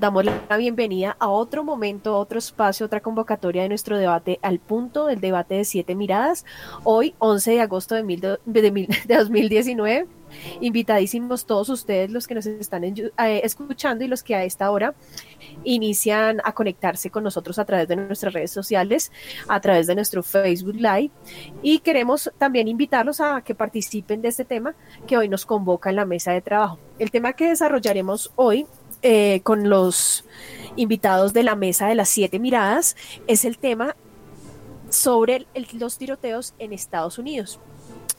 Damos la bienvenida a otro momento, otro espacio, otra convocatoria de nuestro debate al punto, del debate de siete miradas. Hoy, 11 de agosto de, mil, de, de 2019. Invitadísimos todos ustedes, los que nos están eh, escuchando y los que a esta hora inician a conectarse con nosotros a través de nuestras redes sociales, a través de nuestro Facebook Live. Y queremos también invitarlos a que participen de este tema que hoy nos convoca en la mesa de trabajo. El tema que desarrollaremos hoy eh, con los invitados de la mesa de las siete miradas es el tema sobre los tiroteos en Estados Unidos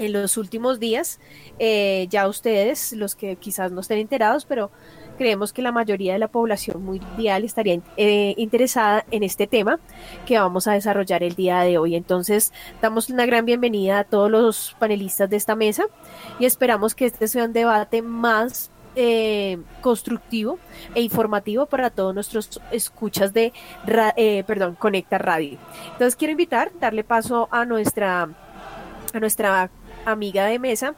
en los últimos días. Eh, ya ustedes, los que quizás no estén enterados, pero creemos que la mayoría de la población mundial estaría eh, interesada en este tema que vamos a desarrollar el día de hoy. Entonces, damos una gran bienvenida a todos los panelistas de esta mesa y esperamos que este sea un debate más eh, constructivo e informativo para todos nuestros escuchas de, perdón, Conecta Radio. Entonces quiero invitar, darle paso a nuestra a nuestra amiga de mesa,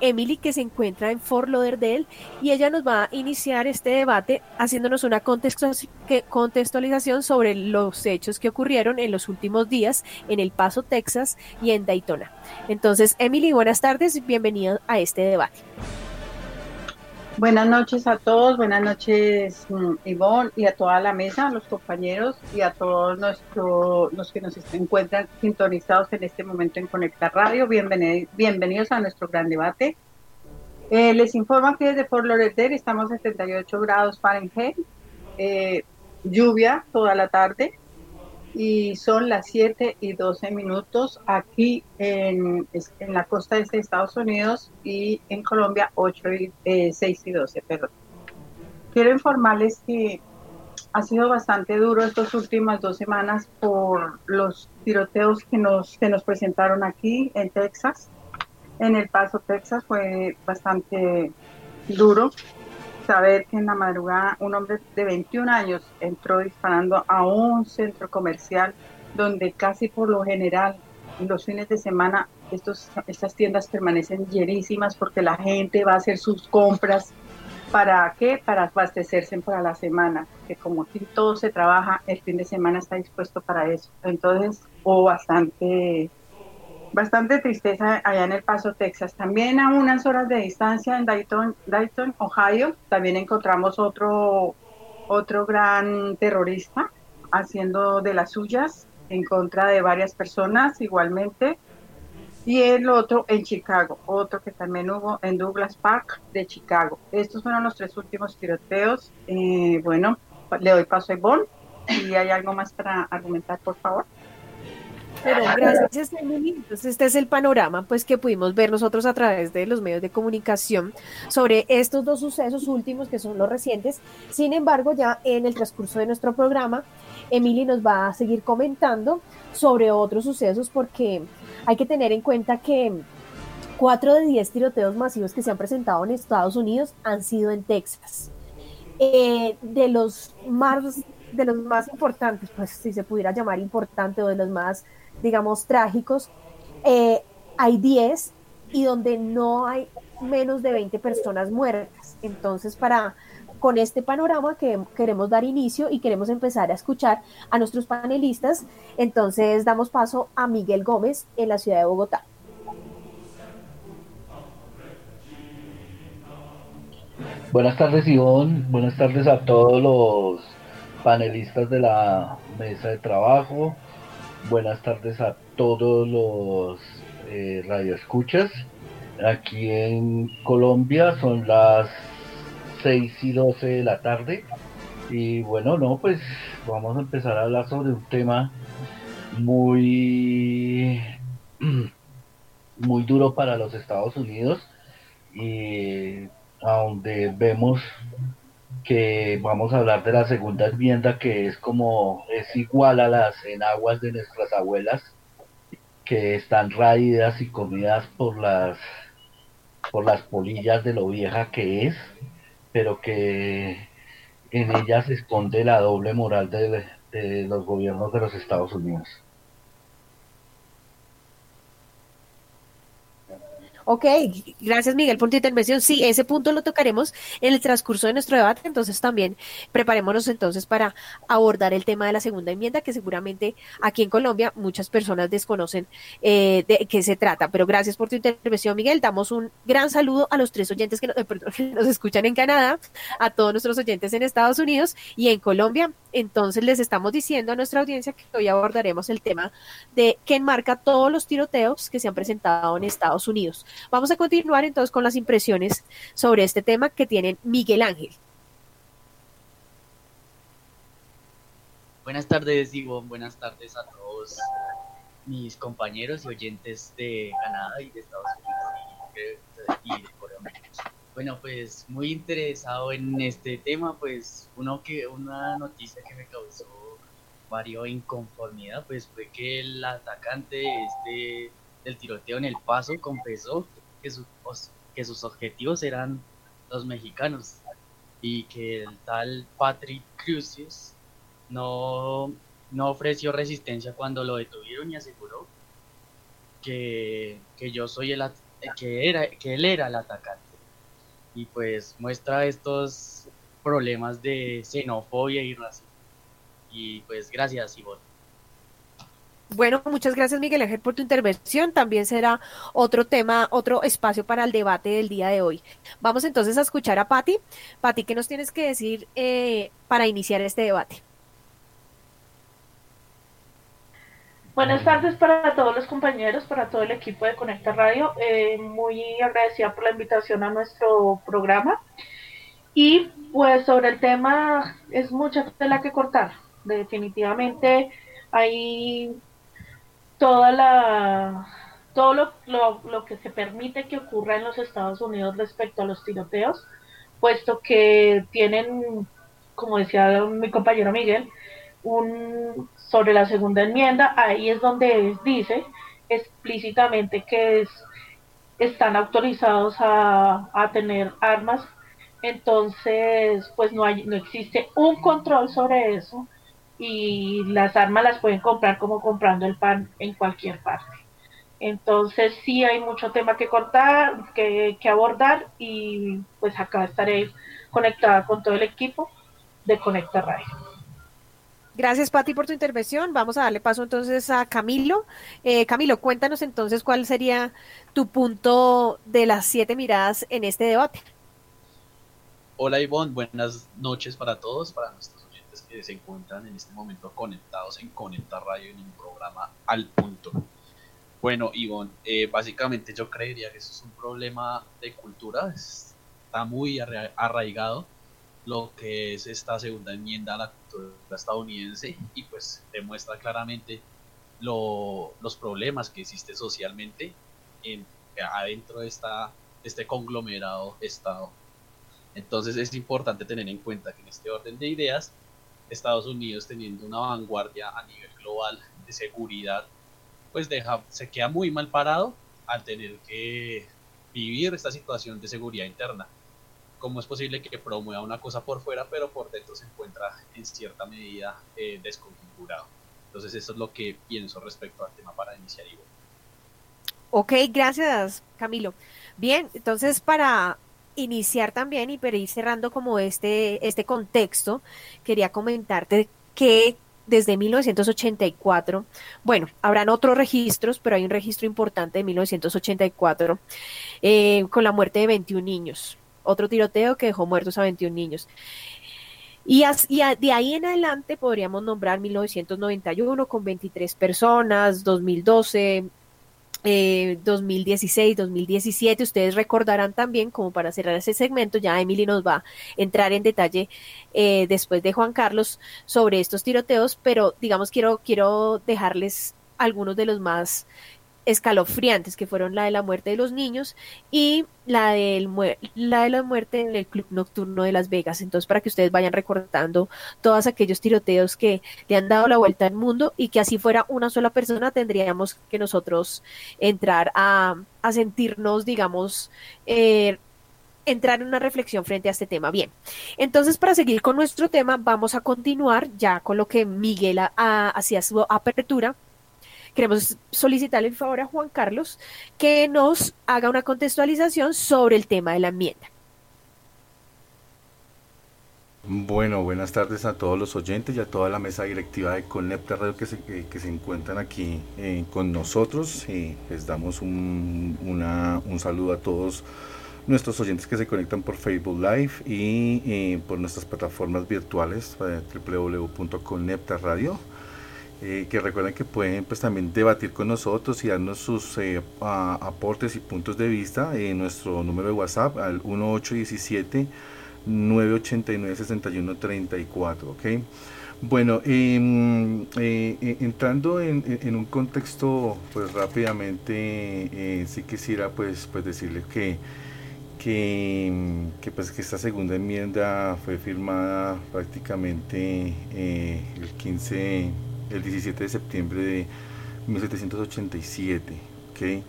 Emily, que se encuentra en Fort Lauderdale, y ella nos va a iniciar este debate haciéndonos una contextualización sobre los hechos que ocurrieron en los últimos días en El Paso, Texas y en Daytona. Entonces, Emily, buenas tardes bienvenida a este debate. Buenas noches a todos, buenas noches mm, Ivonne y a toda la mesa, a los compañeros y a todos nuestros los que nos encuentran sintonizados en este momento en Conecta Radio. bienvenidos a nuestro gran debate. Eh, les informo que desde Fort Lauderdale estamos a 78 grados Fahrenheit, eh, lluvia toda la tarde, y son las 7 y 12 minutos aquí en, en la costa este de Estados Unidos y en Colombia 8 y, 6 eh, y 12, perdón. Quiero informarles que ha sido bastante duro estas últimas dos semanas por los tiroteos que nos, que nos presentaron aquí en Texas. En El Paso, Texas fue bastante duro saber que en la madrugada un hombre de 21 años entró disparando a un centro comercial donde casi por lo general los fines de semana estos, estas tiendas permanecen llenísimas porque la gente va a hacer sus compras. ¿Para qué? Para abastecerse para la semana, que como aquí todo se trabaja, el fin de semana está dispuesto para eso. Entonces, hubo bastante bastante tristeza allá en El Paso, Texas. También a unas horas de distancia en Dayton, Dayton Ohio, también encontramos otro, otro gran terrorista haciendo de las suyas en contra de varias personas igualmente. Y el otro en Chicago, otro que también hubo en Douglas Park de Chicago. Estos fueron los tres últimos tiroteos. Eh, bueno, le doy paso a Ivonne. ¿Y hay algo más para argumentar, por favor? Pero gracias, Emily. Entonces, este es el panorama pues que pudimos ver nosotros a través de los medios de comunicación sobre estos dos sucesos últimos que son los recientes. Sin embargo, ya en el transcurso de nuestro programa, Emily nos va a seguir comentando sobre otros sucesos porque hay que tener en cuenta que cuatro de diez tiroteos masivos que se han presentado en Estados Unidos han sido en Texas. Eh, de los más de los más importantes, pues si se pudiera llamar importante o de los más digamos, trágicos, eh, hay 10 y donde no hay menos de 20 personas muertas. Entonces, para con este panorama que queremos dar inicio y queremos empezar a escuchar a nuestros panelistas, entonces damos paso a Miguel Gómez en la ciudad de Bogotá. Buenas tardes, Ivonne. Buenas tardes a todos los panelistas de la mesa de trabajo. Buenas tardes a todos los eh, radioescuchas. Aquí en Colombia son las 6 y 12 de la tarde. Y bueno, no, pues vamos a empezar a hablar sobre un tema muy, muy duro para los Estados Unidos y donde vemos que vamos a hablar de la segunda enmienda que es como es igual a las enaguas de nuestras abuelas que están raídas y comidas por las por las polillas de lo vieja que es pero que en ellas se esconde la doble moral de, de los gobiernos de los Estados Unidos. Ok, gracias Miguel por tu intervención. Sí, ese punto lo tocaremos en el transcurso de nuestro debate, entonces también preparémonos entonces para abordar el tema de la segunda enmienda, que seguramente aquí en Colombia muchas personas desconocen eh, de qué se trata. Pero gracias por tu intervención, Miguel. Damos un gran saludo a los tres oyentes que nos, que nos escuchan en Canadá, a todos nuestros oyentes en Estados Unidos y en Colombia. Entonces les estamos diciendo a nuestra audiencia que hoy abordaremos el tema de que enmarca todos los tiroteos que se han presentado en Estados Unidos. Vamos a continuar entonces con las impresiones sobre este tema que tienen Miguel Ángel. Buenas tardes, Ivo. Buenas tardes a todos mis compañeros y oyentes de Canadá y de Estados Unidos y de Corea. Bueno, pues muy interesado en este tema, pues uno que una noticia que me causó varios inconformidad, pues fue que el atacante este del tiroteo en El Paso confesó que, que sus objetivos eran los mexicanos. Y que el tal Patrick Cruces no, no ofreció resistencia cuando lo detuvieron y aseguró que, que yo soy el que era que él era el atacante. Y pues muestra estos problemas de xenofobia y racismo. Y pues gracias Ivonne bueno, muchas gracias Miguel Ángel por tu intervención. También será otro tema, otro espacio para el debate del día de hoy. Vamos entonces a escuchar a Patti. Patti, ¿qué nos tienes que decir eh, para iniciar este debate? Buenas tardes para todos los compañeros, para todo el equipo de Conecta Radio. Eh, muy agradecida por la invitación a nuestro programa. Y pues sobre el tema es mucha tela que cortar. Definitivamente hay toda la todo lo, lo, que se permite que ocurra en los Estados Unidos respecto a los tiroteos, puesto que tienen, como decía mi compañero Miguel, un sobre la segunda enmienda, ahí es donde dice explícitamente que es, están autorizados a, a tener armas, entonces pues no hay, no existe un control sobre eso y las armas las pueden comprar como comprando el pan en cualquier parte. Entonces sí hay mucho tema que cortar, que, abordar y pues acá estaré conectada con todo el equipo de Conecta Radio. Gracias, Pati, por tu intervención. Vamos a darle paso entonces a Camilo. Eh, Camilo, cuéntanos entonces cuál sería tu punto de las siete miradas en este debate. Hola, Ivonne. Buenas noches para todos, para nuestros que se encuentran en este momento conectados en Conecta Radio en un programa al punto. Bueno, Ivonne, eh, básicamente yo creería que eso es un problema de cultura, está muy arraigado lo que es esta segunda enmienda a la cultura estadounidense y pues demuestra claramente los problemas que existen socialmente en, adentro de esta, este conglomerado Estado. Entonces es importante tener en cuenta que en este orden de ideas Estados Unidos teniendo una vanguardia a nivel global de seguridad, pues deja, se queda muy mal parado al tener que vivir esta situación de seguridad interna. ¿Cómo es posible que promueva una cosa por fuera, pero por dentro se encuentra en cierta medida eh, desconfigurado? Entonces eso es lo que pienso respecto al tema para iniciar. Ok, gracias Camilo. Bien, entonces para iniciar también y para ir cerrando como este, este contexto, quería comentarte que desde 1984, bueno, habrán otros registros, pero hay un registro importante de 1984 eh, con la muerte de 21 niños, otro tiroteo que dejó muertos a 21 niños. Y, de ahí en adelante podríamos nombrar 1991 con 23 personas, 2012 eh, 2016, 2017. Ustedes recordarán también, como para cerrar ese segmento, ya Emily nos va a entrar en detalle eh, después de Juan Carlos sobre estos tiroteos, pero digamos quiero, quiero dejarles algunos de los más escalofriantes, que fueron la de la muerte de los niños y la, la de la muerte en el club nocturno de Las Vegas. Entonces, para que ustedes vayan recordando todos aquellos tiroteos que le han dado la vuelta al mundo y que así fuera una sola persona, tendríamos que nosotros entrar a, a sentirnos, digamos, eh, entrar en una reflexión frente a este tema. Bien, entonces para seguir con nuestro tema, vamos a continuar ya con lo que Miguel hacía su apertura queremos solicitarle el favor a Juan Carlos que nos haga una contextualización sobre el tema de la enmienda. Bueno, buenas tardes a todos los oyentes y a toda la mesa directiva de Conepta Radio que se, que, se encuentran aquí eh, con nosotros. Eh, les damos un, un, saludo a todos nuestros oyentes que se conectan por Facebook Live y eh, por nuestras plataformas virtuales www.coneptaradio. que recuerden que pueden pues también debatir con nosotros y darnos sus aportes y puntos de vista en nuestro número de WhatsApp al 1817 989-6134, ¿ok? Bueno, em, eh, eh, entrando en, un contexto, pues rápidamente, eh, sí quisiera pues, pues decirles que, que, pues, que esta segunda enmienda fue firmada prácticamente el 15, el 17 de septiembre de 1787, ¿ok?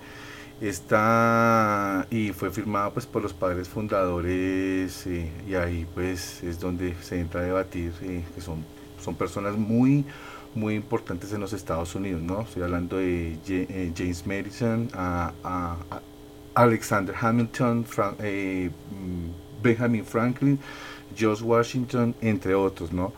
Está y fue firmada pues por los padres fundadores eh, y ahí pues es donde se entra a debatir eh, que son, son personas muy muy importantes en los Estados Unidos, ¿no? Estoy hablando de eh, James Madison, a, Alexander Hamilton, mm, Benjamin Franklin, George Washington, entre otros, ¿no?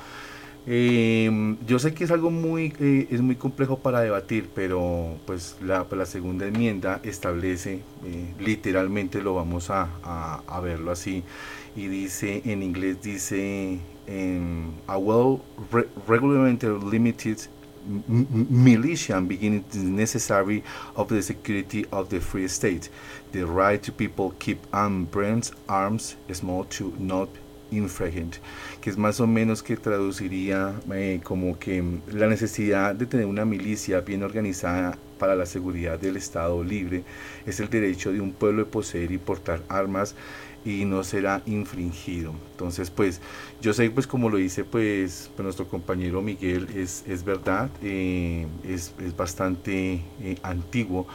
Eh, yo sé que es algo muy, eh, es muy complejo para debatir, pero pues la, pues, segunda enmienda establece, eh, literalmente lo vamos a, a, verlo así, y dice, en inglés dice, em, a well re regulated limited militia beginning necessary of the security of the free state. The right to people keep armed brands, arms, small to not infringent que es más o menos que traduciría eh, como que la necesidad de tener una milicia bien organizada para la seguridad del Estado libre es el derecho de un pueblo de poseer y portar armas y no será infringido. Entonces, pues yo sé, pues como lo dice pues, pues nuestro compañero Miguel, es, es verdad, eh, es, es, bastante eh, antiguo,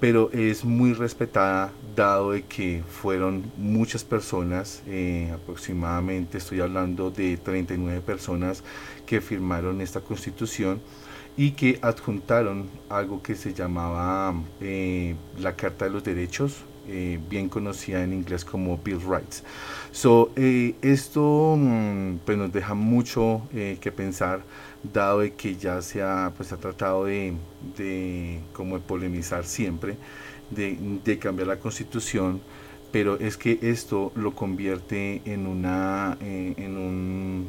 pero es muy respetada dado de que fueron muchas personas, eh, aproximadamente estoy hablando de 39 personas que firmaron esta constitución y que adjuntaron algo que se llamaba eh, la Carta de los Derechos, eh, bien conocida en inglés como Bill Rights. So, esto mm, pues nos deja mucho que pensar dado de que ya se ha, pues, ha tratado de, de, como de polemizar siempre, de, de, cambiar la constitución, pero es que esto lo convierte en, una, eh, en, un,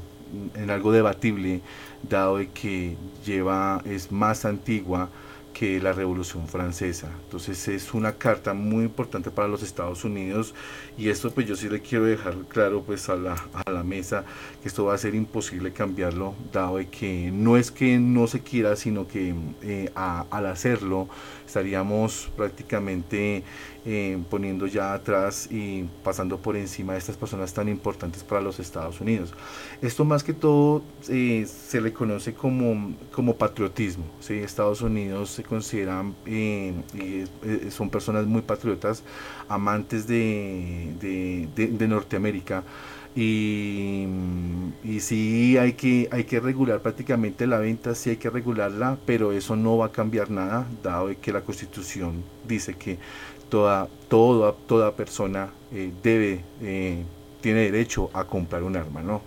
en algo debatible, dado de que lleva, es más antigua, que la Revolución Francesa. Entonces es una carta muy importante para los Estados Unidos y esto pues yo sí le quiero dejar claro pues a la, a la mesa que esto va a ser imposible cambiarlo dado que no es que no se quiera sino que eh, al hacerlo estaríamos prácticamente eh, poniendo ya atrás y pasando por encima de estas personas tan importantes para los Estados Unidos. Esto más que todo eh, se le conoce como, como patriotismo. Estados Unidos se consideran, eh, son personas muy patriotas, amantes de, de, Norteamérica. Y, y sí hay que, hay que regular prácticamente la venta, sí hay que regularla, pero eso no va a cambiar nada, dado que la constitución dice que toda, toda, toda persona eh, debe, eh, tiene derecho a comprar un arma, ¿no?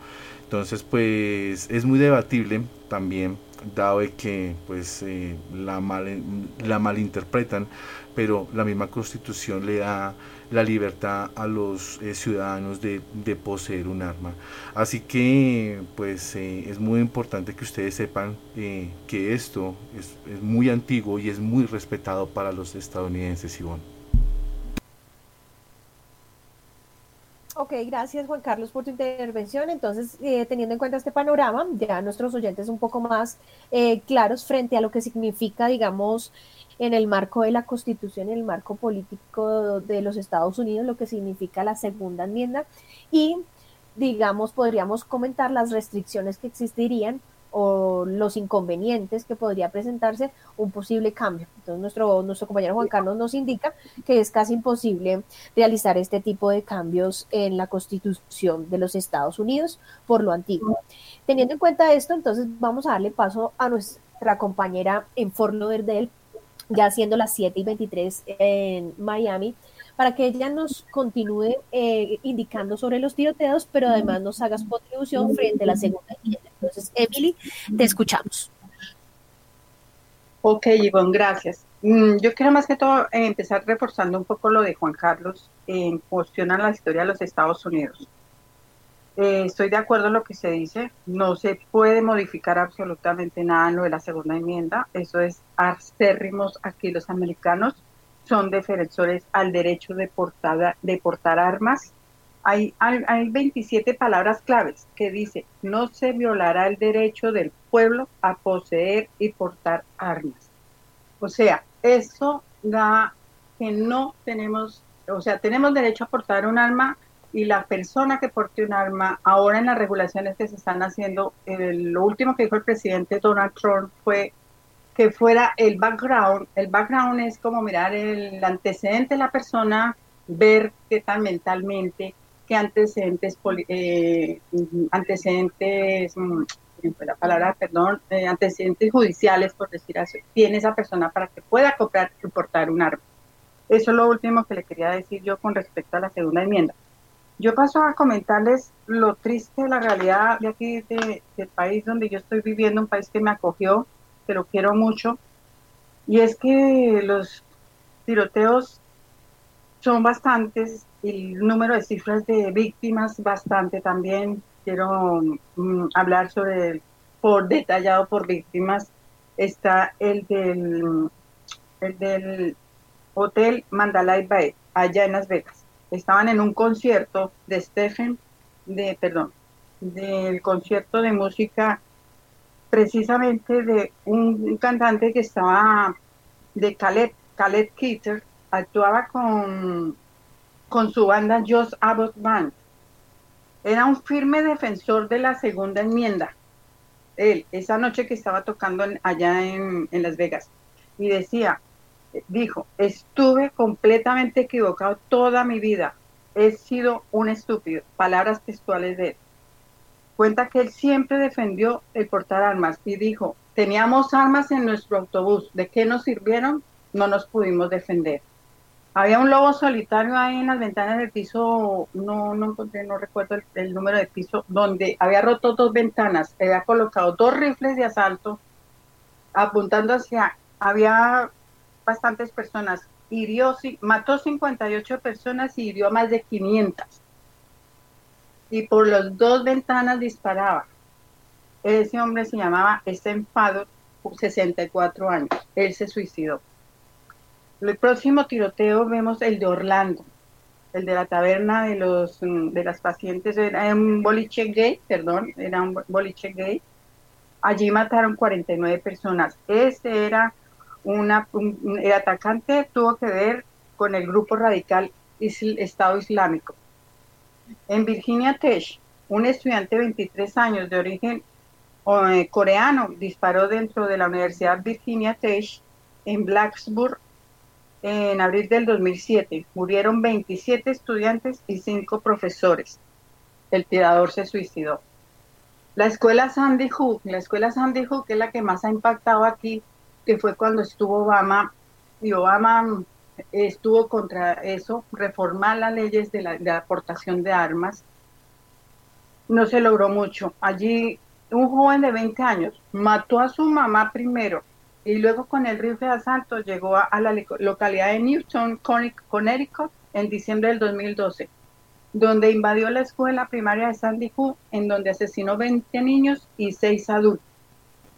Entonces, pues es muy debatible también, dado que pues eh, la, mal, la malinterpretan, pero la misma constitución le da la libertad a los ciudadanos de, de, poseer un arma. Así que pues es muy importante que ustedes sepan que esto es, es, muy antiguo y es muy respetado para los estadounidenses, Ivonne. Ok, gracias Juan Carlos por tu intervención. Entonces, eh, teniendo en cuenta este panorama, ya nuestros oyentes un poco más eh, claros frente a lo que significa, digamos, en el marco de la Constitución, en el marco político de los Estados Unidos, lo que significa la segunda enmienda y, digamos, podríamos comentar las restricciones que existirían o los inconvenientes que podría presentarse un posible cambio. Entonces nuestro, nuestro compañero Juan Carlos nos indica que es casi imposible realizar este tipo de cambios en la constitución de los Estados Unidos por lo antiguo. Teniendo en cuenta esto, entonces vamos a darle paso a nuestra compañera en Forloder del ya siendo las 7 y 23 en Miami, para que ella nos continúe eh, indicando sobre los tiroteos, pero además nos haga su contribución frente a la segunda. Entonces, Emily, te escuchamos. Ok, Ivonne, gracias. Mm, yo quiero más que todo empezar reforzando un poco lo de Juan Carlos en cuestión la historia de los Estados Unidos. Eh, estoy de acuerdo en lo que se dice, no se puede modificar absolutamente nada en lo de la segunda enmienda, eso es acérrimos aquí los americanos son defensores al derecho de portar, de portar armas. Hay, hay, hay 27 palabras claves que dice, no se violará el derecho del pueblo a poseer y portar armas. O sea, eso da que no tenemos, o sea, tenemos derecho a portar un arma y la persona que porte un arma, ahora en las regulaciones que se están haciendo, lo último que dijo el presidente Donald Trump fue que fuera el background. El background es como mirar el antecedente de la persona, ver qué tal mentalmente, qué antecedentes, eh, antecedentes, mm, la palabra, perdón, eh, antecedentes judiciales, por decir así, tiene esa persona para que pueda comprar y portar un arma. Eso es lo último que le quería decir yo con respecto a la segunda enmienda. Yo paso a comentarles lo triste de la realidad de aquí, del país donde yo estoy viviendo, un país que me acogió, que lo quiero mucho, y es que los tiroteos son bastantes, y el número de cifras de víctimas bastante también. Quiero mm, hablar sobre, por detallado por víctimas, está el del, el del Hotel Mandalay Bay, allá en Las Vegas. Estaban en un concierto de Stephen, de, perdón, del concierto de música precisamente de un, cantante que estaba de Khaled, Khaled Kitter, actuaba con, con su banda Joss Abbott Band. Era un firme defensor de la segunda enmienda. Él, esa noche que estaba tocando allá en, en Las Vegas. Y decía, dijo, estuve completamente equivocado toda mi vida. He sido un estúpido. Palabras textuales de él cuenta que él siempre defendió el portar armas y dijo, teníamos armas en nuestro autobús, ¿de qué nos sirvieron? No nos pudimos defender. Había un lobo solitario ahí en las ventanas del piso, no, no encontré, no recuerdo el, número de piso, donde había roto dos ventanas, había colocado dos rifles de asalto apuntando hacia, había bastantes personas, hirió, mató 58 personas y hirió más de 500 y por las dos ventanas disparaba. Ese hombre se llamaba Enfado, 64 años. Él se suicidó. El próximo tiroteo vemos el de Orlando, el de la taberna de los mm, de las pacientes, era un boliche gay, perdón, era un boliche gay. Allí mataron 49 personas. Ese era una, el atacante tuvo que ver con el grupo radical Estado Islámico. En Virginia Tech, un estudiante de 23 años de origen eh, coreano disparó dentro de la Universidad Virginia Tech en Blacksburg en abril del 2007. Murieron 27 estudiantes y 5 profesores. El tirador se suicidó. La escuela Sandy Hook, la escuela Sandy Hook es la que más ha impactado aquí, que fue cuando estuvo Obama, y Obama estuvo contra eso, reformar las leyes de la, aportación de armas. No se logró mucho. Allí un joven de 20 años mató a su mamá primero y luego con el rifle de asalto llegó a, la localidad de Newton, Connecticut, en diciembre del 2012, donde invadió la escuela primaria de Sandy Hook, en donde asesinó 20 niños y 6 adultos.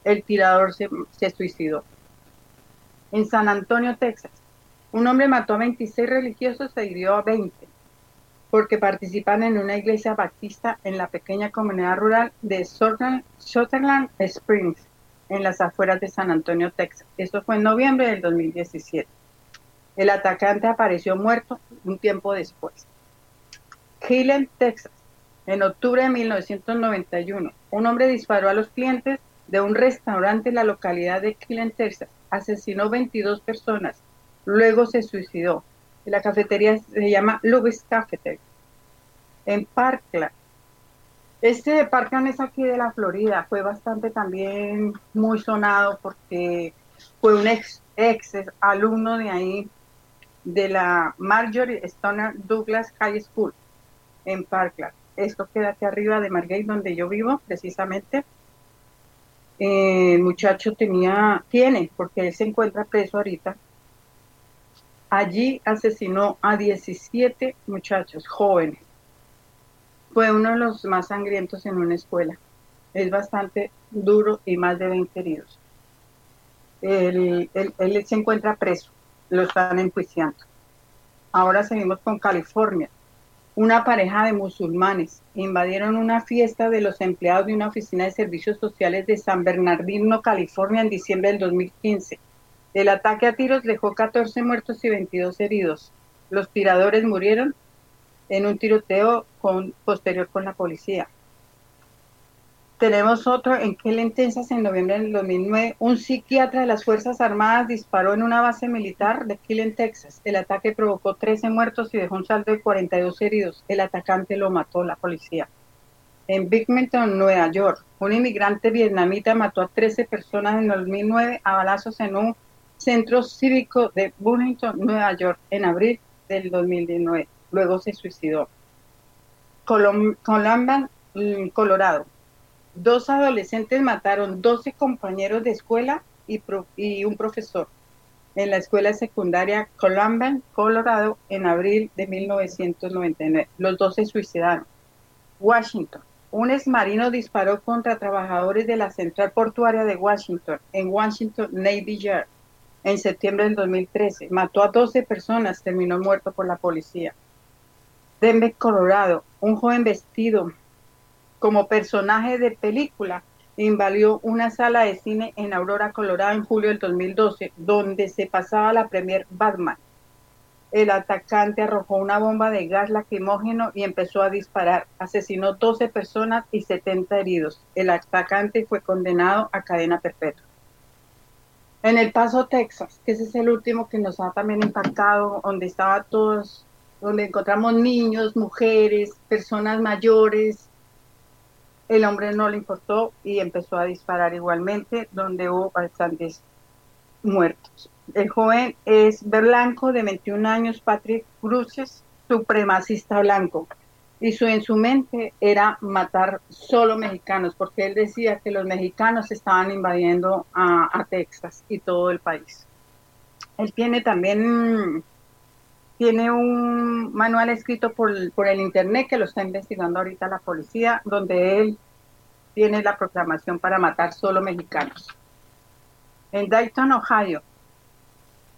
El tirador se suicidó. En San Antonio, Texas, un hombre mató a 26 religiosos e hirió a 20 porque participan en una iglesia baptista en la pequeña comunidad rural de Sutherland Springs, en las afueras de San Antonio, Texas. Esto fue en noviembre del 2017. El atacante apareció muerto un tiempo después. Killen, Texas. En octubre de 1991, un hombre disparó a los clientes de un restaurante en la localidad de Killen, Texas. Asesinó 22 personas Luego se suicidó. La cafetería se llama Lubis Cafeteria. En Parkland. Este Parkland es aquí de la Florida. Fue bastante también muy sonado porque fue un ex, ex alumno de ahí, de la Marjorie Stoner Douglas High School en Parkland. Esto queda aquí arriba de Margate, donde yo vivo, precisamente. Eh, el muchacho tenía, tiene, porque él se encuentra preso ahorita. Allí asesinó a 17 muchachos jóvenes. Fue uno de los más sangrientos en una escuela. Es bastante duro y más de 20 heridos. Él, él se encuentra preso, lo están enjuiciando. Ahora seguimos con California una pareja de musulmanes invadieron una fiesta de los empleados de una oficina de servicios sociales de San Bernardino, California, en diciembre del 2015. El ataque a tiros dejó 14 muertos y 22 heridos. Los tiradores murieron en un tiroteo posterior con la policía. Tenemos otro en Kellen, Texas, en noviembre del 2009. Un psiquiatra de las Fuerzas Armadas disparó en una base militar de Kellen, Texas. El ataque provocó 13 muertos y dejó un saldo de 42 heridos. El atacante lo mató la policía. En Binghamton, Nueva York, un inmigrante vietnamita mató a 13 personas en 2009 a balazos en un centro cívico de Burlington, Nueva York, en abril del 2019. Luego se suicidó. Colombian, mm, Colorado Dos adolescentes mataron 12 compañeros de escuela y, un profesor en la escuela secundaria Columbia, Colorado, en abril de 1999. Los dos se suicidaron. Washington. Un exmarino disparó contra trabajadores de la central portuaria de Washington, en Washington Navy Yard, en septiembre del 2013. Mató a 12 personas, terminó muerto por la policía. Denver, Colorado. Un joven vestido como personaje de película, invadió una sala de cine en Aurora, Colorado en julio del 2012, donde se pasaba la premier Batman. El atacante arrojó una bomba de gas lacrimógeno y empezó a disparar. Asesinó 12 personas y 70 heridos. El atacante fue condenado a cadena perpetua. En El Paso, Texas, que ese es el último que nos ha también impactado, donde estaba todos, donde encontramos niños, mujeres, personas mayores, el hombre no le importó y empezó a disparar igualmente, donde hubo bastantes muertos. El joven es blanco de 21 años, Patrick Cruces, supremacista blanco. Y su, en su mente era matar solo mexicanos, porque él decía que los mexicanos estaban invadiendo a, Texas y todo el país. Él tiene también tiene un manual escrito por, el internet que lo está investigando ahorita la policía, donde él tiene la proclamación para matar solo mexicanos. En Dayton, Ohio,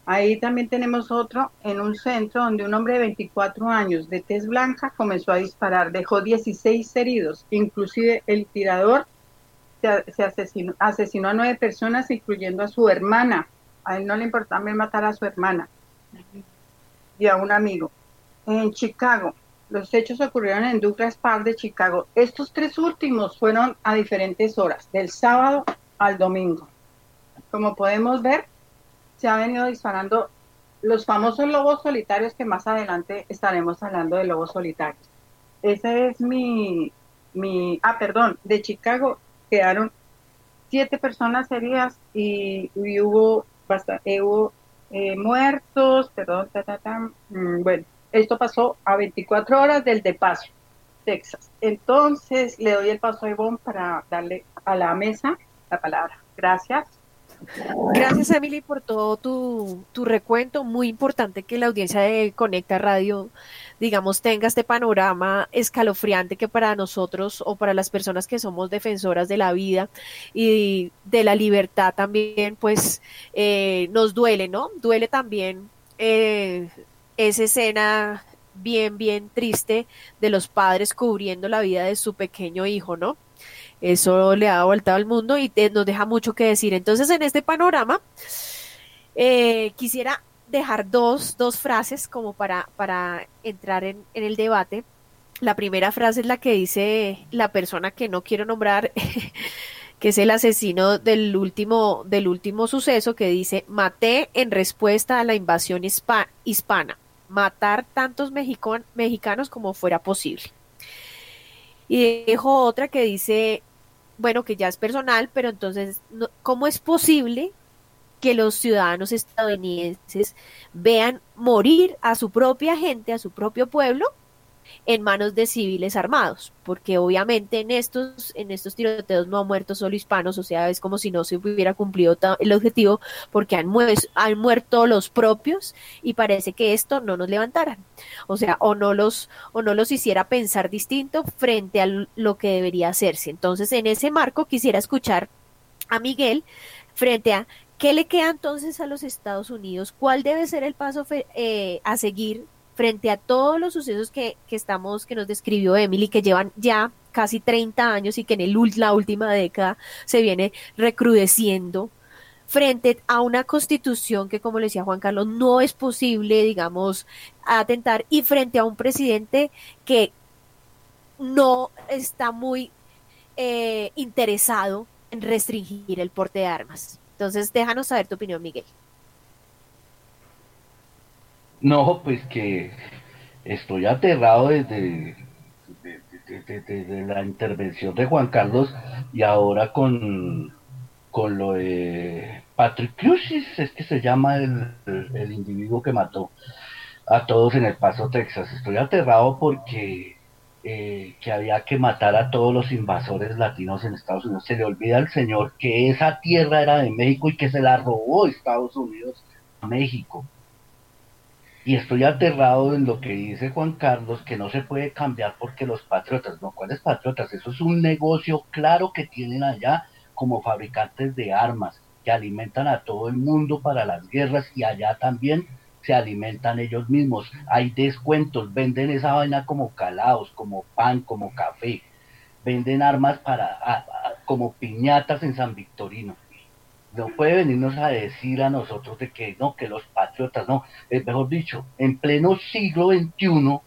ahí también tenemos otro en un centro donde un hombre de 24 años de tez blanca comenzó a disparar, dejó 16 heridos, inclusive el tirador se, asesinó, asesinó a nueve personas, incluyendo a su hermana. A él no le importaba matar a su hermana y a un amigo. En Chicago, los hechos ocurrieron en Douglas Park de Chicago. Estos tres últimos fueron a diferentes horas, del sábado al domingo. Como podemos ver, se ha venido disparando los famosos lobos solitarios que más adelante estaremos hablando de lobos solitarios. Ese es mi, mi, ah, perdón, de Chicago quedaron siete personas heridas y, hubo, bastante, hubo eh, muertos, perdón, mm, bueno, esto pasó a 24 horas del de Paso, Texas. Entonces le doy el paso a Ivonne para darle a la mesa la palabra. Gracias. Gracias, Emily, por todo tu, tu, recuento. Muy importante que la audiencia de Conecta Radio, digamos, tenga este panorama escalofriante que para nosotros o para las personas que somos defensoras de la vida y de la libertad también, pues eh, nos duele, ¿no? Duele también eh, esa escena bien, bien triste de los padres cubriendo la vida de su pequeño hijo, ¿no? Eso le ha vuelto al mundo y nos deja mucho que decir. Entonces, en este panorama, eh, quisiera dejar dos, dos frases como para, para entrar en, el debate. La primera frase es la que dice la persona que no quiero nombrar, que es el asesino del último, del último suceso, que dice, maté en respuesta a la invasión hispana, matar tantos mexicanos como fuera posible. Y dejo otra que dice, bueno, que ya es personal, pero entonces, ¿cómo es posible que los ciudadanos estadounidenses vean morir a su propia gente, a su propio pueblo, en manos de civiles armados, porque obviamente en estos, en estos tiroteos no han muerto solo hispanos, o sea, es como si no se hubiera cumplido el objetivo, porque han, han muerto los propios y parece que esto no nos levantaran, o sea, o no los, o no los hiciera pensar distinto frente a lo que debería hacerse. Entonces, en ese marco quisiera escuchar a Miguel frente a ¿Qué le queda entonces a los Estados Unidos? ¿Cuál debe ser el paso eh, a seguir frente a todos los sucesos que, estamos, que nos describió Emily, que llevan ya casi 30 años y que en el, la última década se viene recrudeciendo, frente a una constitución que, como le decía Juan Carlos, no es posible, digamos, atentar, y frente a un presidente que no está muy eh, interesado en restringir el porte de armas. Entonces, déjanos saber tu opinión, Miguel. No, pues que estoy aterrado desde, la intervención de Juan Carlos y ahora con, con lo de Patrick Crucis, es que se llama el, el, individuo que mató a todos en El Paso, Texas. Estoy aterrado porque eh, que había que matar a todos los invasores latinos en Estados Unidos. Se le olvida al señor que esa tierra era de México y que se la robó Estados Unidos a México. Y estoy aterrado en lo que dice Juan Carlos, que no se puede cambiar porque los patriotas, no, ¿cuáles patriotas? Eso es un negocio claro que tienen allá como fabricantes de armas, que alimentan a todo el mundo para las guerras y allá también se alimentan ellos mismos. Hay descuentos, venden esa vaina como calados, como pan, como café. Venden armas para como piñatas en San Victorino no puede venirnos a decir a nosotros de que no, que los patriotas, no, es mejor dicho, en pleno siglo XXI,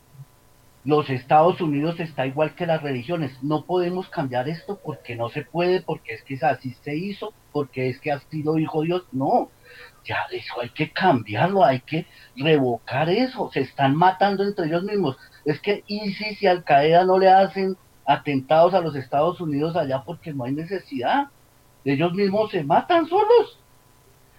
los Estados Unidos está igual que las religiones, no podemos cambiar esto porque no se puede, porque es que así se hizo, porque es que así lo dijo Dios, no, ya eso hay que cambiarlo, hay que revocar eso, se están matando entre ellos mismos, es que ISIS y Al Qaeda no le hacen atentados a los Estados Unidos allá porque no hay necesidad, ellos mismos se matan solos.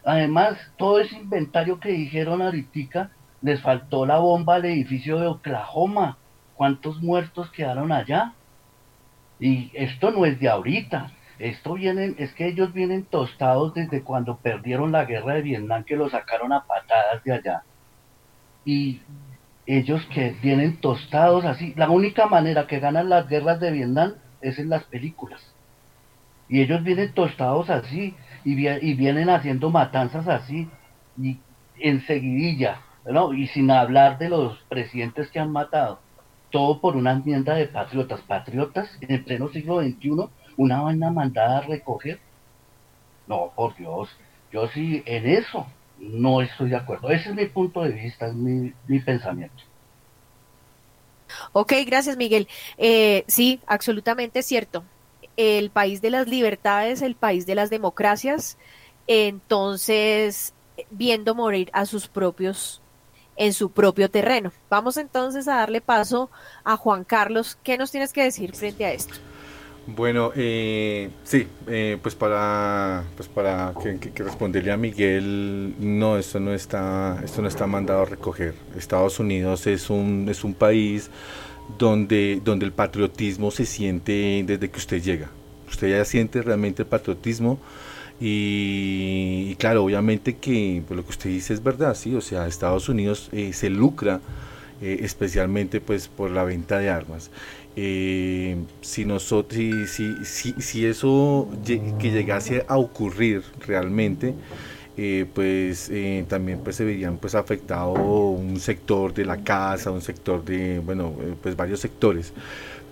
Además, todo ese inventario que dijeron ahorita, les faltó la bomba al edificio de Oklahoma. ¿Cuántos muertos quedaron allá? Y esto no es de ahorita. Esto vienen, es que ellos vienen tostados desde cuando perdieron la guerra de Vietnam, que lo sacaron a patadas de allá. Y ellos que vienen tostados así, la única manera que ganan las guerras de Vietnam es en las películas. Y ellos vienen tostados así y, y vienen haciendo matanzas así y enseguidilla, ¿no? Y sin hablar de los presidentes que han matado. Todo por una enmienda de patriotas. Patriotas en pleno siglo XXI, una vaina mandada a recoger. No, por Dios. Yo sí, en eso no estoy de acuerdo. Ese es mi punto de vista, es mi, mi pensamiento. Ok, gracias Miguel. Eh, sí, absolutamente cierto el país de las libertades, el país de las democracias, entonces viendo morir a sus propios en su propio terreno. Vamos entonces a darle paso a Juan Carlos. ¿Qué nos tienes que decir frente a esto? Bueno, eh, sí, eh, pues para, pues para que, responderle a Miguel, no, esto no está, esto no está mandado a recoger. Estados Unidos es un, es un país donde, donde el patriotismo se siente desde que usted llega. Usted ya siente realmente el patriotismo y, claro, obviamente que pues, lo que usted dice es verdad, sí, o sea, Estados Unidos eh, se lucra eh, especialmente pues por la venta de armas. Eh, si, nosotros, si, si, si, eso que llegase a ocurrir realmente, eh, pues eh, también pues se verían pues afectado un sector de la casa, un sector de, bueno, pues varios sectores.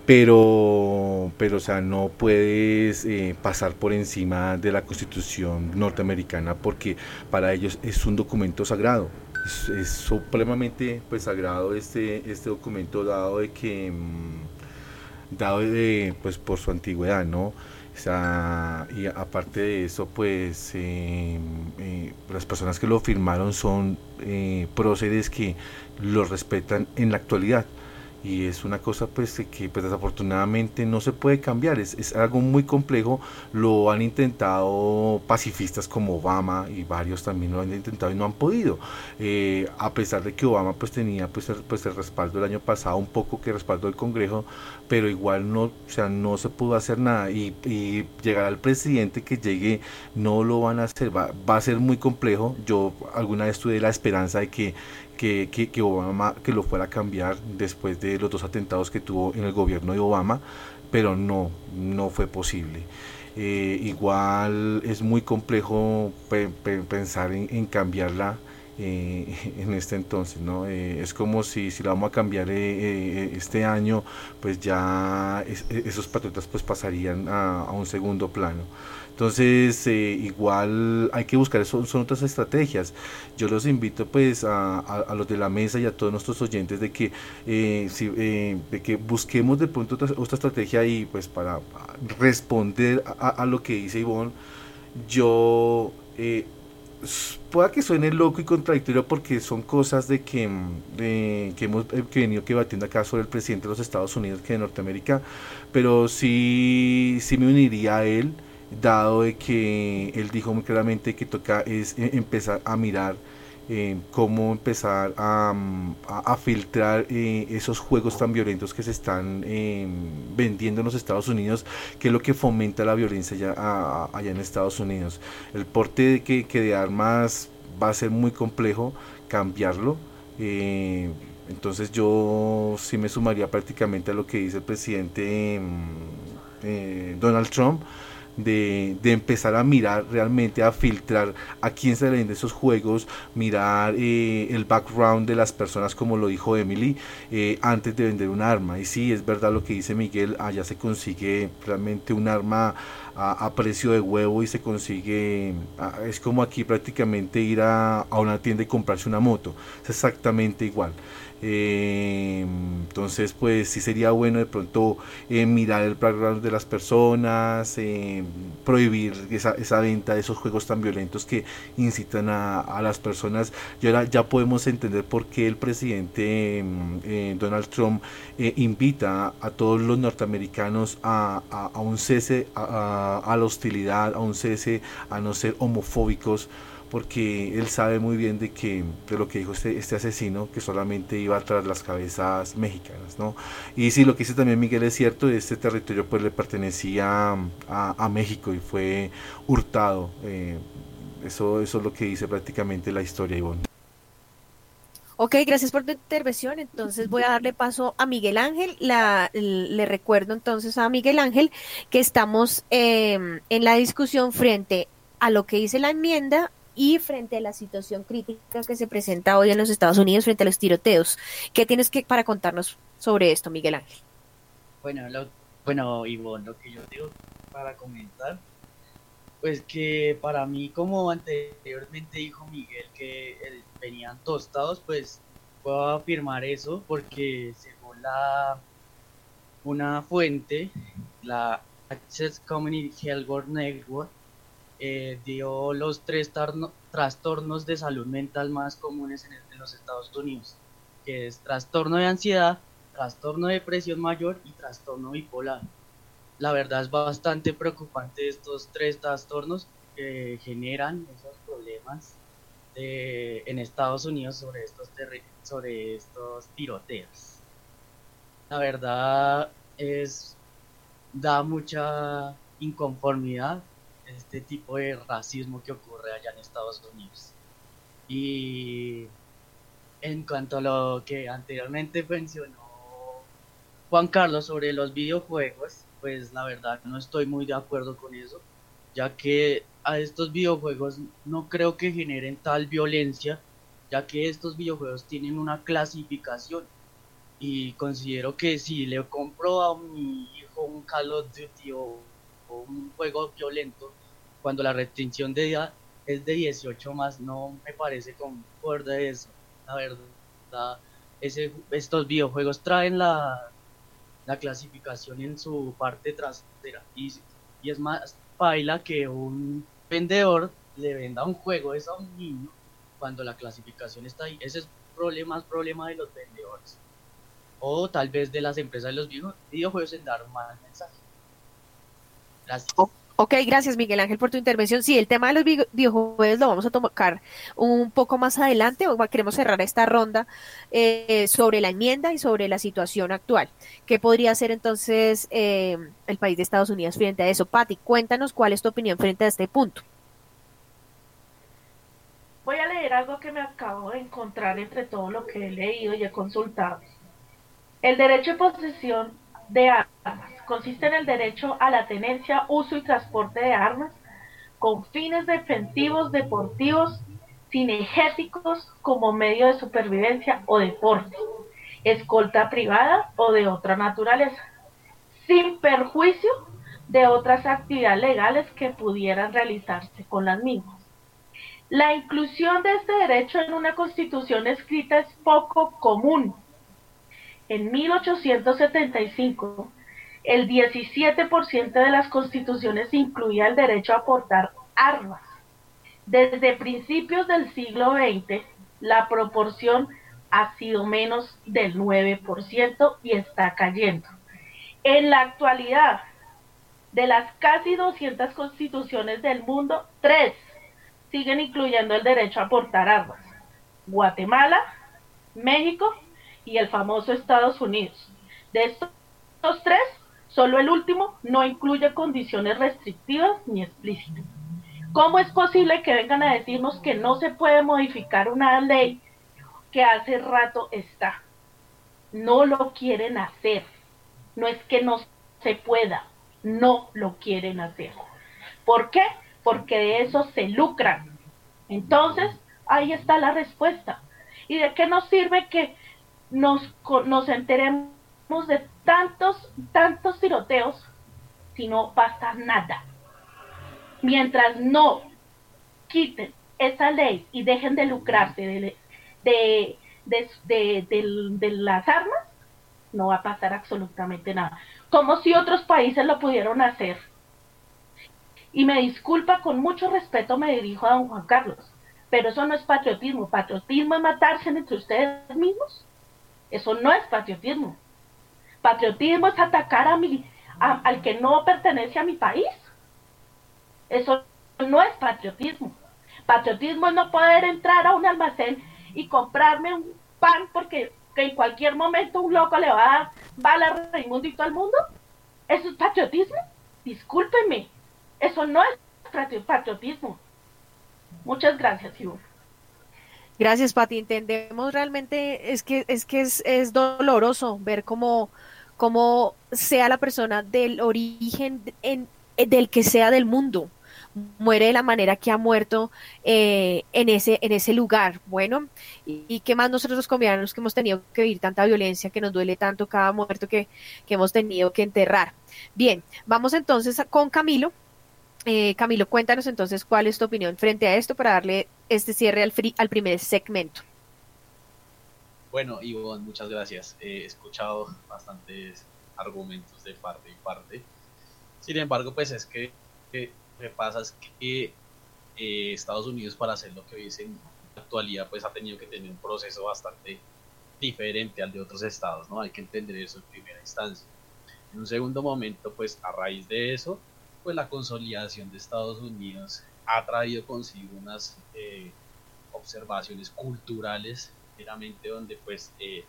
Pero, pero, o sea, no puedes pasar por encima de la constitución norteamericana porque para ellos es un documento sagrado. Es, supremamente pues sagrado este, este documento dado de que, mm, dado de, pues por su antigüedad, ¿no? y aparte de eso, pues eh, eh, las personas que lo firmaron son eh, próceres que lo respetan en la actualidad y es una cosa pues que pues, desafortunadamente no se puede cambiar, es, es, algo muy complejo, lo han intentado pacifistas como Obama y varios también lo han intentado y no han podido, eh, a pesar de que Obama pues tenía pues el, pues el respaldo el año pasado, un poco que respaldo del Congreso, pero igual no, o sea, no se pudo hacer nada. Y, y llegar al presidente que llegue no lo van a hacer, va, va a ser muy complejo, yo alguna vez tuve la esperanza de que que, que, Obama que lo fuera a cambiar después de los dos atentados que tuvo en el gobierno de Obama, pero no, no fue posible. Eh, igual es muy complejo pensar en, cambiarla eh, en este entonces, ¿no? Eh, es como si, si la vamos a cambiar este año, pues ya esos patriotas pues pasarían a un segundo plano. Entonces, eh, igual hay que buscar, son, son otras estrategias. Yo los invito pues a, a, los de la mesa y a todos nuestros oyentes de que, eh, eh, de que busquemos de pronto otra, otra, estrategia y pues para responder a, lo que dice Ivonne, yo pueda que suene loco y contradictorio porque son cosas de que, que hemos que venido que batiendo acá sobre el presidente de los Estados Unidos que de Norteamérica, pero sí, sí me uniría a él dado de que él dijo muy claramente que toca es eh, empezar a mirar eh, cómo empezar a, a, filtrar eh, esos juegos tan violentos que se están vendiendo en los Estados Unidos, que es lo que fomenta la violencia allá, allá en Estados Unidos. El porte de, que, que, de armas va a ser muy complejo cambiarlo. entonces yo sí me sumaría prácticamente a lo que dice el presidente Donald Trump de, empezar a mirar realmente, a filtrar a quién se le vende esos juegos, mirar eh, el background de las personas, como lo dijo Emily, eh, antes de vender un arma. Y sí, es verdad lo que dice Miguel, allá se consigue realmente un arma a, precio de huevo y se consigue, es como aquí prácticamente ir a, a una tienda y comprarse una moto, es exactamente igual. Eh, entonces, pues sí sería bueno de pronto eh, mirar el background de las personas, eh, prohibir esa, esa, venta de esos juegos tan violentos que incitan a, las personas. Y ahora ya podemos entender por qué el presidente mm, Donald Trump invita a todos los norteamericanos a, a un cese a, la hostilidad, a un cese a no ser homofóbicos porque él sabe muy bien de que de lo que dijo este, este asesino que solamente iba tras las cabezas mexicanas no y sí lo que dice también Miguel es cierto este territorio pues le pertenecía a, a México y fue hurtado eh, eso eso es lo que dice prácticamente la historia Ivonne Ok, gracias por tu intervención. Entonces voy a darle paso a Miguel Ángel. La, le recuerdo entonces a Miguel Ángel que estamos eh, en la discusión frente a lo que dice la enmienda y frente a la situación crítica que se presenta hoy en los Estados Unidos frente a los tiroteos. ¿Qué tienes que para contarnos sobre esto, Miguel Ángel? Bueno, lo, bueno, Ivonne, lo que yo digo para comentar, pues que para mí, como anteriormente dijo Miguel, que venían tostados, pues puedo afirmar eso porque según la una fuente, la Access Community Health Network, eh, dio los tres trastornos de salud mental más comunes en, los Estados Unidos, que es trastorno de ansiedad, trastorno de depresión mayor y trastorno bipolar. La verdad es bastante preocupante estos tres trastornos que generan esos problemas en Estados Unidos sobre estos, sobre estos tiroteos. La verdad es da mucha inconformidad este tipo de racismo que ocurre allá en Estados Unidos. Y en cuanto a lo que anteriormente mencionó Juan Carlos sobre los videojuegos, pues la verdad no estoy muy de acuerdo con eso, ya que a estos videojuegos no creo que generen tal violencia, ya que estos videojuegos tienen una clasificación y considero que si le compro a mi hijo un Call of Duty o un juego violento cuando la restricción de edad es de 18 más, no me parece concorde eso. La verdad, ese, estos videojuegos traen la, la clasificación en su parte trasera y, y es más baila que un vendedor le venda un juego eso a un niño cuando la clasificación está ahí. Ese es problema, problema de los vendedores. o tal vez de las empresas de los videojuegos en dar mal mensaje. Gracias. Ok, gracias Miguel Ángel por tu intervención. Sí, el tema de los videojuegos lo vamos a tocar un poco más adelante. Queremos cerrar esta ronda eh, sobre la enmienda y sobre la situación actual. ¿Qué podría hacer entonces eh, el país de Estados Unidos frente a eso? Patti, cuéntanos cuál es tu opinión frente a este punto. Voy a leer algo que me acabo de encontrar entre todo lo que he leído y he consultado. El derecho de posesión de armas consiste en el derecho a la tenencia, uso y transporte de armas con fines defensivos, deportivos, cinegéticos como medio de supervivencia o deporte, escolta privada o de otra naturaleza, sin perjuicio de otras actividades legales que pudieran realizarse con las mismas. La inclusión de este derecho en una constitución escrita es poco común. En 1875, el 17% de las constituciones incluía el derecho a portar armas. Desde principios del siglo XX, la proporción ha sido menos del 9% y está cayendo. En la actualidad, de las casi 200 constituciones del mundo, tres siguen incluyendo el derecho a portar armas. Guatemala, México y el famoso Estados Unidos. De estos tres, Solo el último no incluye condiciones restrictivas ni explícitas. ¿Cómo es posible que vengan a decirnos que no se puede modificar una ley que hace rato está? No lo quieren hacer. No es que no se pueda, no lo quieren hacer. ¿Por qué? Porque de eso se lucran. Entonces, ahí está la respuesta. ¿Y de qué nos sirve que nos, nos enteremos de tantos, tantos tiroteos si no pasa nada. Mientras no quiten esa ley y dejen de lucrarse de, de, de, las armas, no va a pasar absolutamente nada. Como si otros países lo pudieron hacer. Y me disculpa, con mucho respeto me dirijo a don Juan Carlos, pero eso no es patriotismo. Patriotismo es matarse entre ustedes mismos. Eso no es patriotismo. Patriotismo es atacar a mi, al que no pertenece a mi país. Eso no es patriotismo. Patriotismo es no poder entrar a un almacén y comprarme un pan porque en cualquier momento un loco le va a dar bala Raimundito al mundo. ¿Eso es patriotismo? Discúlpeme. Eso no es patriotismo. Muchas gracias, Ivonne. Gracias, Pati. Entendemos realmente, es que es que es, es doloroso ver cómo como sea la persona del origen en, del que sea del mundo, muere de la manera que ha muerto eh, en, ese, en ese lugar. Bueno, y, qué más nosotros los colombianos que hemos tenido que vivir tanta violencia, que nos duele tanto cada muerto que, hemos tenido que enterrar. Bien, vamos entonces con Camilo. Eh, Camilo, cuéntanos entonces cuál es tu opinión frente a esto para darle este cierre al, al primer segmento. Bueno, Ivonne, muchas gracias. He escuchado bastantes argumentos de parte y parte. Sin embargo, pues es que lo que pasa es que eh, Estados Unidos para hacer lo que dice en la actualidad, pues ha tenido que tener un proceso bastante diferente al de otros estados, ¿no? Hay que entender eso en primera instancia. En un segundo momento, pues a raíz de eso, pues la consolidación de Estados Unidos ha traído consigo unas eh, observaciones culturales donde pues eh,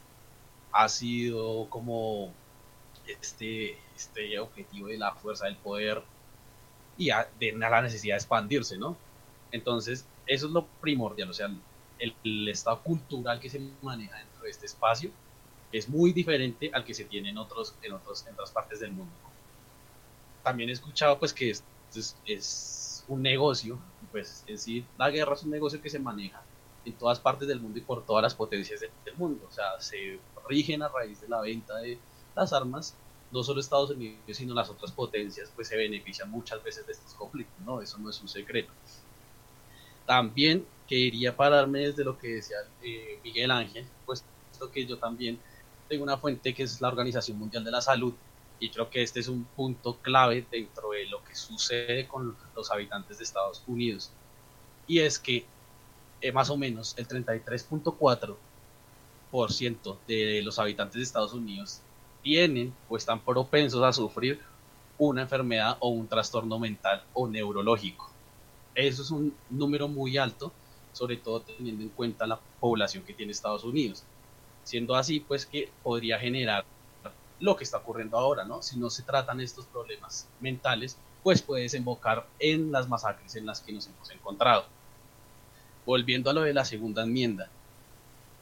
ha sido como este, este objetivo de la fuerza del poder y de la necesidad de expandirse, ¿no? Entonces, eso es lo primordial, o sea, el, estado cultural que se maneja dentro de este espacio es muy diferente al que se tiene en, otros, en, otros, en otras partes del mundo. También he escuchado pues que es, es, es un negocio, pues en la guerra es un negocio que se maneja en todas partes del mundo y por todas las potencias del, mundo. O sea, se rigen a raíz de la venta de las armas. No solo Estados Unidos, sino las otras potencias, pues se benefician muchas veces de estos conflictos, ¿no? Eso no es un secreto. También quería pararme desde lo que decía eh, Miguel Ángel, pues esto que yo también tengo una fuente que es la Organización Mundial de la Salud, y creo que este es un punto clave dentro de lo que sucede con los habitantes de Estados Unidos. Y es que eh, más o menos el 33.4 de los habitantes de Estados Unidos tienen o están propensos a sufrir una enfermedad o un trastorno mental o neurológico. Eso es un número muy alto, sobre todo teniendo en cuenta la población que tiene Estados Unidos. Siendo así, pues que podría generar lo que está ocurriendo ahora, ¿no? Si no se tratan estos problemas mentales, pues puede desembocar en las masacres en las que nos hemos encontrado. Volviendo a lo de la segunda enmienda.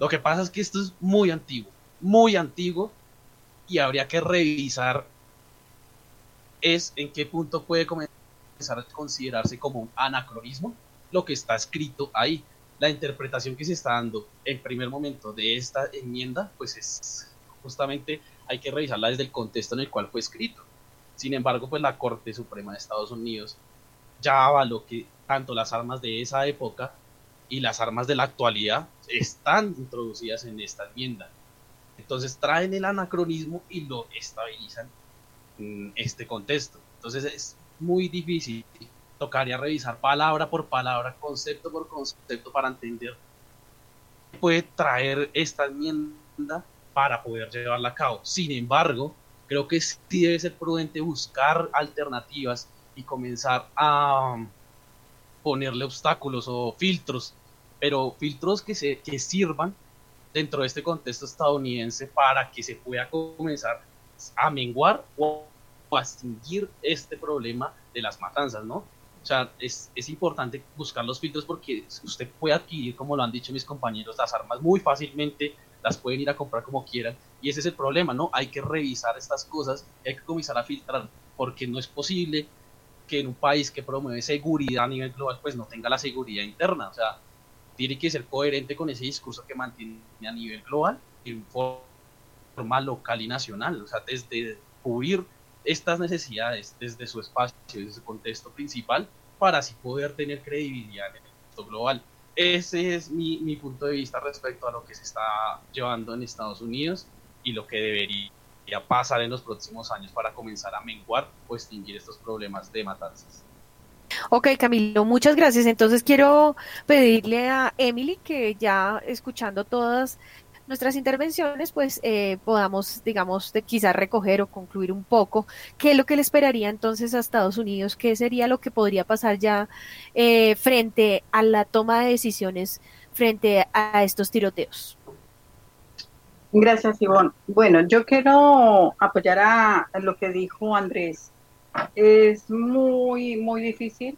Lo que pasa es que esto es muy antiguo, muy antiguo, y habría que revisar es en qué punto puede comenzar a considerarse como un anacronismo lo que está escrito ahí. La interpretación que se está dando en primer momento de esta enmienda, pues es justamente hay que revisarla desde el contexto en el cual fue escrito. Sin embargo, pues la Corte Suprema de Estados Unidos ya avaló que tanto las armas de esa época y las armas de la actualidad están introducidas en esta enmienda. Entonces traen el anacronismo y lo estabilizan en este contexto. Entonces es muy difícil. Tocaría revisar palabra por palabra, concepto por concepto para entender puede traer esta enmienda para poder llevarla a cabo. Sin embargo, creo que sí debe ser prudente buscar alternativas y comenzar a ponerle obstáculos o filtros, pero filtros que, se, que sirvan dentro de este contexto estadounidense para que se pueda comenzar a menguar o a extinguir este problema de las matanzas, ¿no? O sea, es, es, importante buscar los filtros porque usted puede adquirir, como lo han dicho mis compañeros, las armas muy fácilmente las pueden ir a comprar como quieran. Y ese es el problema, ¿no? Hay que revisar estas cosas, hay que comenzar a filtrar, porque no es posible que en un país que promueve seguridad a nivel global, pues no tenga la seguridad interna. O sea, tiene que ser coherente con ese discurso que mantiene a nivel global, en forma local y nacional. O sea, desde cubrir estas necesidades desde su espacio, desde su contexto principal, para así poder tener credibilidad en el contexto global. Ese es mi, mi, punto de vista respecto a lo que se está llevando en Estados Unidos y lo que debería pasar en los próximos años para comenzar a menguar o extinguir estos problemas de matanzas. Ok, Camilo, muchas gracias. Entonces quiero pedirle a Emily que ya escuchando todas nuestras intervenciones, pues eh, podamos, digamos, de quizás recoger o concluir un poco qué es lo que le esperaría entonces a Estados Unidos, qué sería lo que podría pasar ya eh, frente a la toma de decisiones frente a estos tiroteos. Gracias, Ivonne. Bueno, yo quiero apoyar a lo que dijo Andrés. Es muy, muy difícil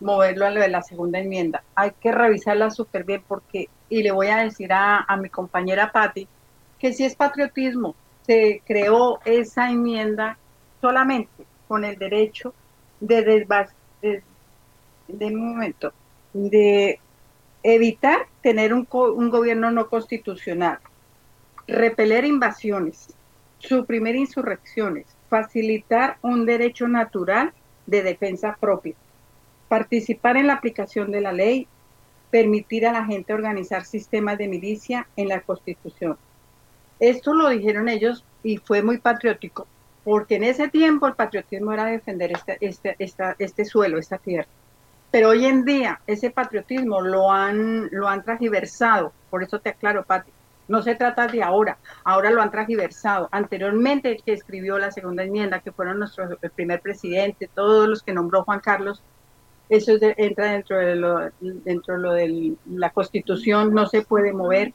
moverlo a lo de la segunda enmienda. Hay que revisarla súper bien porque, y le voy a decir a, mi compañera Patti, que si es patriotismo, se creó esa enmienda solamente con el derecho de, de, de, momento, de evitar tener un, un gobierno no constitucional, repeler invasiones, suprimir insurrecciones, facilitar un derecho natural de defensa propia participar en la aplicación de la ley, permitir a la gente organizar sistemas de milicia en la Constitución. Esto lo dijeron ellos y fue muy patriótico, porque en ese tiempo el patriotismo era defender este, este, este suelo, esta tierra. Pero hoy en día ese patriotismo lo han, lo han transversado, por eso te aclaro, Pati, no se trata de ahora, ahora lo han transversado. Anteriormente el que escribió la segunda enmienda, que fueron nuestro primer presidente, todos los que nombró Juan Carlos, eso entra dentro de lo, dentro de, lo de la constitución, no se puede mover,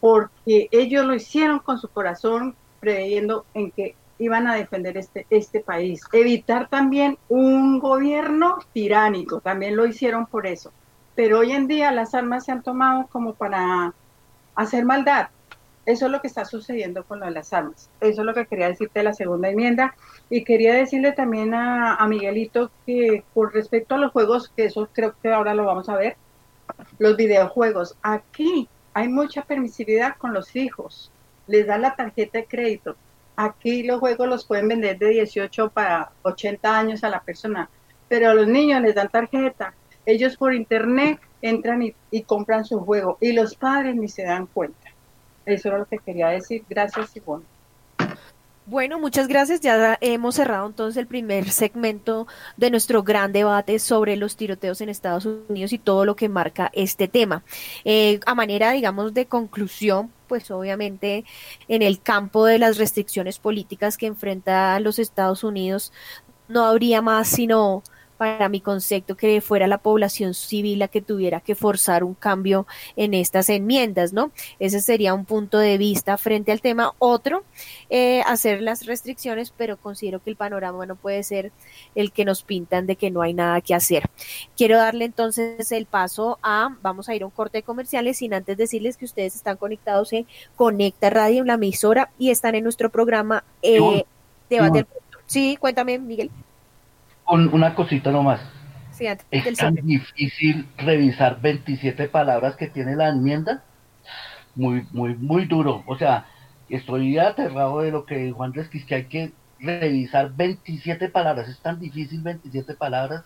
porque ellos lo hicieron con su corazón, creyendo en que iban a defender este, este país. Evitar también un gobierno tiránico, también lo hicieron por eso. Pero hoy en día las armas se han tomado como para hacer maldad, eso es lo que está sucediendo con lo de las armas. Eso es lo que quería decirte de la segunda enmienda. Y quería decirle también a, Miguelito que con respecto a los juegos, que eso creo que ahora lo vamos a ver, los videojuegos, aquí hay mucha permisividad con los hijos. Les da la tarjeta de crédito. Aquí los juegos los pueden vender de 18 para 80 años a la persona, pero a los niños les dan tarjeta. Ellos por internet entran y, compran su juego y los padres ni se dan cuenta. Eso era lo que quería decir. Gracias, Ivonne. Bueno, muchas gracias. Ya hemos cerrado entonces el primer segmento de nuestro gran debate sobre los tiroteos en Estados Unidos y todo lo que marca este tema. Eh, a manera, digamos, de conclusión, pues obviamente en el campo de las restricciones políticas que enfrenta los Estados Unidos, no habría más sino para mi concepto que fuera la población civil la que tuviera que forzar un cambio en estas enmiendas, ¿no? Ese sería un punto de vista frente al tema. Otro, eh, hacer las restricciones, pero considero que el panorama no puede ser el que nos pintan de que no hay nada que hacer. Quiero darle entonces el paso a, vamos a ir a un corte de comerciales sin antes decirles que ustedes están conectados en Conecta Radio, en la emisora, y están en nuestro programa eh, Debate. Sí, cuéntame, Miguel una cosita nomás. es tan difícil revisar 27 palabras que tiene la enmienda. Muy, muy, muy duro. O sea, estoy aterrado de lo que Juan Andrés, que hay que revisar 27 palabras. Es tan difícil 27 palabras,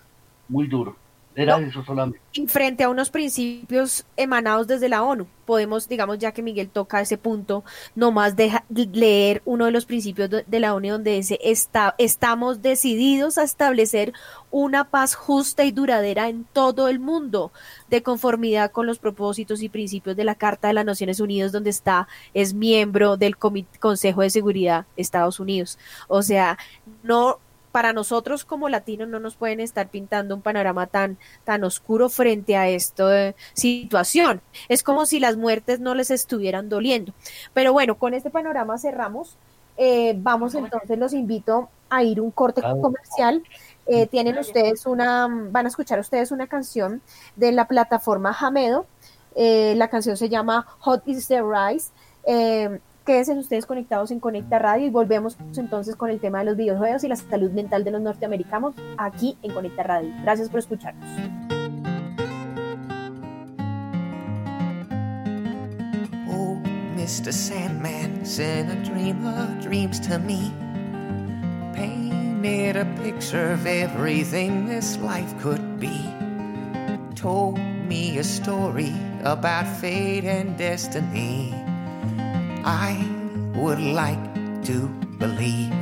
muy duro. Era eso solamente. Frente a unos principios emanados desde la ONU, podemos, digamos, ya que Miguel toca ese punto, nomás deja leer uno de los principios de la ONU donde dice, está, estamos decididos a establecer una paz justa y duradera en todo el mundo, de conformidad con los propósitos y principios de la Carta de las Naciones Unidas, donde está, es miembro del Consejo de Seguridad de Estados Unidos. O sea, no para nosotros como latinos no nos pueden estar pintando un panorama tan, tan oscuro frente a esta situación. Es como si las muertes no les estuvieran doliendo. Pero bueno, con este panorama cerramos. Eh, vamos entonces, los invito a ir un corte comercial. Eh, tienen ustedes una, van a escuchar ustedes una canción de la plataforma Jamedo. Eh, la canción se llama Hot is the Rise. Quédense ustedes conectados en Conecta Radio y volvemos entonces con el tema de los videojuegos y la salud mental de los norteamericanos aquí en Conecta Radio. Gracias por escucharnos. Oh, Mr. Sandman, sent a dreamer dreams to me. Painted a picture of everything this life could be. Told me a story about fate and destiny. I would like to believe.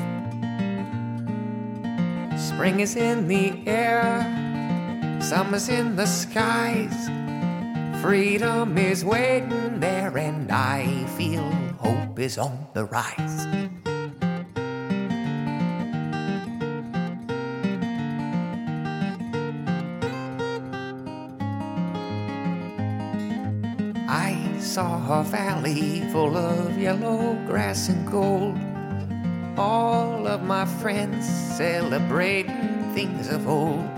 Spring is in the air, summer's in the skies. Freedom is waiting there, and I feel hope is on the rise. Saw a valley full of yellow grass and gold. All of my friends celebrating things of old.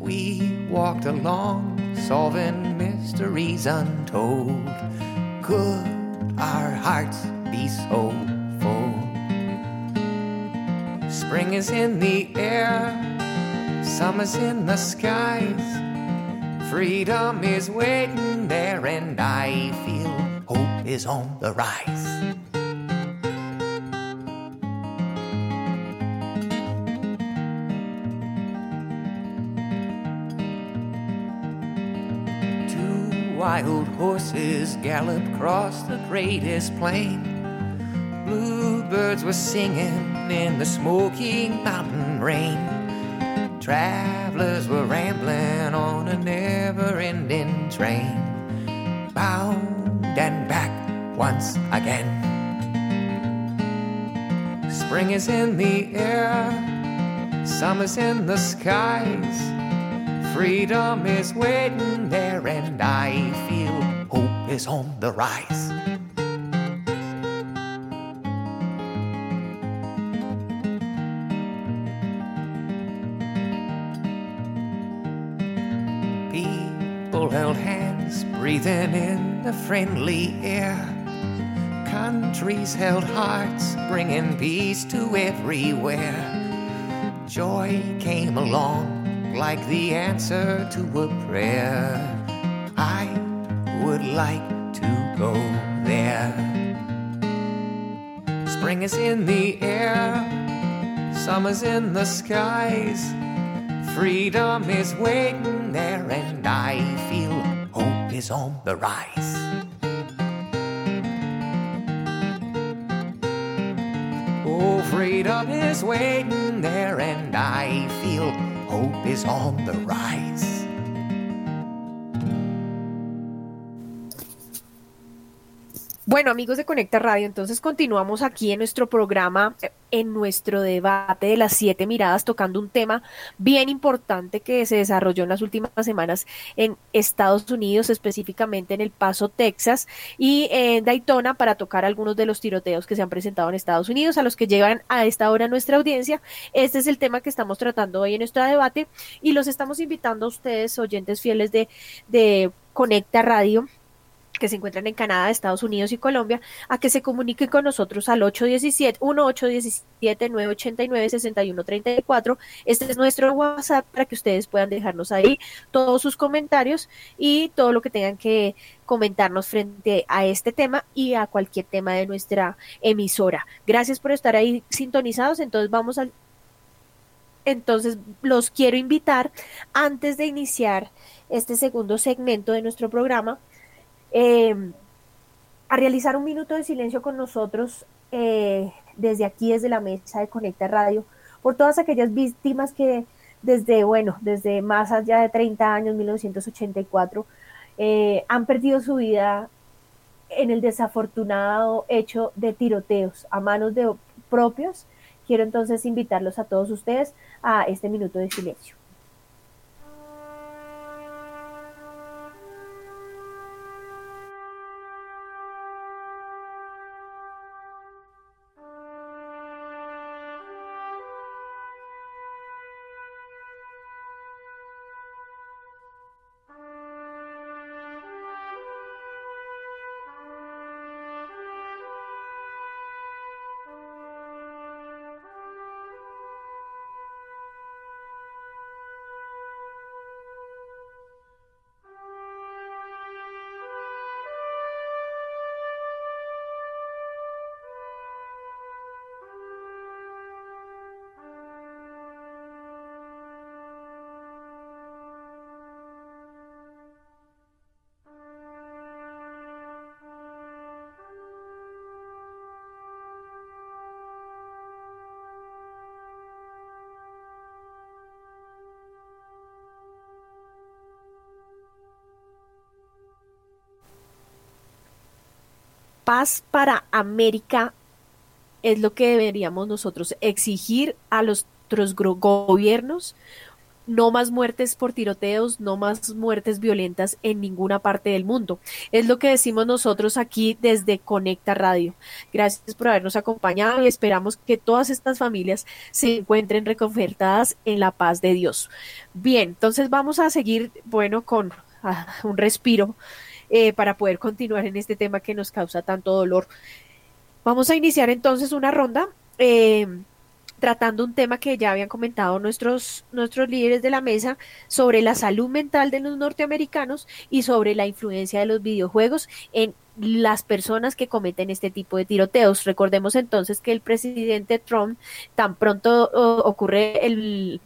We walked along, solving mysteries untold. Could our hearts be so full? Spring is in the air, summer's in the skies. Freedom is waiting there, and I feel hope is on the rise. Two wild horses galloped across the greatest plain. Bluebirds were singing in the smoky mountain rain. Travelers were rambling on a never ending train, bound and back once again. Spring is in the air, summer's in the skies. Freedom is waiting there, and I feel hope is on the rise. Breathing in the friendly air. Countries held hearts, bringing peace to everywhere. Joy came along like the answer to a prayer. I would like to go there. Spring is in the air, summer's in the skies. Freedom is waiting there, and I feel is on the rise. Oh, freedom is waiting there, and I feel hope is on the rise. Bueno, amigos de Conecta Radio, entonces continuamos aquí en nuestro programa, en nuestro debate de las siete miradas, tocando un tema bien importante que se desarrolló en las últimas semanas en Estados Unidos, específicamente en El Paso, Texas, y en Daytona, para tocar algunos de los tiroteos que se han presentado en Estados Unidos, a los que llegan a esta hora nuestra audiencia. Este es el tema que estamos tratando hoy en nuestro debate y los estamos invitando a ustedes, oyentes fieles de, de Conecta Radio que se encuentran en Canadá, Estados Unidos y Colombia, a que se comuniquen con nosotros al 817 1817 989 6134. Este es nuestro WhatsApp para que ustedes puedan dejarnos ahí todos sus comentarios y todo lo que tengan que comentarnos frente a este tema y a cualquier tema de nuestra emisora. Gracias por estar ahí sintonizados. Entonces vamos al entonces los quiero invitar antes de iniciar este segundo segmento de nuestro programa eh, a realizar un minuto de silencio con nosotros eh, desde aquí, desde la mesa de Conecta Radio, por todas aquellas víctimas que desde, bueno, desde más allá de 30 años, 1984, eh, han perdido su vida en el desafortunado hecho de tiroteos a manos de propios. Quiero entonces invitarlos a todos ustedes a este minuto de silencio. Paz para América es lo que deberíamos nosotros exigir a los otros gobiernos. No más muertes por tiroteos, no más muertes violentas en ninguna parte del mundo. Es lo que decimos nosotros aquí desde Conecta Radio. Gracias por habernos acompañado y esperamos que todas estas familias se encuentren reconfortadas en la paz de Dios. Bien, entonces vamos a seguir, bueno, con ah, un respiro eh, para poder continuar en este tema que nos causa tanto dolor. Vamos a iniciar entonces una ronda eh, tratando un tema que ya habían comentado nuestros, nuestros líderes de la mesa sobre la salud mental de los norteamericanos y sobre la influencia de los videojuegos en las personas que cometen este tipo de tiroteos. Recordemos entonces que el presidente Trump, tan pronto ocurre el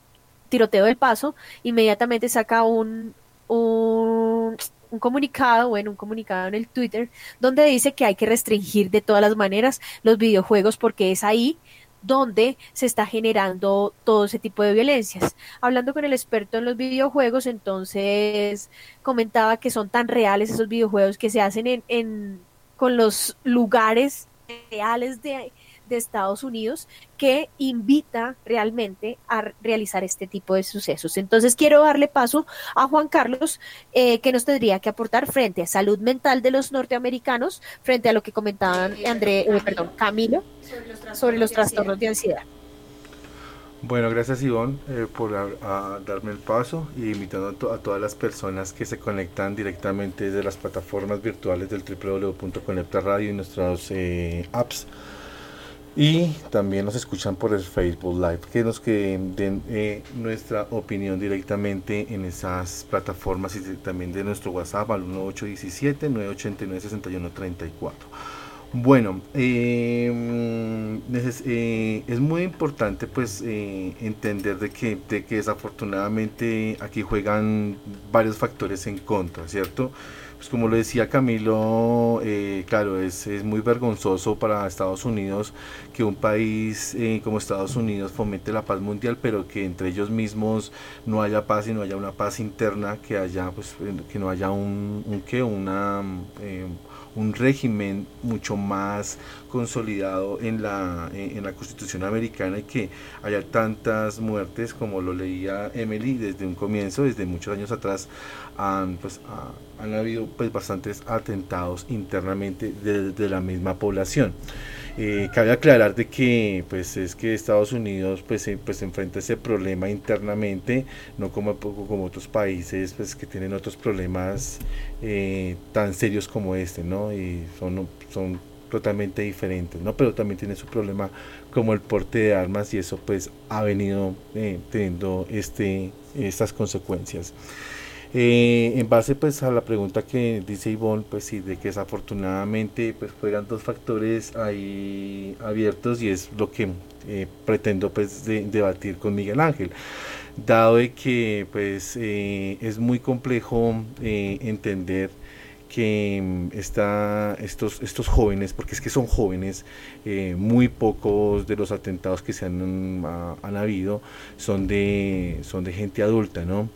tiroteo del paso, inmediatamente saca un, un un comunicado, bueno, un comunicado en el Twitter, donde dice que hay que restringir de todas las maneras los videojuegos porque es ahí donde se está generando todo ese tipo de violencias. Hablando con el experto en los videojuegos, entonces comentaba que son tan reales esos videojuegos que se hacen en, en con los lugares reales de, de Estados Unidos que invita realmente a realizar este tipo de sucesos. Entonces quiero darle paso a Juan Carlos, eh, que nos tendría que aportar frente a salud mental de los norteamericanos, frente a lo que comentaban André, eh, perdón, Camilo, sobre los trastornos de ansiedad. Bueno, gracias Ivonne eh, por darme el paso y invitando a, todas las personas que se conectan directamente desde las plataformas virtuales del www.conecta radio y nuestras apps y también nos escuchan por el Facebook Live, que nos que den eh, nuestra opinión directamente en esas plataformas y también de nuestro WhatsApp al 1817-989-6134. Bueno, em, eh, es muy importante pues eh, entender de que, de que desafortunadamente aquí juegan varios factores en contra, ¿cierto? Pues como lo decía Camilo, eh, claro, es, es, muy vergonzoso para Estados Unidos que un país eh, como Estados Unidos fomente la paz mundial, pero que entre ellos mismos no haya paz y no haya una paz interna, que haya, pues, que no haya un, un ¿qué? una un régimen mucho más consolidado en la, en la Constitución americana y que haya tantas muertes como lo leía Emily desde un comienzo, desde muchos años atrás, han, pues, han habido pues, bastantes atentados internamente de la misma población. Eh, cabe aclarar de que pues es que Estados Unidos pues, pues enfrenta ese problema internamente, no como, como otros países pues que tienen otros problemas eh, tan serios como este, ¿no? Y son, son totalmente diferentes, ¿no? Pero también tiene su problema como el porte de armas y eso pues ha venido eh, teniendo este, estas consecuencias. Eh, en base pues a la pregunta que dice Ivonne, pues sí, de que desafortunadamente pues fueran dos factores ahí abiertos y es lo que eh, pretendo pues debatir con Miguel Ángel. Dado de que pues eh, es muy complejo entender que mm, está, estos, estos jóvenes, porque es que son jóvenes, eh, muy pocos de los atentados que se han, mm, han habido son de, son de gente adulta, ¿no?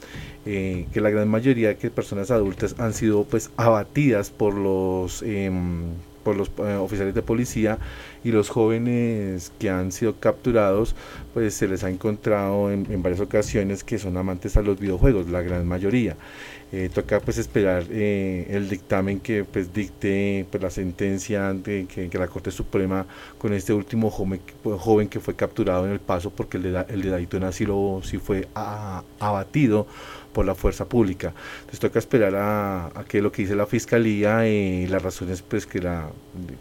Eh, que la gran mayoría de personas adultas han sido pues abatidas por los, em, por los eh, oficiales de policía y los jóvenes que han sido capturados pues se les ha encontrado en, en varias ocasiones que son amantes a los videojuegos, la gran mayoría. Eh, toca pues esperar eh, el dictamen que pues dicte pues, la sentencia de que, la Corte Suprema con este último joven, joven que fue capturado en el paso porque el de, el de Daytona sí, lo, sí fue abatido por la fuerza pública. Entonces toca esperar a, a que lo que dice la fiscalía y eh, las razones pues que la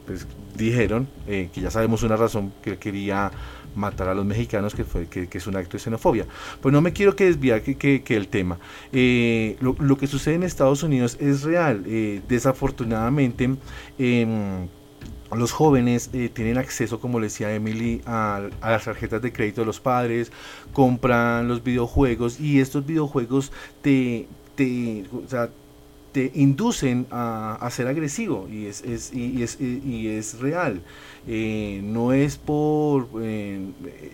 pues, dijeron, que ya sabemos una razón que quería matar a los mexicanos, que, fue, que, es un acto de xenofobia. Pues no me quiero que desviar que, que, el tema. Eh, lo, que sucede en Estados Unidos es real. Eh, desafortunadamente, em, los jóvenes eh, tienen acceso, como le decía Emily, a, las tarjetas de crédito de los padres, compran los videojuegos y estos videojuegos te, te, inducen a, a, ser agresivo y es, es, y, es, y es real. Eh, no es por... Eh,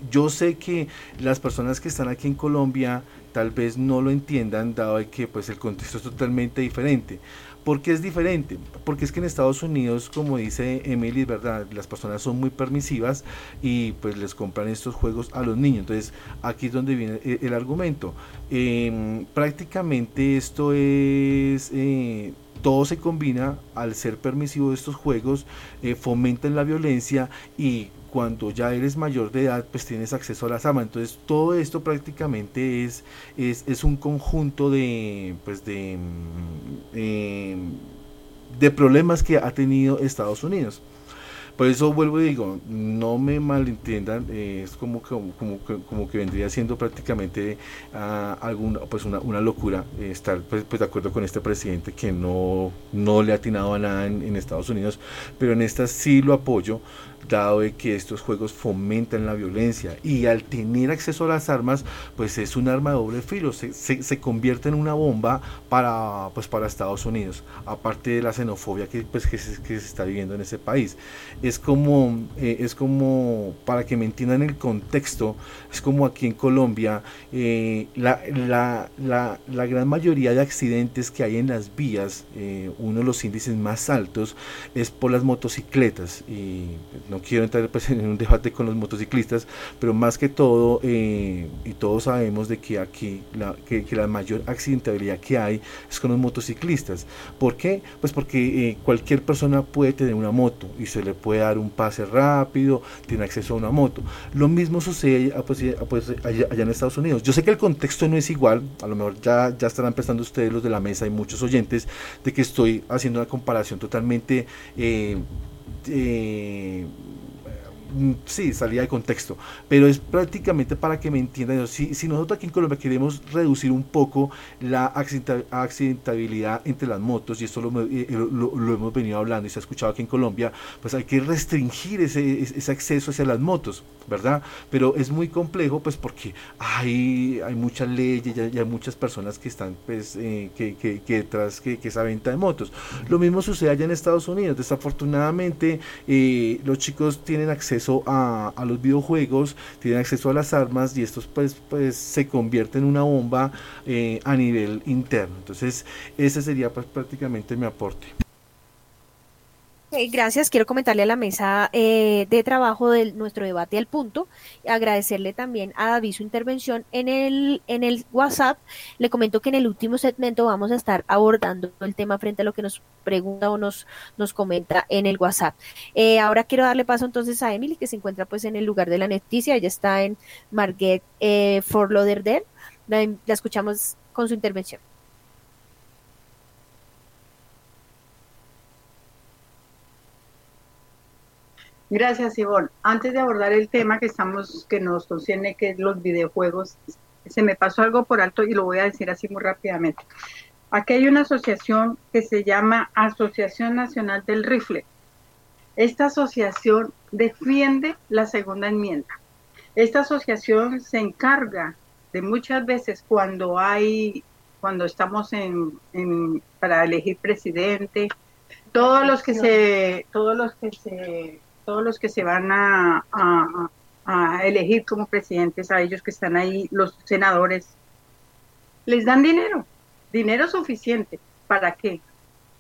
yo sé que las personas que están aquí en Colombia tal vez no lo entiendan, dado que pues el contexto es totalmente diferente. ¿Por qué es diferente? Porque es que en Estados Unidos, como dice Emily, ¿verdad? Las personas son muy permisivas y pues les compran estos juegos a los niños. Entonces, aquí es donde viene el, argumento. Em, prácticamente esto es eh, todo se combina al ser permisivo estos juegos, eh, fomentan la violencia y cuando ya eres mayor de edad, pues tienes acceso a las armas. Entonces, todo esto prácticamente es, es, un conjunto de, pues de, mm, em, de problemas que ha tenido Estados Unidos. Por eso vuelvo y digo, no me malentiendan, eh, es como, como, que vendría siendo prácticamente uh, alguna, pues una, una locura eh, estar pues, pues, de acuerdo con este presidente que no, no le ha atinado a nada en, en Estados Unidos, pero en esta sí lo apoyo dado de que estos juegos fomentan la violencia y al tener acceso a las armas, pues es un arma de doble filo, se, se, convierte en una bomba para, pues para Estados Unidos, aparte de la xenofobia que, pues, que, se, que se está viviendo en ese país. Es como, eh, es como, para que me entiendan el contexto, es como aquí en Colombia, eh, la, la, la, la, gran mayoría de accidentes que hay en las vías, eh, uno de los índices más altos, es por las motocicletas. Y no quiero entrar pues, en un debate con los motociclistas, pero más que todo, eh, y todos sabemos de que aquí la, que, la mayor accidentabilidad que hay es con los motociclistas. ¿Por qué? Pues porque eh, cualquier persona puede tener una moto y se le puede dar un pase rápido, tiene acceso a una moto. Lo mismo sucede pues, ah, pues, allá, en Estados Unidos. Yo sé que el contexto no es igual, a lo mejor ya, ya estarán pensando ustedes los de la mesa y muchos oyentes de que estoy haciendo una comparación totalmente... Eh, eh, sí, salía de contexto, pero es prácticamente para que me entiendan. Si, si nosotros aquí en Colombia queremos reducir un poco la accidentabilidad entre las motos, y esto eh, lo, lo, hemos venido hablando y se ha escuchado aquí en Colombia, pues hay que restringir ese, ese acceso hacia las motos, ¿verdad? Pero es muy complejo, pues porque hay, hay muchas leyes, ya, hay muchas personas que están, pues, eh, que, que, que, detrás que, que esa venta de motos. Lo mismo sucede allá en Estados Unidos. Desafortunadamente, eh, los chicos tienen acceso a, a, los videojuegos, tienen acceso a las armas y estos, pues, pues se convierten en una bomba eh, a nivel interno. Entonces, ese sería pues, prácticamente mi aporte gracias. Quiero comentarle a la mesa eh, de trabajo de nuestro debate al punto, agradecerle también a David su intervención en el, en el WhatsApp. Le comento que en el último segmento vamos a estar abordando el tema frente a lo que nos pregunta o nos, nos comenta en el WhatsApp. Eh, ahora quiero darle paso entonces a Emily, que se encuentra pues en el lugar de la noticia. Ella está en Marget eh, la escuchamos con su intervención. Gracias, Ivonne. Antes de abordar el tema que estamos, que nos concierne, que es los videojuegos, se me pasó algo por alto y lo voy a decir así muy rápidamente. Aquí hay una asociación que se llama Asociación Nacional del Rifle. Esta asociación defiende la segunda enmienda. Esta asociación se encarga de muchas veces cuando hay, cuando estamos en, en para elegir presidente, todos los que se, todos los que se todos los que se van a, elegir como presidentes, a ellos que están ahí, los senadores, les dan dinero, dinero suficiente. ¿Para qué?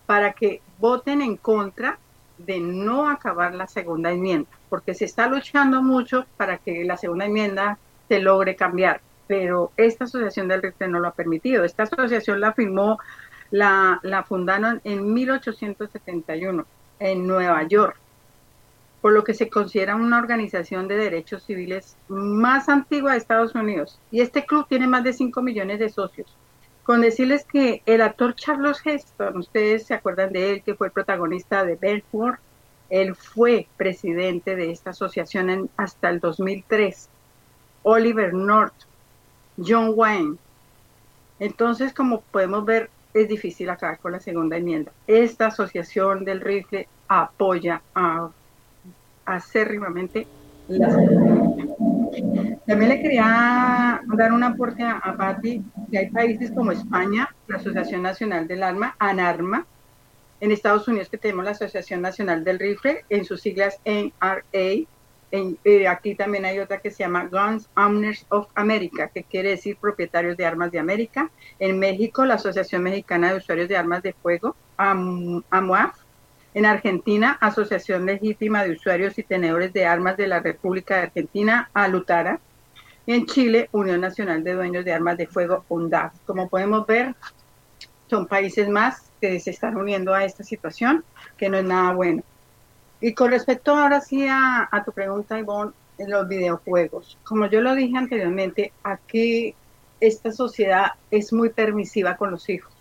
Para que voten en contra de no acabar la segunda enmienda, porque se está luchando mucho para que la segunda enmienda se logre cambiar, pero esta asociación del RIFLE no lo ha permitido. Esta asociación la firmó, la, la fundaron en 1871 en Nueva York por lo que se considera una organización de derechos civiles más antigua de Estados Unidos. Y este club tiene más de 5 millones de socios. Con decirles que el actor Charles Heston, ustedes se acuerdan de él, que fue el protagonista de Belfort, él fue presidente de esta asociación hasta el 2003. Oliver North, John Wayne. Entonces, como podemos ver, es difícil acabar con la segunda enmienda. Esta asociación del rifle apoya a acérrimamente También le quería dar un aporte a, Patti, que hay países como España, la Asociación Nacional del Arma, ANARMA, en Estados Unidos que tenemos la Asociación Nacional del Rifle, en sus siglas NRA, en, eh, aquí también hay otra que se llama Guns Owners of America, que quiere decir propietarios de armas de América. En México, la Asociación Mexicana de Usuarios de Armas de Fuego, AMUAF, en Argentina, Asociación Legítima de Usuarios y Tenedores de Armas de la República de Argentina, ALUTARA. Y en Chile, Unión Nacional de Dueños de Armas de Fuego, UNDAF. Como podemos ver, son países más que se están uniendo a esta situación, que no es nada bueno. Y con respecto ahora sí a, tu pregunta, Ivonne, en los videojuegos. Como yo lo dije anteriormente, aquí esta sociedad es muy permisiva con los hijos.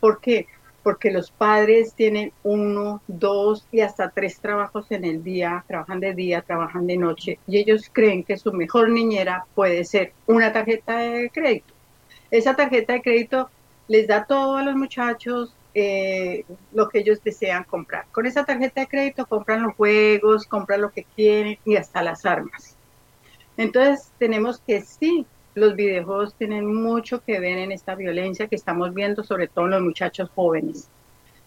¿Por qué? Porque los padres tienen uno, dos y hasta tres trabajos en el día, trabajan de día, trabajan de noche, y ellos creen que su mejor niñera puede ser una tarjeta de crédito. Esa tarjeta de crédito les da todo a los muchachos eh, lo que ellos desean comprar. Con esa tarjeta de crédito compran los juegos, compran lo que quieren y hasta las armas. Entonces tenemos que sí los videojuegos tienen mucho que ver en esta violencia que estamos viendo, sobre todo en los muchachos jóvenes.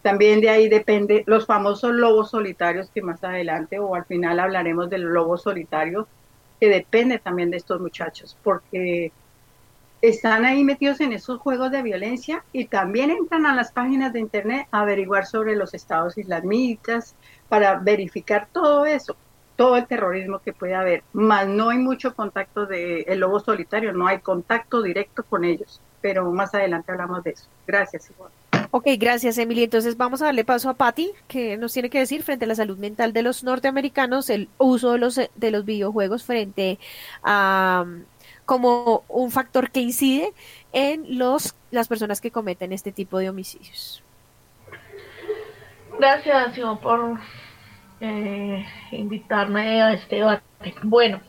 También de ahí depende los famosos lobos solitarios que más adelante o al final hablaremos del lobo solitario, que depende también de estos muchachos, porque están ahí metidos en esos juegos de violencia y también entran a las páginas de internet a averiguar sobre los estados islamitas para verificar todo eso todo el terrorismo que puede haber, más no hay mucho contacto de el lobo solitario, no hay contacto directo con ellos, pero más adelante hablamos de eso. Gracias, igual. Ok, gracias, Emily. Entonces vamos a darle paso a Patty, que nos tiene que decir frente a la salud mental de los norteamericanos, el uso de los, de los videojuegos frente a como un factor que incide en los las personas que cometen este tipo de homicidios. Gracias, Simón, por eh, invitarme a este debate. Bueno,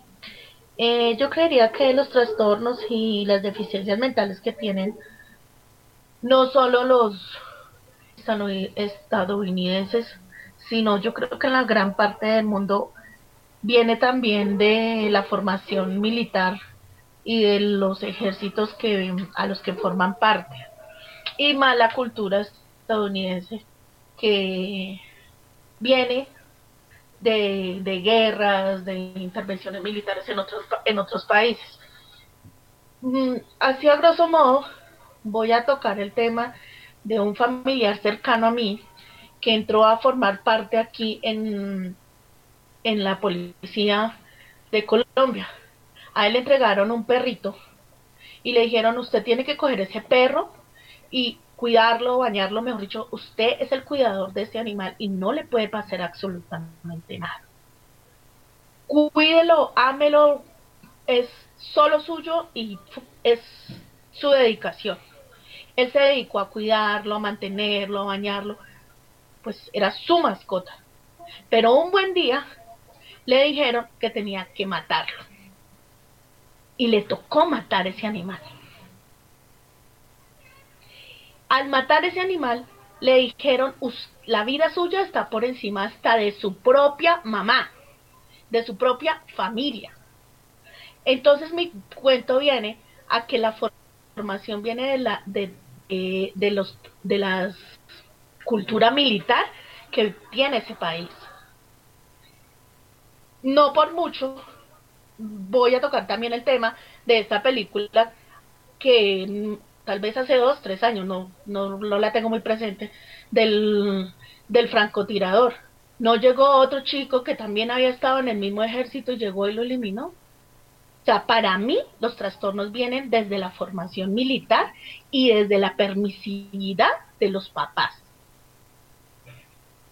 eh, yo creería que los trastornos y las deficiencias mentales que tienen no solo los estadounidenses, sino yo creo que la gran parte del mundo viene también de la formación militar y de los ejércitos que a los que forman parte y más la cultura estadounidense que viene de, de, guerras, de intervenciones militares en otros, en otros países. Mm, así a grosso modo voy a tocar el tema de un familiar cercano a mí que entró a formar parte aquí en, en la policía de Colombia. A él le entregaron un perrito y le dijeron, usted tiene que coger ese perro y cuidarlo, bañarlo, mejor dicho, usted es el cuidador de ese animal y no le puede pasar absolutamente nada. Cuídelo, ámelo, es solo suyo y es su dedicación. Él se dedicó a cuidarlo, a mantenerlo, a bañarlo, pues era su mascota. Pero un buen día le dijeron que tenía que matarlo. Y le tocó matar ese animal. Al matar ese animal, le dijeron, la vida suya está por encima hasta de su propia mamá, de su propia familia. Entonces mi cuento viene a que la formación viene de la de, eh, los de la cultura militar que tiene ese país. No por mucho voy a tocar también el tema de esta película que tal vez hace dos, tres años, no, no, la tengo muy presente, del, del francotirador. No llegó otro chico que también había estado en el mismo ejército y llegó y lo eliminó. O sea, para mí los trastornos vienen desde la formación militar y desde la permisividad de los papás.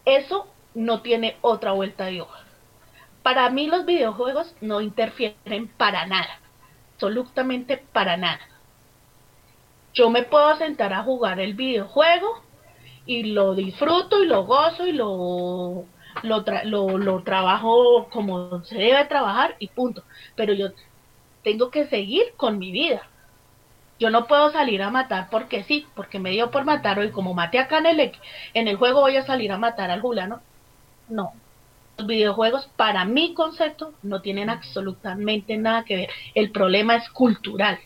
Eso no tiene otra vuelta de hoja. Para mí los videojuegos no interfieren para nada, absolutamente para nada yo me puedo sentar a jugar el videojuego y lo disfruto y lo gozo y lo, lo, lo, trabajo como se debe trabajar y punto. Pero yo tengo que seguir con mi vida. Yo no puedo salir a matar porque sí, porque me dio por matar hoy, como maté acá en el, en el juego voy a salir a matar al Julano. No. Los videojuegos, para mi concepto, no tienen absolutamente nada que ver. El problema es cultural.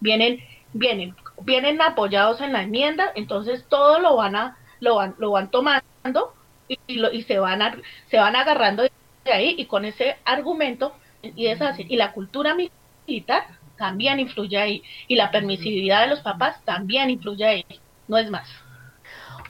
Vienen vienen, vienen apoyados en la enmienda, entonces todo lo van a, lo van, lo van tomando y, lo, y se van a, se van agarrando de ahí y con ese argumento y es así, y la cultura militar también influye ahí y la permisividad de los papás también influye ahí, no es más.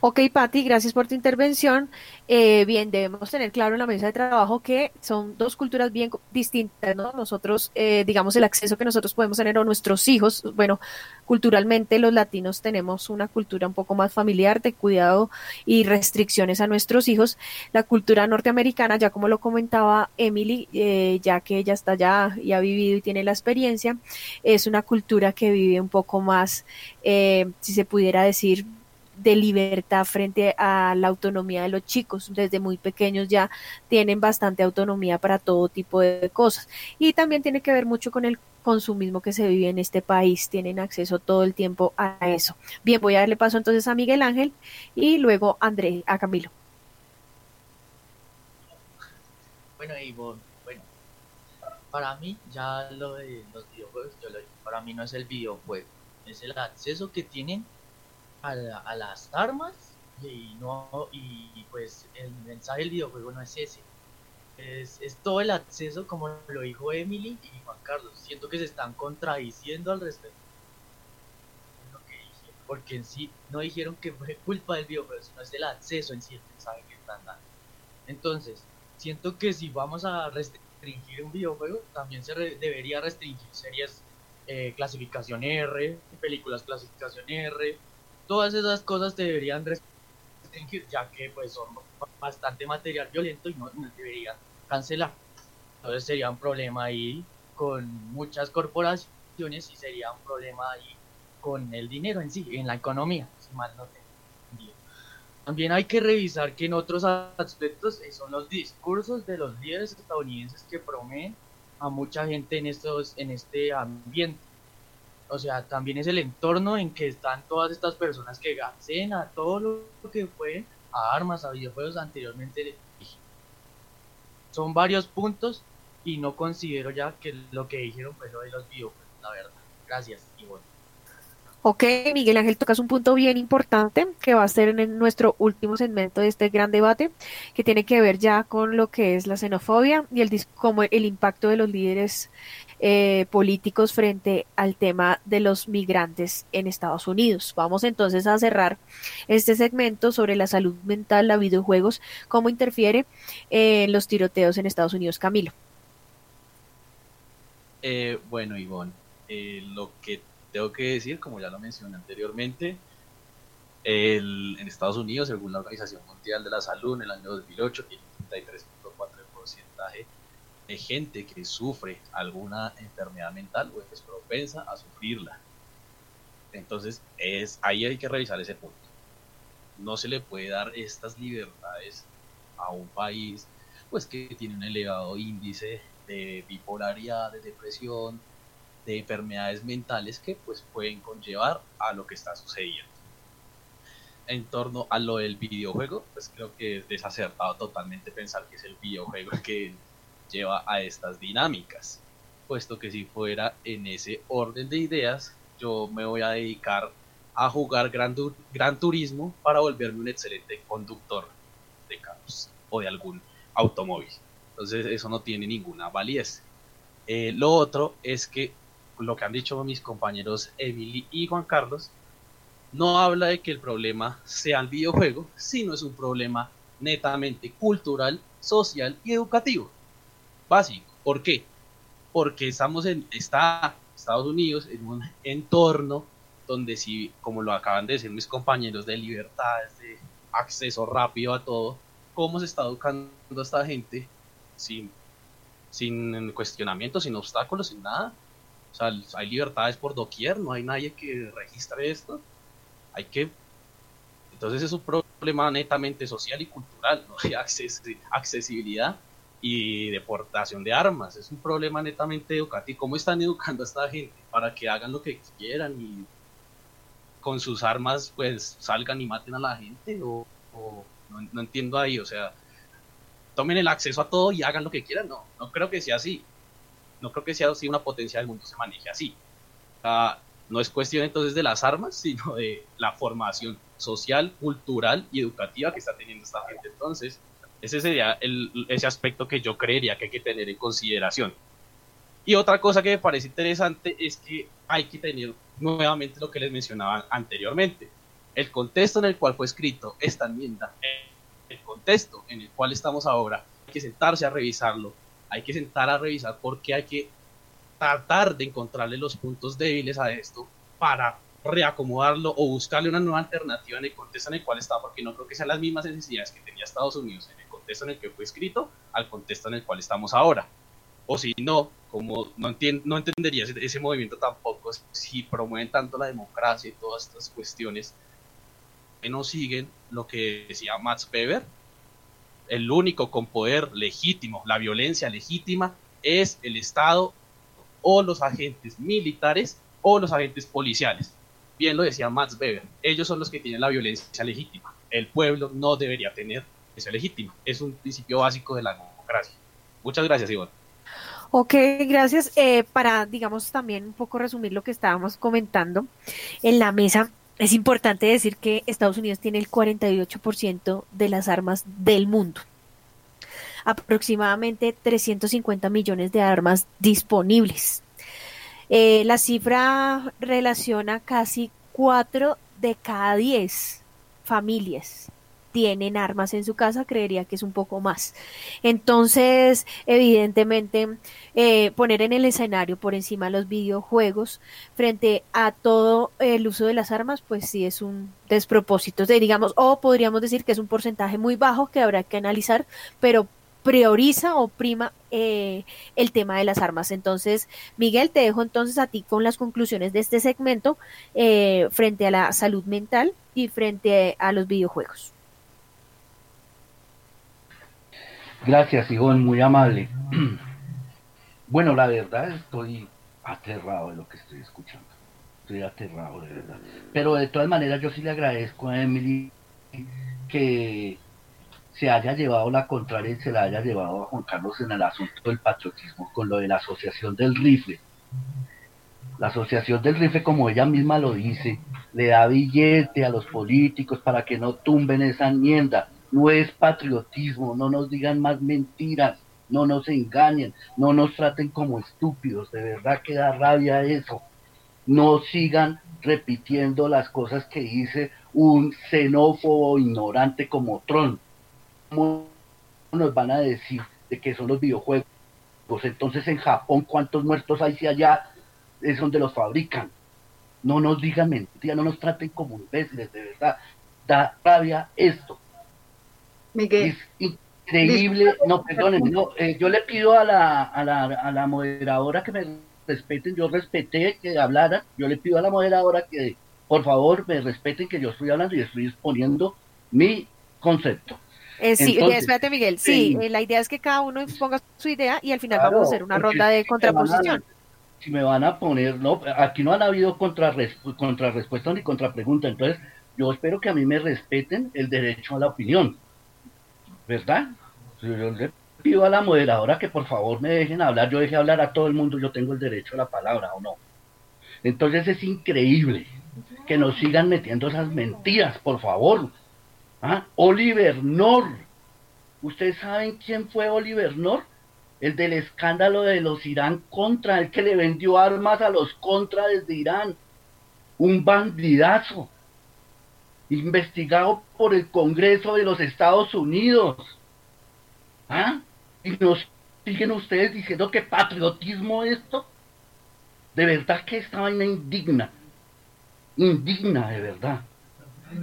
Ok, Patti, gracias por tu intervención. Eh, bien, debemos tener claro en la mesa de trabajo que son dos culturas bien distintas, ¿no? Nosotros, eh, digamos, el acceso que nosotros podemos tener a nuestros hijos, bueno, culturalmente los latinos tenemos una cultura un poco más familiar de cuidado y restricciones a nuestros hijos. La cultura norteamericana, ya como lo comentaba Emily, eh, ya que ella está allá y ha vivido y tiene la experiencia, es una cultura que vive un poco más, si se pudiera decir, de libertad frente a la autonomía de los chicos. Desde muy pequeños ya tienen bastante autonomía para todo tipo de cosas. Y también tiene que ver mucho con el consumismo que se vive en este país. Tienen acceso todo el tiempo a eso. Bien, voy a darle paso entonces a Miguel Ángel y luego a André, a Camilo. Bueno, y bueno, para mí ya lo de los videojuegos, para mí no es el videojuego, es el acceso que tienen a, las armas y no y pues el mensaje del videojuego no es ese. Es, es, todo el acceso como lo dijo Emily y Juan Carlos. Siento que se están contradiciendo al respecto. Porque en sí no dijeron que fue culpa del videojuego sino es el acceso en sí el mensaje que están dando. Entonces siento que si vamos a restringir un videojuego también se debería restringir series eh, clasificación R películas clasificación R todas esas cosas deberían restringir, ya que pues son bastante material violento y no, deberían cancelar. Entonces sería un problema ahí con muchas corporaciones y sería un problema ahí con el dinero en sí, en la economía, si mal no también hay que revisar que en otros aspectos eh, son los discursos de los líderes estadounidenses que prometen a mucha gente en, estos, en este ambiente. O sea, también es el entorno en que están todas estas personas que gasten a todo lo que fue a armas, a videojuegos anteriormente. Son varios puntos y no considero ya que lo que dijeron fue lo de los videojuegos, la verdad. Gracias y bueno. Ok, Miguel Ángel, tocas un punto bien importante que va a ser en nuestro último segmento de este gran debate, que tiene que ver ya con lo que es la xenofobia y el como el impacto de los líderes eh, políticos frente al tema de los migrantes en Estados Unidos. Vamos entonces a cerrar este segmento sobre la salud mental, la videojuegos, cómo interfiere en los tiroteos en Estados Unidos. Camilo. Eh, bueno, Ivonne, eh, lo que tengo que decir, como ya lo mencioné anteriormente, el, en Estados Unidos, según la Organización Mundial de la Salud, en el año 2008 tiene un 33.4% de gente que sufre alguna enfermedad mental o es propensa a sufrirla. Entonces, es, ahí hay que revisar ese punto. No se le puede dar estas libertades a un país pues que tiene un elevado índice de bipolaridad, de depresión, de enfermedades mentales que pues pueden conllevar a lo que está sucediendo. En torno a lo del videojuego, pues creo que es desacertado totalmente pensar que es el videojuego que lleva a estas dinámicas, puesto que si fuera en ese orden de ideas, yo me voy a dedicar a jugar Gran, gran Turismo para volverme un excelente conductor de carros o de algún automóvil. Entonces eso no tiene ninguna validez. Eh, lo otro es que lo que han dicho mis compañeros Emily y Juan Carlos, no habla de que el problema sea el videojuego, sino es un problema netamente cultural, social y educativo. Básico. ¿Por qué? Porque estamos en está Estados Unidos en un entorno donde si, como lo acaban de decir mis compañeros, de libertades, de acceso rápido a todo, cómo se está educando a esta gente sin, sin cuestionamiento, sin obstáculos, sin nada. O sea, hay libertades por doquier, no hay nadie que registre esto. Hay que. Entonces es un problema netamente social y cultural, no hay accesibilidad y deportación de armas. Es un problema netamente educativo. ¿Cómo están educando a esta gente para que hagan lo que quieran y con sus armas pues salgan y maten a la gente? O, no, no, entiendo ahí, o sea, tomen el acceso a todo y hagan lo que quieran. No, no creo que sea así no creo que sea así una potencia del mundo se maneje así. no es cuestión entonces de las armas, sino de la formación social, cultural y educativa que está teniendo esta gente. Entonces, ese sería el, ese aspecto que yo creería que hay que tener en consideración. Y otra cosa que me parece interesante es que hay que tener nuevamente lo que les mencionaba anteriormente. El contexto en el cual fue escrito esta enmienda, el contexto en el cual estamos ahora, hay que sentarse a revisarlo, hay que sentar a revisar porque hay que tratar de encontrarle los puntos débiles a esto para reacomodarlo o buscarle una nueva alternativa en el contexto en el cual está, porque no creo que sean las mismas necesidades que tenía Estados Unidos contexto en el que fue escrito al contexto en el cual estamos ahora. O si no, como no, no entendería ese, movimiento tampoco, si promueven tanto la democracia y todas estas cuestiones, que no siguen lo que decía Max Weber, el único con poder legítimo, la violencia legítima, es el Estado o los agentes militares o los agentes policiales. Bien lo decía Max Weber, ellos son los que tienen la violencia legítima. El pueblo no debería tener esa legítima. Es un principio básico de la democracia. Muchas gracias, Iván. Ok, gracias. Eh, para, digamos, también un poco resumir lo que estábamos comentando en la mesa, es importante decir que Estados Unidos tiene el 48% de las armas del mundo. Aproximadamente 350 millones de armas disponibles. Eh, la cifra relaciona casi 4 de cada 10 familias tienen armas en su casa, creería que es un poco más. Entonces, evidentemente, eh, poner en el escenario por encima los videojuegos frente a todo el uso de las armas, pues sí es un despropósito, de, digamos, o podríamos decir que es un porcentaje muy bajo que habrá que analizar, pero prioriza o prima eh, el tema de las armas. Entonces, Miguel, te dejo entonces a ti con las conclusiones de este segmento eh, frente a la salud mental y frente a los videojuegos. Gracias, Ivonne, muy amable. Bueno, la verdad estoy aterrado de lo que estoy escuchando. Estoy aterrado, de verdad. Pero de todas maneras yo sí le agradezco a Emily que se haya llevado la contraria y se la haya llevado a Juan Carlos en el asunto del patriotismo con lo de la asociación del rifle. La asociación del rifle, como ella misma lo dice, le da billete a los políticos para que no tumben esa enmienda. No es patriotismo, no nos digan más mentiras, no nos engañen, no nos traten como estúpidos, de verdad que da rabia eso. No sigan repitiendo las cosas que dice un xenófobo ignorante como Trump ¿cómo nos van a decir de que son los videojuegos? Pues entonces en Japón, ¿cuántos muertos hay si allá es donde los fabrican? No nos digan mentiras, no nos traten como imbéciles, de verdad. Da rabia esto. Miguel. Es increíble. No, perdónenme, no, eh, yo le pido a la, a, la, a la moderadora que me respeten, yo respeté que hablara, yo le pido a la moderadora que por favor me respeten que yo estoy hablando y estoy exponiendo mi concepto. Eh, sí, espérate Miguel, sí, eh, la idea es que cada uno exponga su idea y al final vamos a hacer una ronda de contraposición. si me van a poner, no, aquí no han habido contrarrespuesta ni contrapregunta, entonces yo espero que a mí me respeten el derecho a la opinión, ¿verdad? Yo le pido a la moderadora que por favor me dejen hablar, yo deje hablar a todo el mundo, yo tengo el derecho a la palabra o no. Entonces es increíble que nos sigan metiendo esas mentiras, por favor. ¿Ah? Oliver North. ¿Ustedes saben quién fue Oliver North? El del escándalo de los Irán contra, el que le vendió armas a los contra desde Irán. Un bandidazo. Investigado por el Congreso de los Estados Unidos. ¿Ah? Y nos siguen ustedes diciendo que patriotismo esto. De verdad que esta vaina indigna. Indigna, de verdad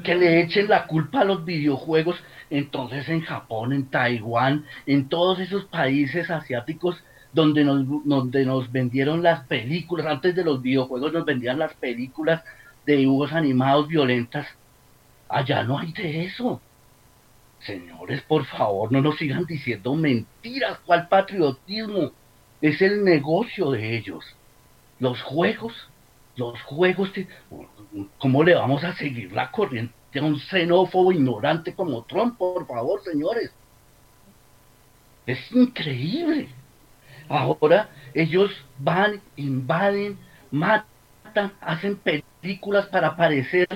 que le echen la culpa a los videojuegos. Entonces en Japón, en Taiwán, en todos esos países asiáticos donde nos, donde nos vendieron las películas, antes de los videojuegos nos vendían las películas de dibujos animados violentas. Allá no hay de eso. Señores, por favor, no nos sigan diciendo mentiras. ¿Cuál patriotismo? Es el negocio de ellos. Los juegos los juegos, ¿cómo le vamos a seguir la corriente a un xenófobo ignorante como Trump, por favor, señores? Es increíble. Ahora ellos van, invaden, matan, hacen películas para aparecer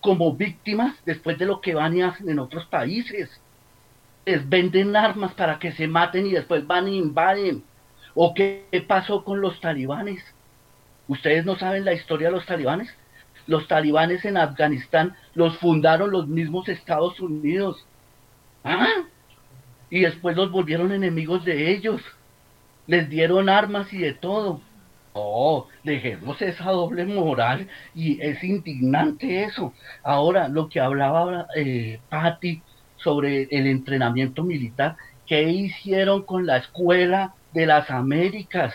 como víctimas después de lo que van y hacen en otros países. Les venden armas para que se maten y después van e invaden. ¿O qué pasó con los talibanes? ¿Ustedes no saben la historia de los talibanes? Los talibanes en Afganistán los fundaron los mismos Estados Unidos. ¿Ah? Y después los volvieron enemigos de ellos. Les dieron armas y de todo. Oh, dejemos esa doble moral y es indignante eso. Ahora, lo que hablaba eh, Patty sobre el entrenamiento militar, ¿qué hicieron con la escuela de las Américas?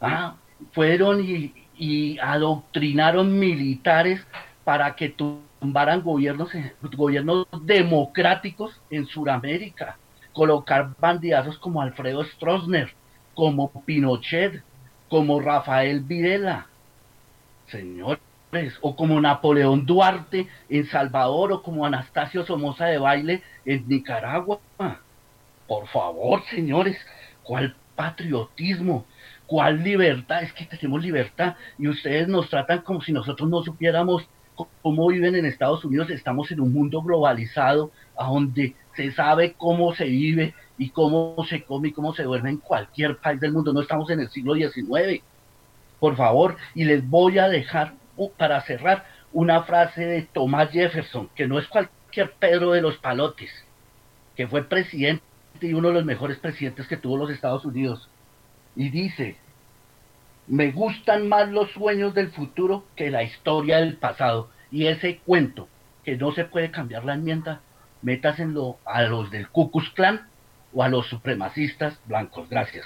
Ah, fueron y, adoctrinaron militares para que tumbaran gobiernos, gobiernos democráticos en Sudamérica, colocar bandidazos como Alfredo Stroessner, como Pinochet, como Rafael Videla, señores, o como Napoleón Duarte en Salvador, o como Anastasio Somoza de Baile en Nicaragua. Por favor, señores, ¿cuál patriotismo? ¿Cuál libertad? Es que tenemos libertad y ustedes nos tratan como si nosotros no supiéramos cómo viven en Estados Unidos. Estamos en un mundo globalizado a donde se sabe cómo se vive y cómo se come y cómo se duerme en cualquier país del mundo. No estamos en el siglo XIX. Por favor, y les voy a dejar para cerrar una frase de Thomas Jefferson, que no es cualquier Pedro de los Palotes, que fue presidente y uno de los mejores presidentes que tuvo los Estados Unidos y dice, me gustan más los sueños del futuro que la historia del pasado. Y ese cuento, que no se puede cambiar la enmienda, métasenlo a los del Ku Klan o a los supremacistas blancos. Gracias.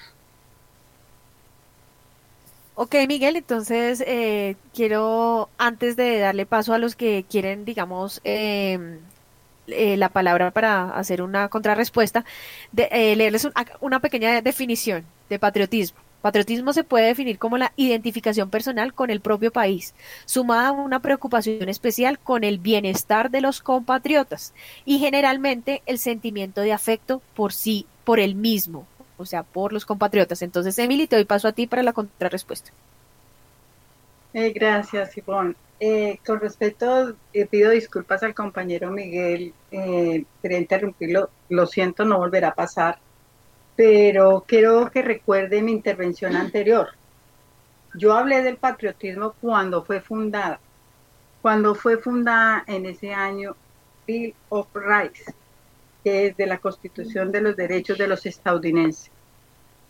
Ok, Miguel, entonces eh, quiero, antes de darle paso a los que quieren, digamos, em, eh, la palabra para hacer una contrarrespuesta, de, eh, leerles una pequeña definición de patriotismo. Patriotismo se puede definir como la identificación personal con el propio país, sumada a una preocupación especial con el bienestar de los compatriotas y generalmente el sentimiento de afecto por sí, por el mismo, o sea, por los compatriotas. Entonces, Emily, te doy paso a ti para la contrarrespuesta. Eh, gracias, Ivonne. Eh, con respecto, eh, pido disculpas al compañero Miguel, eh, quería interrumpirlo, lo siento, no volverá a pasar pero quiero que recuerde mi intervención anterior. Yo hablé del patriotismo cuando fue fundada, cuando fue fundada en ese año Bill of Rights, que es de la Constitución de los Derechos de los Estadounidenses.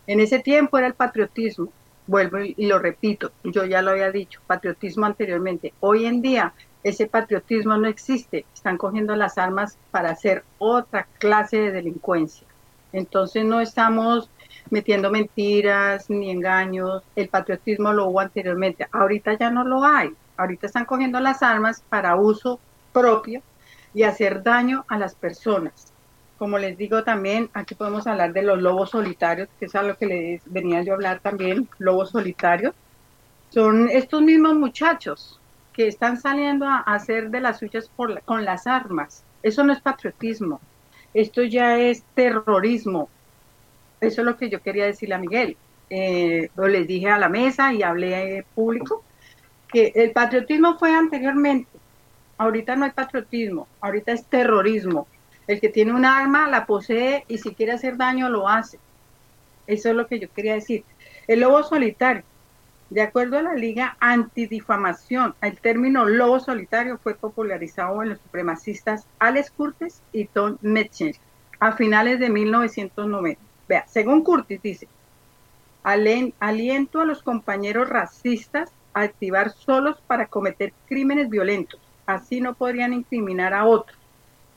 En ese tiempo era el patriotismo, vuelvo y lo repito, yo ya lo había dicho, patriotismo anteriormente. Hoy en día ese patriotismo no existe, están cogiendo las armas para hacer otra clase de delincuencia. Entonces no estamos metiendo mentiras ni engaños. El patriotismo lo hubo anteriormente. Ahorita ya no lo hay. Ahorita están cogiendo las armas para uso propio y hacer daño a las personas. Como les digo también, aquí podemos hablar de los lobos solitarios, que es a lo que les venía yo a hablar también, lobos solitarios. Son estos mismos muchachos que están saliendo a hacer de las suyas con las armas. Eso no es patriotismo, esto ya es terrorismo. Eso es lo que yo quería decirle a Miguel. Eh, les dije a la mesa y hablé público que el patriotismo fue anteriormente. Ahorita no hay patriotismo, ahorita es terrorismo. El que tiene un arma la posee y si quiere hacer daño lo hace. Eso es lo que yo quería decir. El lobo solitario de acuerdo a la Liga Antidifamación, el término lobo solitario fue popularizado en los supremacistas Alex Curtis y Tom Metzger a finales de 1990. Vea, según Curtis dice, aliento a los compañeros racistas a activar solos para cometer crímenes violentos. Así no podrían incriminar a otros.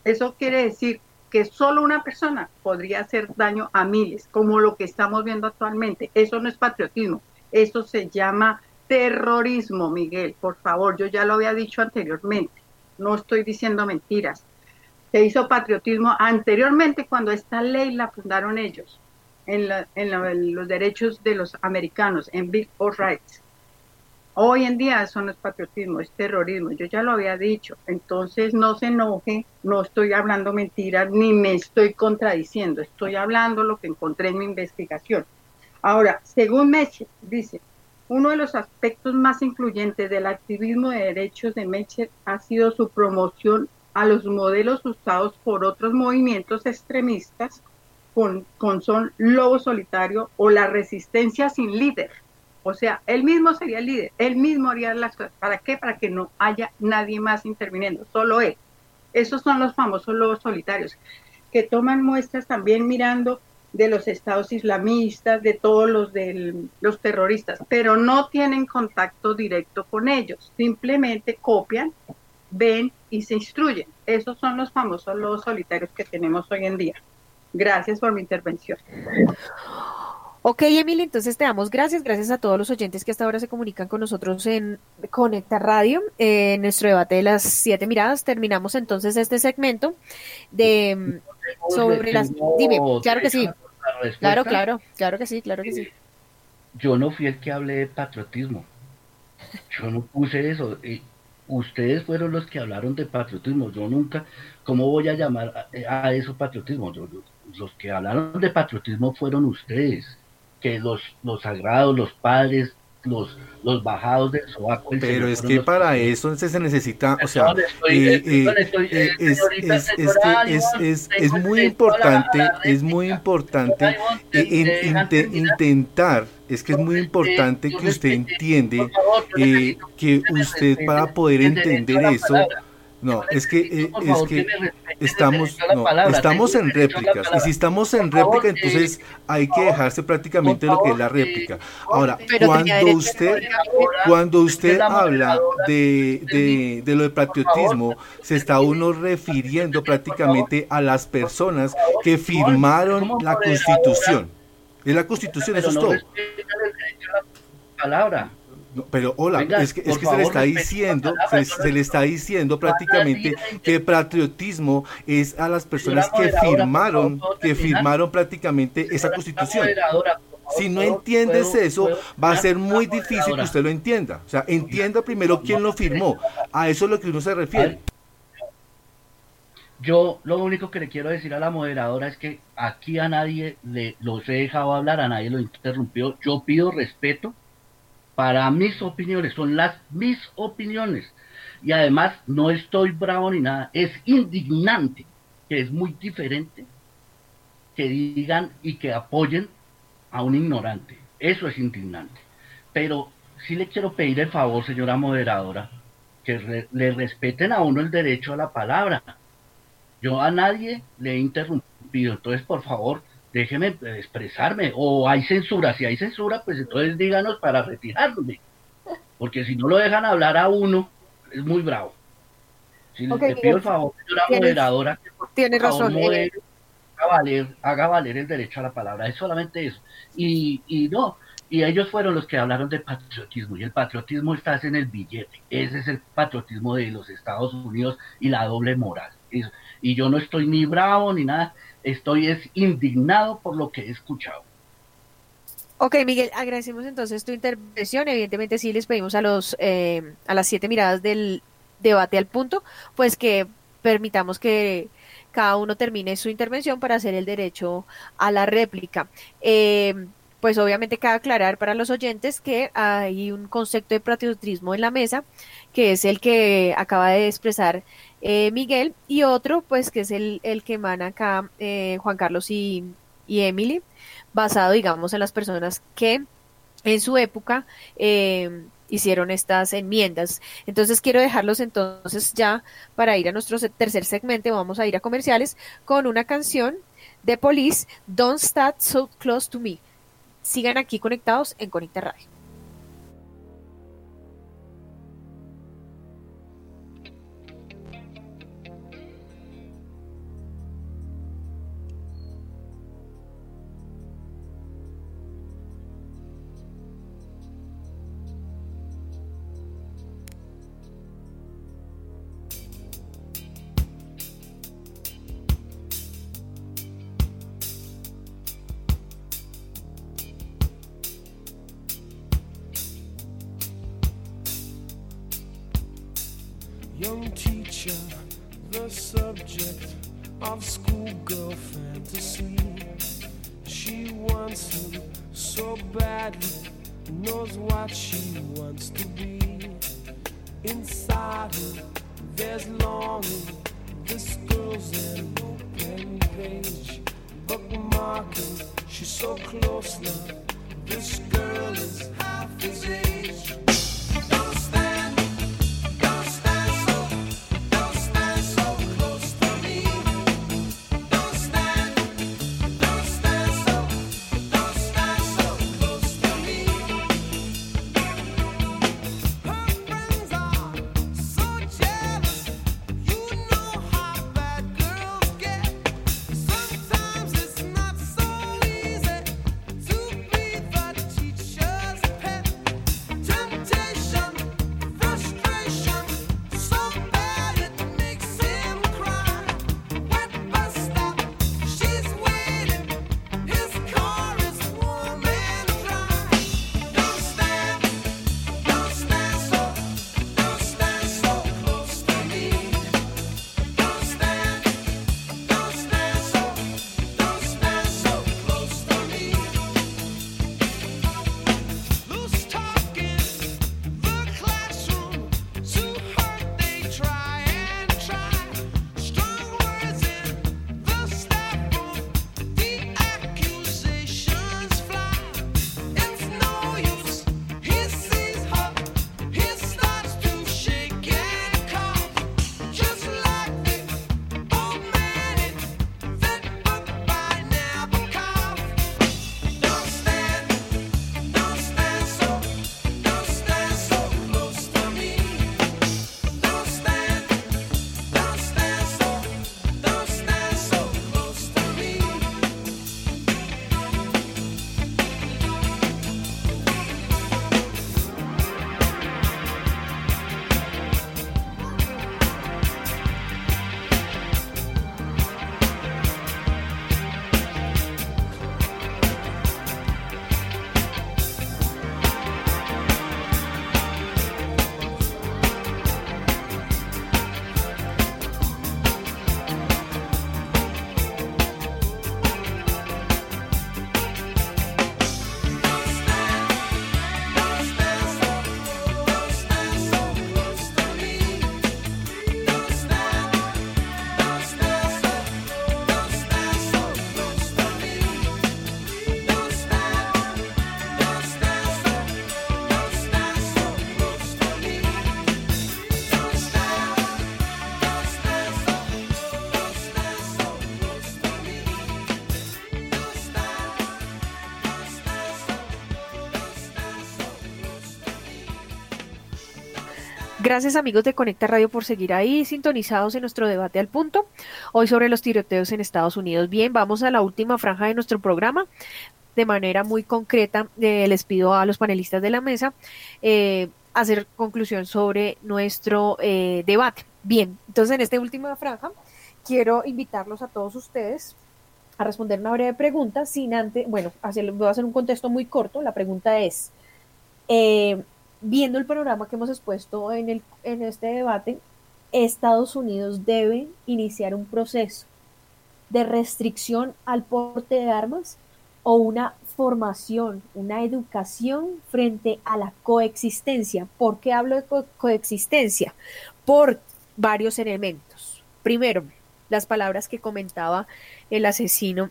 Eso quiere decir que solo una persona podría hacer daño a miles, como lo que estamos viendo actualmente. Eso no es patriotismo, eso se llama terrorismo, Miguel. Por favor, yo ya lo había dicho anteriormente. No estoy diciendo mentiras. Se hizo patriotismo anteriormente cuando esta ley la fundaron ellos en, los derechos de los americanos, en Bill of Rights. Hoy en día eso no es patriotismo, es terrorismo. Yo ya lo había dicho. Entonces no se enoje, no estoy hablando mentiras ni me estoy contradiciendo. Estoy hablando lo que encontré en mi investigación. Ahora, según Mecher, dice, uno de los aspectos más influyentes del activismo de derechos de Mecher ha sido su promoción a los modelos usados por otros movimientos extremistas con, con son lobo solitario o la resistencia sin líder. O sea, él mismo sería el líder, él mismo haría las cosas. ¿Para qué? Para que no haya nadie más interviniendo, solo él. Esos son los famosos lobos solitarios, que toman muestras también mirando de los estados islamistas, de todos los de los terroristas, pero no tienen contacto directo con ellos, simplemente copian, ven y se instruyen. Esos son los famosos los solitarios que tenemos hoy en día. Gracias por mi intervención. Ok, Emily, entonces te damos gracias, gracias a todos los oyentes que hasta ahora se comunican con nosotros en Conecta Radio, en nuestro debate de las siete miradas. Terminamos entonces este segmento de sobre las... Dime, claro que sí. Claro, claro, claro que sí, claro que sí. Yo no fui el que hablé de patriotismo. Yo no puse eso. ustedes fueron los que hablaron de patriotismo. Yo nunca, ¿cómo voy a llamar a, eso patriotismo? los que hablaron de patriotismo fueron ustedes, que los, los sagrados, los padres, los, los bajados del sobaco. Pero es que para eso se necesita, o sea, es muy importante, es muy importante intentar, es que es muy importante que usted entiende eh, que usted para poder entender eso, no, es que, eh, es que estamos, no, estamos en réplicas. Y si estamos en réplica, entonces hay que dejarse prácticamente lo que es la réplica. Ahora, cuando usted, cuando usted habla de, de, lo de patriotismo, se está uno refiriendo prácticamente a las personas que firmaron la constitución. Es la constitución, eso es todo. Palabra pero hola, es que, se le está diciendo, se, le está diciendo prácticamente que patriotismo es a las personas que firmaron, que firmaron prácticamente esa constitución. Si no entiendes eso, va a ser muy difícil que usted lo entienda. O sea, entienda primero quién lo firmó. A eso es lo que uno se refiere. Yo lo único que le quiero decir a la moderadora es que aquí a nadie le los he dejado hablar, a nadie lo interrumpió. Yo pido respeto para mis opiniones, son las mis opiniones. Y además no estoy bravo ni nada, es indignante, que es muy diferente que digan y que apoyen a un ignorante. Eso es indignante. Pero sí le quiero pedir el favor, señora moderadora, que le respeten a uno el derecho a la palabra. Yo a nadie le he interrumpido, entonces por favor déjeme expresarme. O hay censura, si hay censura, pues entonces díganos para retirarme. Porque si no lo dejan hablar a uno, es muy bravo. Si le pido el favor, señora moderadora, tiene razón. Eh. haga, valer, haga valer el derecho a la palabra, es solamente eso. Y, y no, y ellos fueron los que hablaron de patriotismo, y el patriotismo está en el billete. Ese es el patriotismo de los Estados Unidos y la doble moral. y yo no estoy ni bravo ni nada, estoy es indignado por lo que he escuchado. Ok, Miguel, agradecemos entonces tu intervención. Evidentemente sí les pedimos a los eh, a las siete miradas del debate al punto, pues que permitamos que cada uno termine su intervención para hacer el derecho a la réplica. Eh, pues obviamente cabe aclarar para los oyentes que hay un concepto de patriotismo en la mesa, que es el que acaba de expresar eh, Miguel, y otro, pues que es el, el que emana acá eh, Juan Carlos y, y, Emily, basado, digamos, en las personas que en su época eh, hicieron estas enmiendas. Entonces quiero dejarlos entonces ya para ir a nuestro tercer segmento, vamos a ir a comerciales con una canción de Police, Don't Stand So Close to Me. Sigan aquí conectados en Conecta Radio. Gracias amigos de Conecta Radio por seguir ahí sintonizados en nuestro debate al punto. Hoy sobre los tiroteos en Estados Unidos. Bien, vamos a la última franja de nuestro programa. De manera muy concreta, eh, les pido a los panelistas de la mesa eh, hacer conclusión sobre nuestro eh, debate. Bien, entonces en esta última franja quiero invitarlos a todos ustedes a responder una breve pregunta sin antes, bueno, hacer, voy a hacer un contexto muy corto. La pregunta es, eh, viendo el panorama que hemos expuesto en, el, en este debate, Estados Unidos debe iniciar un proceso de restricción al porte de armas o una formación, una educación frente a la coexistencia. ¿Por qué hablo de co coexistencia? Por varios elementos. Primero, las palabras que comentaba el asesino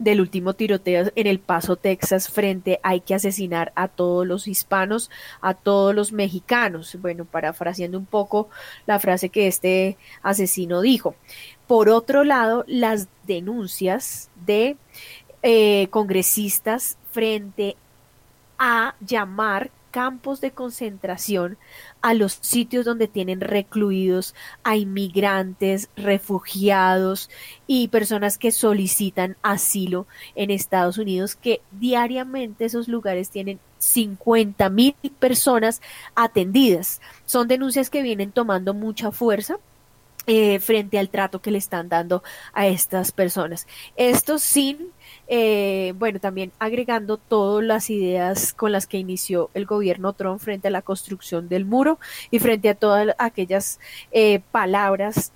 del último tiroteo en El Paso, Texas, frente hay que asesinar a todos los hispanos, a todos los mexicanos. Bueno, parafraseando un poco la frase que este asesino dijo. Por otro lado, las denuncias de eh, congresistas frente a llamar campos de concentración a los sitios donde tienen recluidos a inmigrantes, refugiados y personas que solicitan asilo en Estados Unidos, que diariamente esos lugares tienen 50 mil personas atendidas. Son denuncias que vienen tomando mucha fuerza eh, frente al trato que le están dando a estas personas. Esto sin eh, bueno, también agregando todas las ideas con las que inició el gobierno Trump frente a la construcción del muro y frente a todas aquellas eh, palabras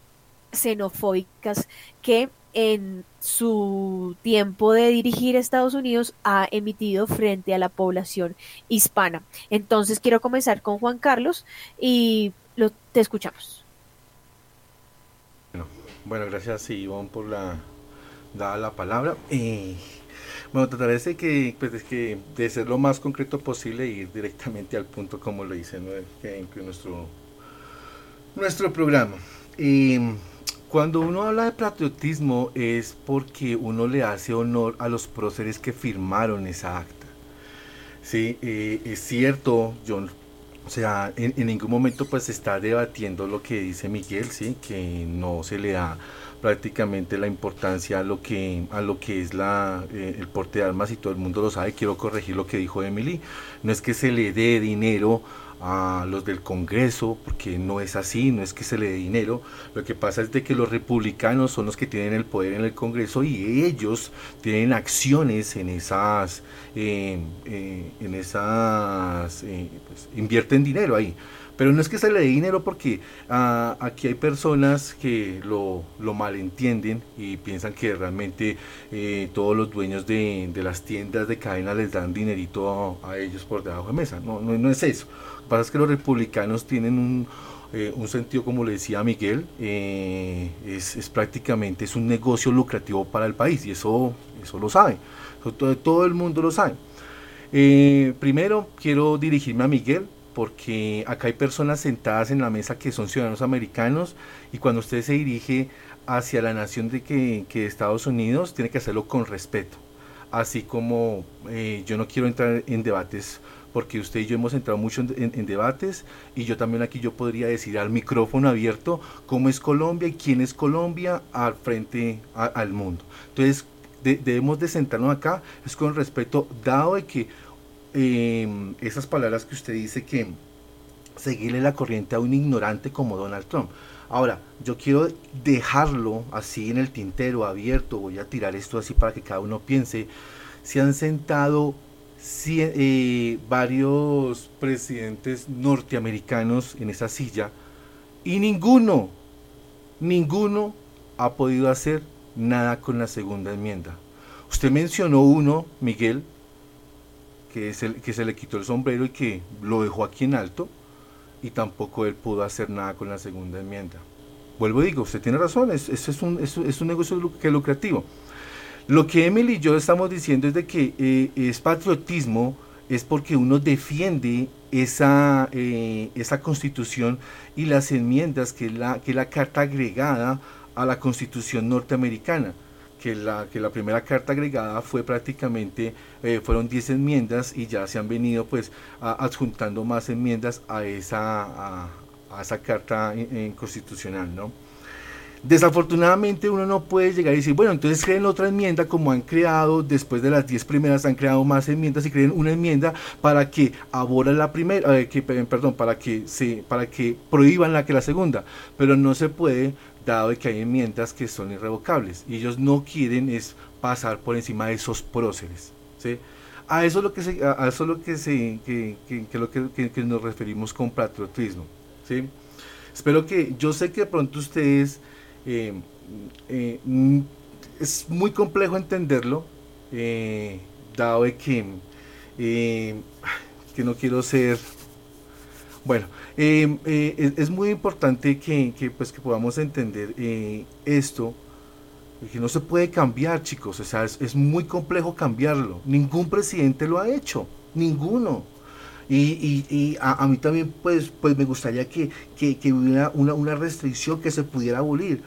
xenofóbicas que en su tiempo de dirigir Estados Unidos ha emitido frente a la población hispana. Entonces quiero comenzar con Juan Carlos y lo, te escuchamos. Bueno, bueno gracias Ivonne por la dada la palabra. Eh, bueno, trataré de, que, pues, que, de ser lo más concreto posible e ir directamente al punto como lo dice en nuestro, nuestro programa. Cuando uno habla de patriotismo es porque uno le hace honor a los próceres que firmaron esa acta. Sí, eh, es cierto, John. O sea, en, en, ningún momento pues se está debatiendo lo que dice Miguel, sí, que no se le da prácticamente la importancia a lo que a lo que es la eh, el porte de armas y todo el mundo lo sabe quiero corregir lo que dijo Emily. No es que se le dé dinero a los del Congreso porque no es así no es que se le dé dinero. Lo que pasa es de que los republicanos son los que tienen el poder en el Congreso y ellos tienen acciones en esas eh, eh, en esas pues, invierten dinero ahí pero no es que se le dé dinero porque ah, aquí hay personas que lo, lo, malentienden y piensan que realmente eh, todos los dueños de, las tiendas de cadena les dan dinerito a, ellos por debajo de mesa. No, no, no, es eso. Lo que pasa es que los republicanos tienen un, eh, sentido, como le decía Miguel, eh, es, es, prácticamente es un negocio lucrativo para el país y eso, eso lo sabe. todo, todo el mundo lo sabe. primero quiero dirigirme a Miguel porque acá hay personas sentadas en la mesa que son ciudadanos americanos y cuando usted se dirige hacia la nación de que, Estados Unidos tiene que hacerlo con respeto. Así como eh, yo no quiero entrar en debates porque usted y yo hemos entrado mucho en, debates y yo también aquí yo podría decir al micrófono abierto cómo es Colombia y quién es Colombia al frente a, al mundo. Entonces de, debemos de sentarnos acá es con respeto dado de que eh, esas palabras que usted dice que seguirle la corriente a un ignorante como Donald Trump. Ahora, yo quiero dejarlo así en el tintero abierto, voy a tirar esto así para que cada uno piense. Se han sentado eh, varios presidentes norteamericanos en esa silla y ninguno, ninguno ha podido hacer nada con la segunda enmienda. Usted mencionó uno, Miguel, que se, le quitó el sombrero y que lo dejó aquí en alto y tampoco él pudo hacer nada con la segunda enmienda. Vuelvo y digo, usted tiene razón, es, es, un, es, es un negocio que es lucrativo. Lo que Emily y yo estamos diciendo es de que eh, es patriotismo, es porque uno defiende esa, eh, esa constitución y las enmiendas que la, que la carta agregada a la constitución norteamericana que la, que la primera carta agregada fue prácticamente, eh, fueron 10 enmiendas y ya se han venido pues adjuntando más enmiendas a esa, a, esa carta eh, constitucional, ¿no? Desafortunadamente uno no puede llegar y decir, bueno, entonces creen otra enmienda como han creado, después de las 10 primeras han creado más enmiendas y creen una enmienda para que abora la primera, eh, que, perdón, para que, se, para que prohíban la que la segunda, pero no se puede dado que hay enmiendas que son irrevocables y ellos no quieren es pasar por encima de esos próceres. ¿sí? A eso es lo que se, a eso es lo que se, que, que, que lo que, que, nos referimos con patriotismo. ¿sí? Espero que, yo sé que de pronto ustedes, eh, eh, es muy complejo entenderlo, eh, dado de que, que no quiero ser bueno, eh, eh, es, muy importante que, pues, que podamos entender eh, esto, que no se puede cambiar, chicos, o sea, es, muy complejo cambiarlo. Ningún presidente lo ha hecho, ninguno. Y, a, mí también, pues, pues me gustaría que, hubiera una, una restricción que se pudiera abolir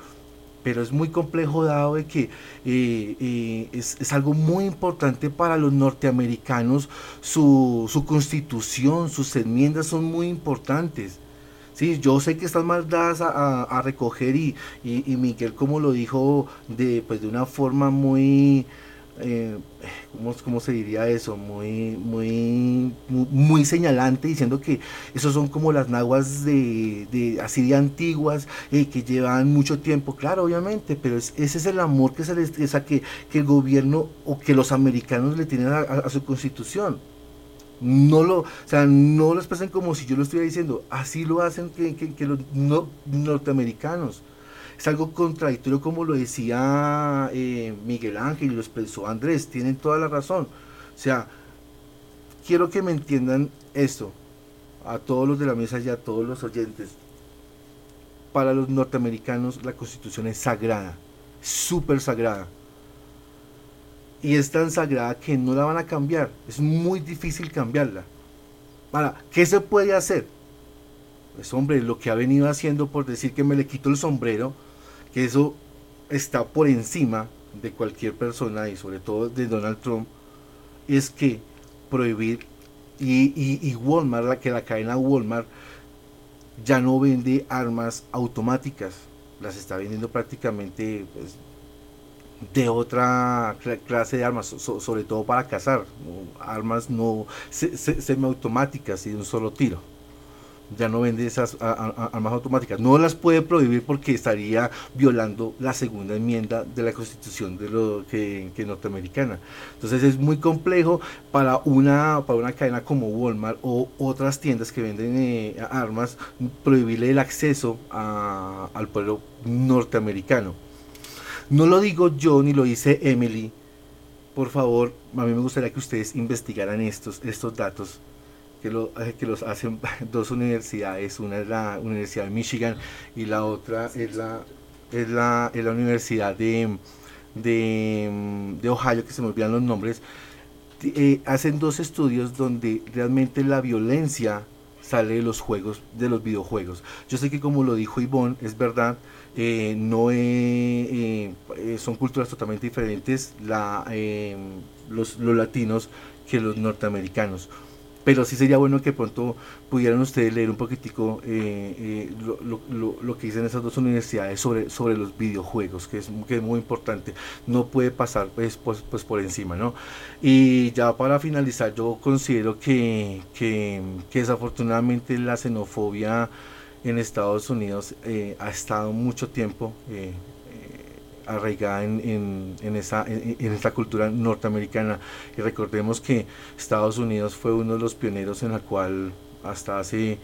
pero es muy complejo dado de que eh, eh, es, algo muy importante para los norteamericanos, su, constitución, sus enmiendas son muy importantes. Sí, yo sé que están más dadas a, recoger y, y, Miguel como lo dijo de, pues de una forma muy, eh, ¿cómo, se diría eso? Muy, muy, muy, señalante, diciendo que esos son como las naguas de, así de antiguas, eh, que llevan mucho tiempo, claro, obviamente, pero ese es el amor que se les, que, que el gobierno o que los americanos le tienen a, su constitución. No lo, o sea, no lo expresen como si yo lo estuviera diciendo, así lo hacen que, que, los norteamericanos es algo contradictorio como lo decía eh, Miguel Ángel y lo expresó Andrés, tienen toda la razón. O sea, quiero que me entiendan esto, a todos los de la mesa y a todos los oyentes. Para los norteamericanos la constitución es sagrada, súper sagrada. Y es tan sagrada que no la van a cambiar. Es muy difícil cambiarla. Para, ¿qué se puede hacer? Pues hombre, lo que ha venido haciendo por decir que me le quito el sombrero, eso está por encima de cualquier persona y sobre todo de Donald Trump, es que prohibir y, Walmart, la, que la cadena Walmart ya no vende armas automáticas, las está vendiendo prácticamente pues, de otra clase de armas, sobre todo para cazar, armas no semiautomáticas y de un solo tiro ya no vende esas armas automáticas. No las puede prohibir porque estaría violando la segunda enmienda de la constitución de lo que, norteamericana. Entonces es muy complejo para una, para una cadena como Walmart o otras tiendas que venden eh, armas prohibirle el acceso al pueblo norteamericano. No lo digo yo ni lo dice Emily. Por favor, a mí me gustaría que ustedes investigaran estos, estos datos que, lo, eh, que los hacen dos universidades, una es la Universidad de Michigan y la otra es la, es la, es la Universidad de, de, de, Ohio, que se me olvidan los nombres, eh, hacen dos estudios donde realmente la violencia sale de los juegos, de los videojuegos. Yo sé que como lo dijo Ivonne, es verdad, eh, no son culturas totalmente diferentes la, los, los latinos que los norteamericanos pero sí sería bueno que pronto pudieran ustedes leer un poquitico eh, eh, lo, que dicen esas dos universidades sobre, sobre los videojuegos, que es, que es muy importante, no puede pasar pues, pues, pues, por encima, ¿no? Y ya para finalizar, yo considero que, que, desafortunadamente la xenofobia en Estados Unidos eh, ha estado mucho tiempo arraigada en, en, esa, en, esta cultura norteamericana. Y recordemos que Estados Unidos fue uno de los pioneros en la cual hasta hace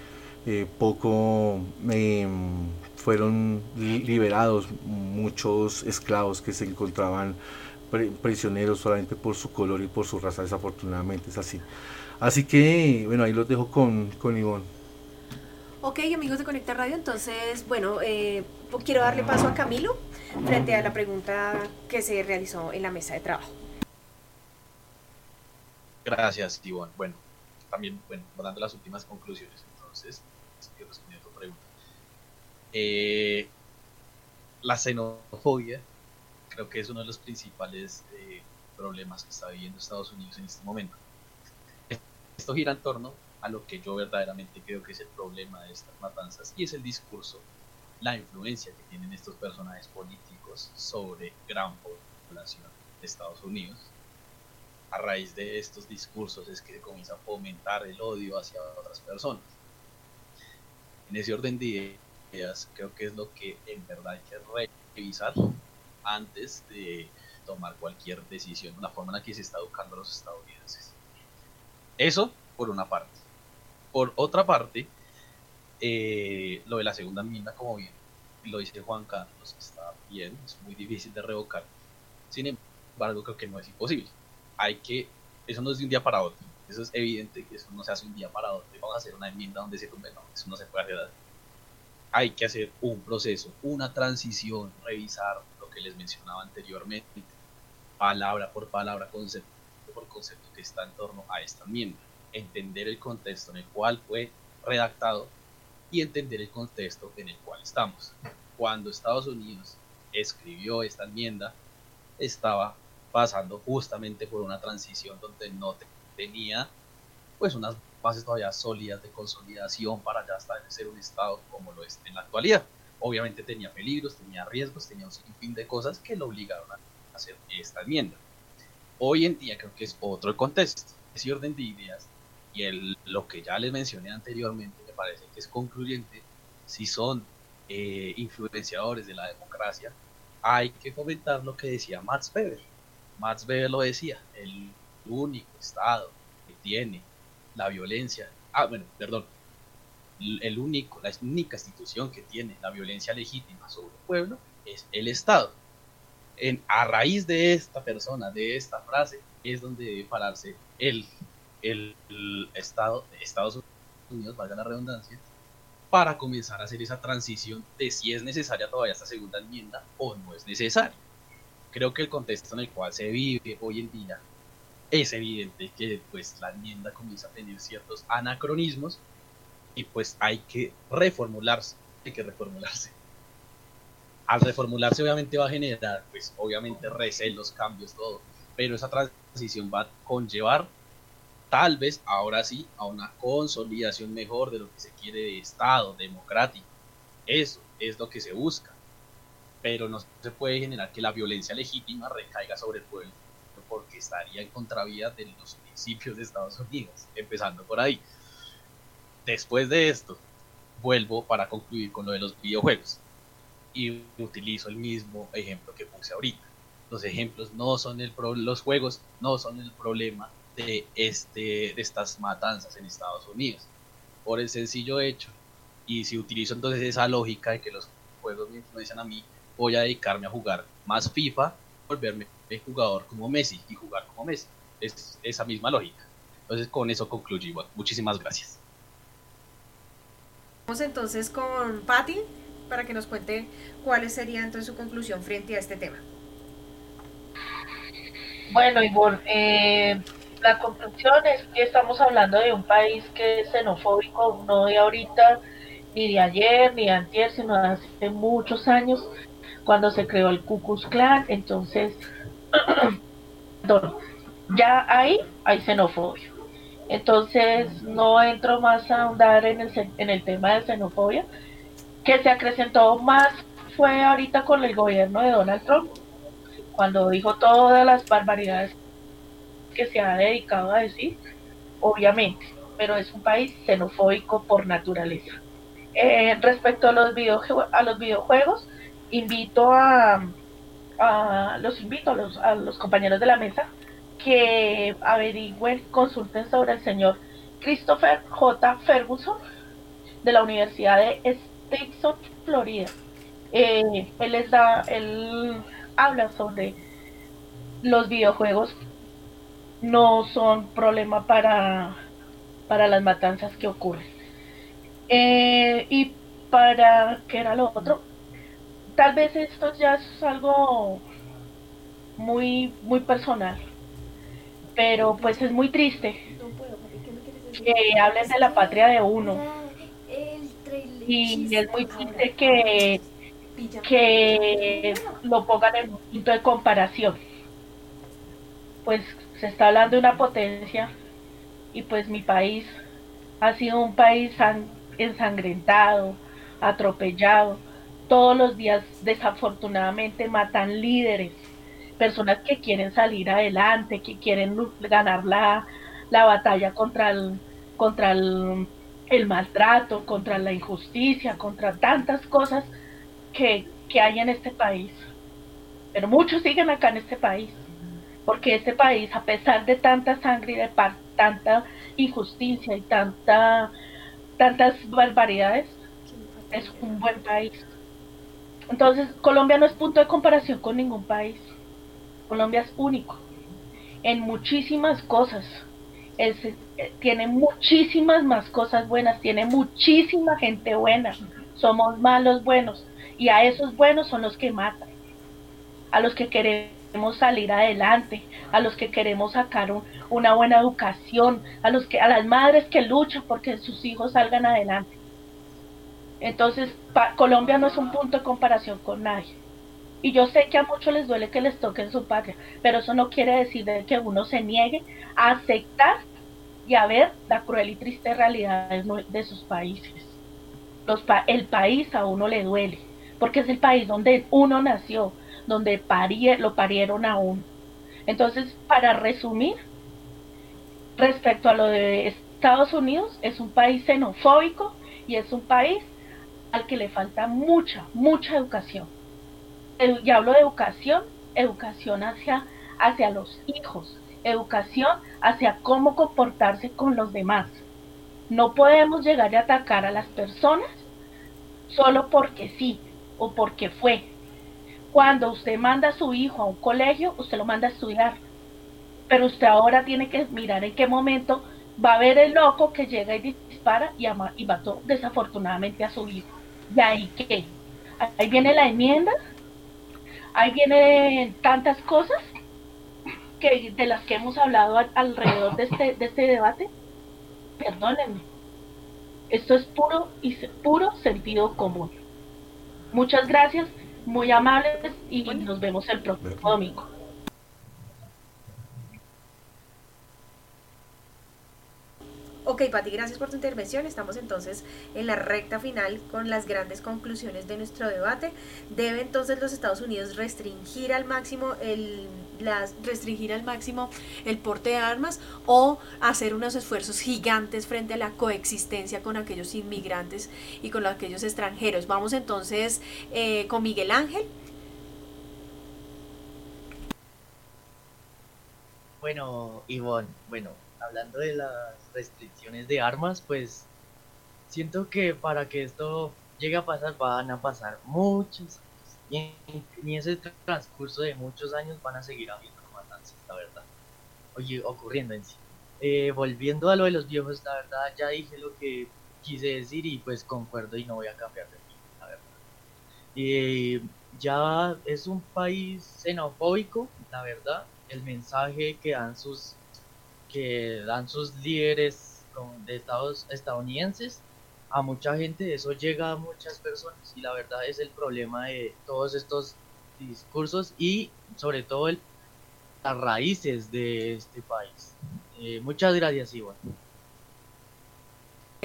eh, poco em, fueron liberados muchos esclavos que se encontraban prisioneros solamente por su color y por su raza, desafortunadamente es así. Así que, bueno, ahí los dejo con, con Ivonne. Ok, amigos de Conecta Radio, entonces, bueno, eh, quiero darle paso a Camilo frente a la pregunta que se realizó en la mesa de trabajo. Gracias, Ivonne. Bueno, también, bueno, dando las últimas conclusiones, entonces, responder a tu pregunta. Eh, la xenofobia creo que es uno de los principales eh, problemas que está viviendo Estados Unidos en este momento. Esto gira en torno a lo que yo verdaderamente creo que es el problema de estas matanzas y es el discurso, la influencia que tienen estos personajes políticos sobre gran población de Estados Unidos. A raíz de estos discursos es que comienza a fomentar el odio hacia otras personas. En ese orden de ideas creo que es lo que en verdad hay que revisar antes de tomar cualquier decisión, la forma en la que se está educando a los estadounidenses. Eso por una parte. Por otra parte, eh, lo de la segunda enmienda, como bien lo dice Juan Carlos, está bien, es muy difícil de revocar. Sin embargo, creo que no es imposible. Hay que, eso no es de un día para otro. Eso es evidente que eso no se hace un día para otro. Vamos a hacer una enmienda donde se tumbe, no, eso no se puede hacer. Hay que hacer un proceso, una transición, revisar lo que les mencionaba anteriormente, palabra por palabra, concepto por concepto que está en torno a esta enmienda. Entender el contexto en el cual fue redactado y entender el contexto en el cual estamos. Cuando Estados Unidos escribió esta enmienda, estaba pasando justamente por una transición donde no tenía pues unas bases todavía sólidas de consolidación para ya estar ser un estado como lo es en la actualidad. Obviamente tenía peligros, tenía riesgos, tenía un sinfín de cosas que lo obligaron a hacer esta enmienda. Hoy en día creo que es otro contexto, ese orden de ideas y el, lo que ya les mencioné anteriormente parece que es concluyente si son eh, influenciadores de la democracia hay que comentar lo que decía Max Weber. Max Weber lo decía el único estado que tiene la violencia ah bueno perdón el único la única institución que tiene la violencia legítima sobre el pueblo es el estado. En, a raíz de esta persona, de esta frase, es donde debe pararse el, el, Estado, Estados Unidos, valga la redundancia, para comenzar a hacer esa transición de si es necesaria todavía esta segunda enmienda o no es necesaria. Creo que el contexto en el cual se vive hoy en día es evidente que pues la enmienda comienza a tener ciertos anacronismos y pues hay que reformularse, hay que reformularse al reformularse obviamente va a generar, pues obviamente recelos, cambios, todo, pero esa transición va a conllevar tal vez ahora sí a una consolidación mejor de lo que se quiere de Estado democrático. Eso es lo que se busca, pero no se puede generar que la violencia legítima recaiga sobre el pueblo, porque estaría en contravía de los principios de Estados Unidos, empezando por ahí. Después de esto, vuelvo para concluir con lo de los videojuegos y utilizo el mismo ejemplo que puse ahorita. Los ejemplos no son el pro los juegos no son el problema de este de estas matanzas en Estados Unidos. Por el sencillo hecho y si utilizo entonces esa lógica de que los juegos me influencian a mí, voy a dedicarme a jugar más FIFA, volverme jugador como Messi y jugar como Messi. Es esa misma lógica. Entonces con eso concluyo. Muchísimas gracias. Vamos entonces con Patty para que nos cuente cuál sería entonces su conclusión frente a este tema. Bueno, Ivonne, eh, la conclusión es que estamos hablando de un país que es xenofóbico, no de ahorita, ni de ayer, ni de antier, sino de hace muchos años, cuando se creó el Ku Klux Klan, entonces, ya ahí hay xenofobia. Entonces, no entro más a ahondar en el, en el tema de xenofobia, que se acrecentó más fue ahorita con el gobierno de Donald Trump, cuando dijo todas las barbaridades que se ha dedicado a decir, obviamente, pero es un país xenofóbico por naturaleza. Eh, respecto a los, a los videojuegos, invito a, a los invito a los, a los compañeros de la mesa que averigüen, consulten sobre el señor Christopher J. Ferguson de la Universidad de Texas, Florida. Eh, él les da, él habla sobre los videojuegos no son problema para, para las matanzas que ocurren. Eh, y para, ¿qué era lo otro? Tal vez esto ya es algo muy, muy personal, pero pues es muy triste que hablen de la patria de uno y es muy triste que, que lo pongan en un punto de comparación. Pues se está hablando de una potencia y pues mi país Ha sido un país ensangrentado, atropellado. Todos los días desafortunadamente matan líderes, personas que quieren salir adelante, que quieren ganar la, la batalla contra el, contra el, el, maltrato, contra la injusticia, contra tantas cosas que, que hay en este país. Pero muchos siguen acá en este país, porque este país, a pesar de tanta sangre y de tanta injusticia y tanta, tantas barbaridades, es un buen país. Entonces, Colombia no es punto de comparación con ningún país. Colombia es único en muchísimas cosas. Es, tiene muchísimas más cosas buenas, tiene muchísima gente buena. Somos malos buenos y a esos buenos son los que matan. A los que queremos salir adelante, a los que queremos sacar un, una buena educación, a los que a las madres que luchan porque sus hijos salgan adelante. Entonces, Colombia no es un punto de comparación con nadie. Y yo sé que a muchos les duele que les toquen su patria, pero eso no quiere decir que uno se niegue a aceptar y a ver la cruel y triste realidad de sus países. Los el país a uno le duele, porque es el país donde uno nació, donde lo parieron a uno. Entonces, para resumir, respecto a lo de Estados Unidos, es un país xenofóbico y es un país al que le falta mucha, mucha educación. Y hablo de educación, educación hacia, hacia los hijos, educación hacia cómo comportarse con los demás. No podemos llegar a atacar a las personas solo porque sí o porque fue. Cuando usted manda a su hijo a un colegio, usted lo manda a estudiar. Pero usted ahora tiene que mirar en qué momento va a ver el loco que llega y dispara y, ama, y mató desafortunadamente a su hijo. ¿Y ahí qué? Ahí viene la enmienda, ahí vienen tantas cosas que de las que hemos hablado alrededor de este, de este debate. Perdónenme. Esto es puro y puro sentido común. Muchas gracias, muy amables y nos vemos el próximo domingo. Ok, Pati, gracias por tu intervención. Estamos entonces en la recta final con las grandes conclusiones de nuestro debate. ¿Debe entonces los Estados Unidos restringir al máximo el, las, restringir al máximo el porte de armas o hacer unos esfuerzos gigantes frente a la coexistencia con aquellos inmigrantes y con aquellos extranjeros? Vamos entonces eh, con Miguel Ángel. Bueno, Ivonne, bueno, hablando de las restricciones de armas, pues siento que para que esto llegue a pasar van a pasar muchos. Y en, ese transcurso de muchos años van a seguir habiendo matanzas, la verdad. Oye, ocurriendo en sí. Eh, volviendo a lo de los viejos, la verdad ya dije lo que quise decir y pues concuerdo y no voy a cambiar de mí, la verdad. Eh, ya es un país xenofóbico, la verdad. El mensaje que dan sus que dan sus líderes de estados estadounidenses a mucha gente, eso llega a muchas personas y la verdad es el problema de todos estos discursos y sobre todo el, las raíces de este país. Eh, muchas gracias, Iván.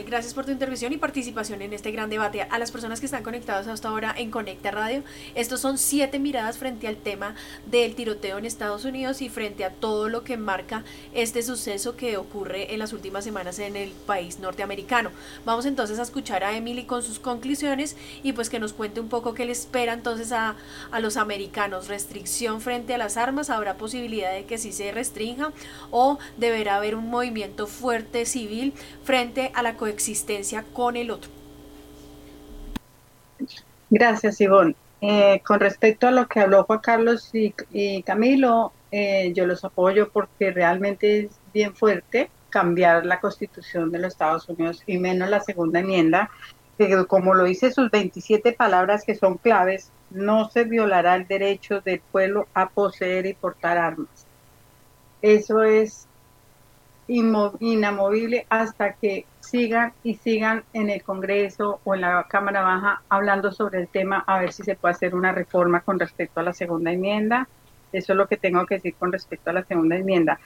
Gracias por tu intervención y participación en este gran debate. A las personas que están conectadas hasta ahora en Conecta Radio, estos son siete miradas frente al tema del tiroteo en Estados Unidos y frente a todo lo que marca este suceso que ocurre en las últimas semanas en el país norteamericano. Vamos entonces a escuchar a Emily con sus conclusiones y pues que nos cuente un poco qué le espera entonces a, a los americanos. Restricción frente a las armas, habrá posibilidad de que sí se restrinja o deberá haber un movimiento fuerte civil frente a la existencia con el otro. Gracias, Ivonne. Eh, con respecto a lo que habló Juan Carlos y, Camilo, eh, yo los apoyo porque realmente es bien fuerte cambiar la constitución de los Estados Unidos y menos la segunda enmienda, que como lo dice sus 27 palabras que son claves, no se violará el derecho del pueblo a poseer y portar armas. Eso es inamovible hasta que sigan y sigan en el Congreso o en la Cámara Baja hablando sobre el tema, a ver si se puede hacer una reforma con respecto a la segunda enmienda. Eso es lo que tengo que decir con respecto a la segunda enmienda.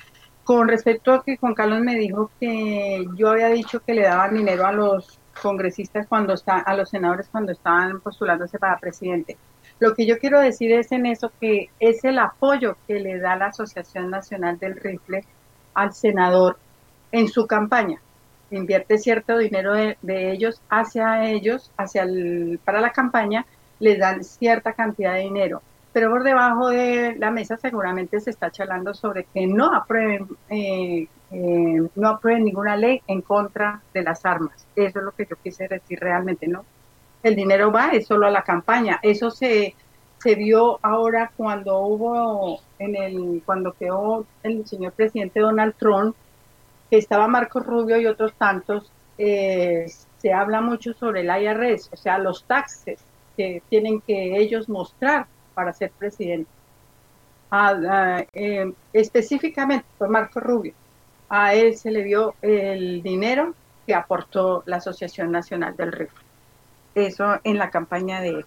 con respecto a que Juan Carlos me dijo que yo había dicho que le daban dinero a los congresistas cuando está, a los senadores cuando estaban postulándose para presidente. Lo que yo quiero decir es en eso que es el apoyo que le da la Asociación Nacional del Rifle al senador en su campaña. Invierte cierto dinero de, ellos hacia ellos, hacia el, para la campaña, les dan cierta cantidad de dinero pero por debajo de la mesa seguramente se está charlando sobre que no aprueben, eh, eh, no aprueben ninguna ley en contra de las armas. Eso es lo que yo quise decir realmente, ¿no? El dinero va es solo a la campaña. Eso se, se vio ahora cuando hubo en el, cuando quedó el señor presidente Donald Trump, que estaba Marco Rubio y otros tantos, eh, se habla mucho sobre el IRS, o sea, los taxes que tienen que ellos mostrar para ser presidente. Eh, específicamente por Marco Rubio, a él se le dio el dinero que aportó la Asociación Nacional del Rifle. Eso en la campaña de él.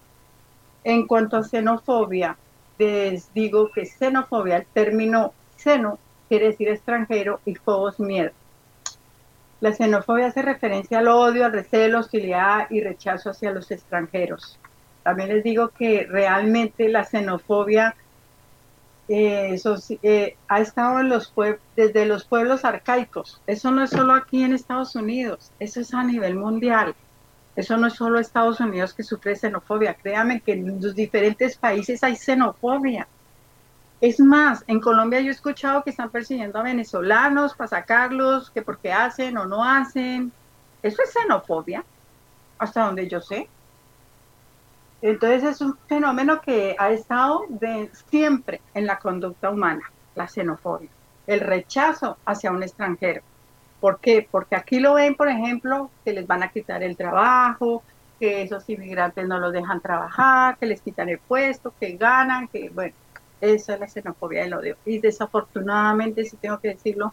En cuanto a xenofobia, les digo que xenofobia, el término xeno quiere decir extranjero y fobos miedo. La xenofobia hace referencia al odio, al recelo, hostilidad y rechazo hacia los extranjeros. También les digo que realmente la xenofobia eh, eh, ha estado en los desde los pueblos arcaicos. Eso no es solo aquí en Estados Unidos, eso es a nivel mundial. Eso no es solo Estados Unidos que sufre xenofobia. Créanme que en los diferentes países hay xenofobia. Es más, en Colombia yo he escuchado que están persiguiendo a venezolanos para sacarlos, que porque hacen o no hacen. Eso es xenofobia, hasta donde yo sé. Entonces es un fenómeno que ha estado siempre en la conducta humana, la xenofobia, el rechazo hacia un extranjero. ¿Por qué? Porque aquí lo ven, por ejemplo, que les van a quitar el trabajo, que esos inmigrantes no los dejan trabajar, que les quitan el puesto, que ganan, que bueno, esa es la xenofobia del odio. Y desafortunadamente, si tengo que decirlo,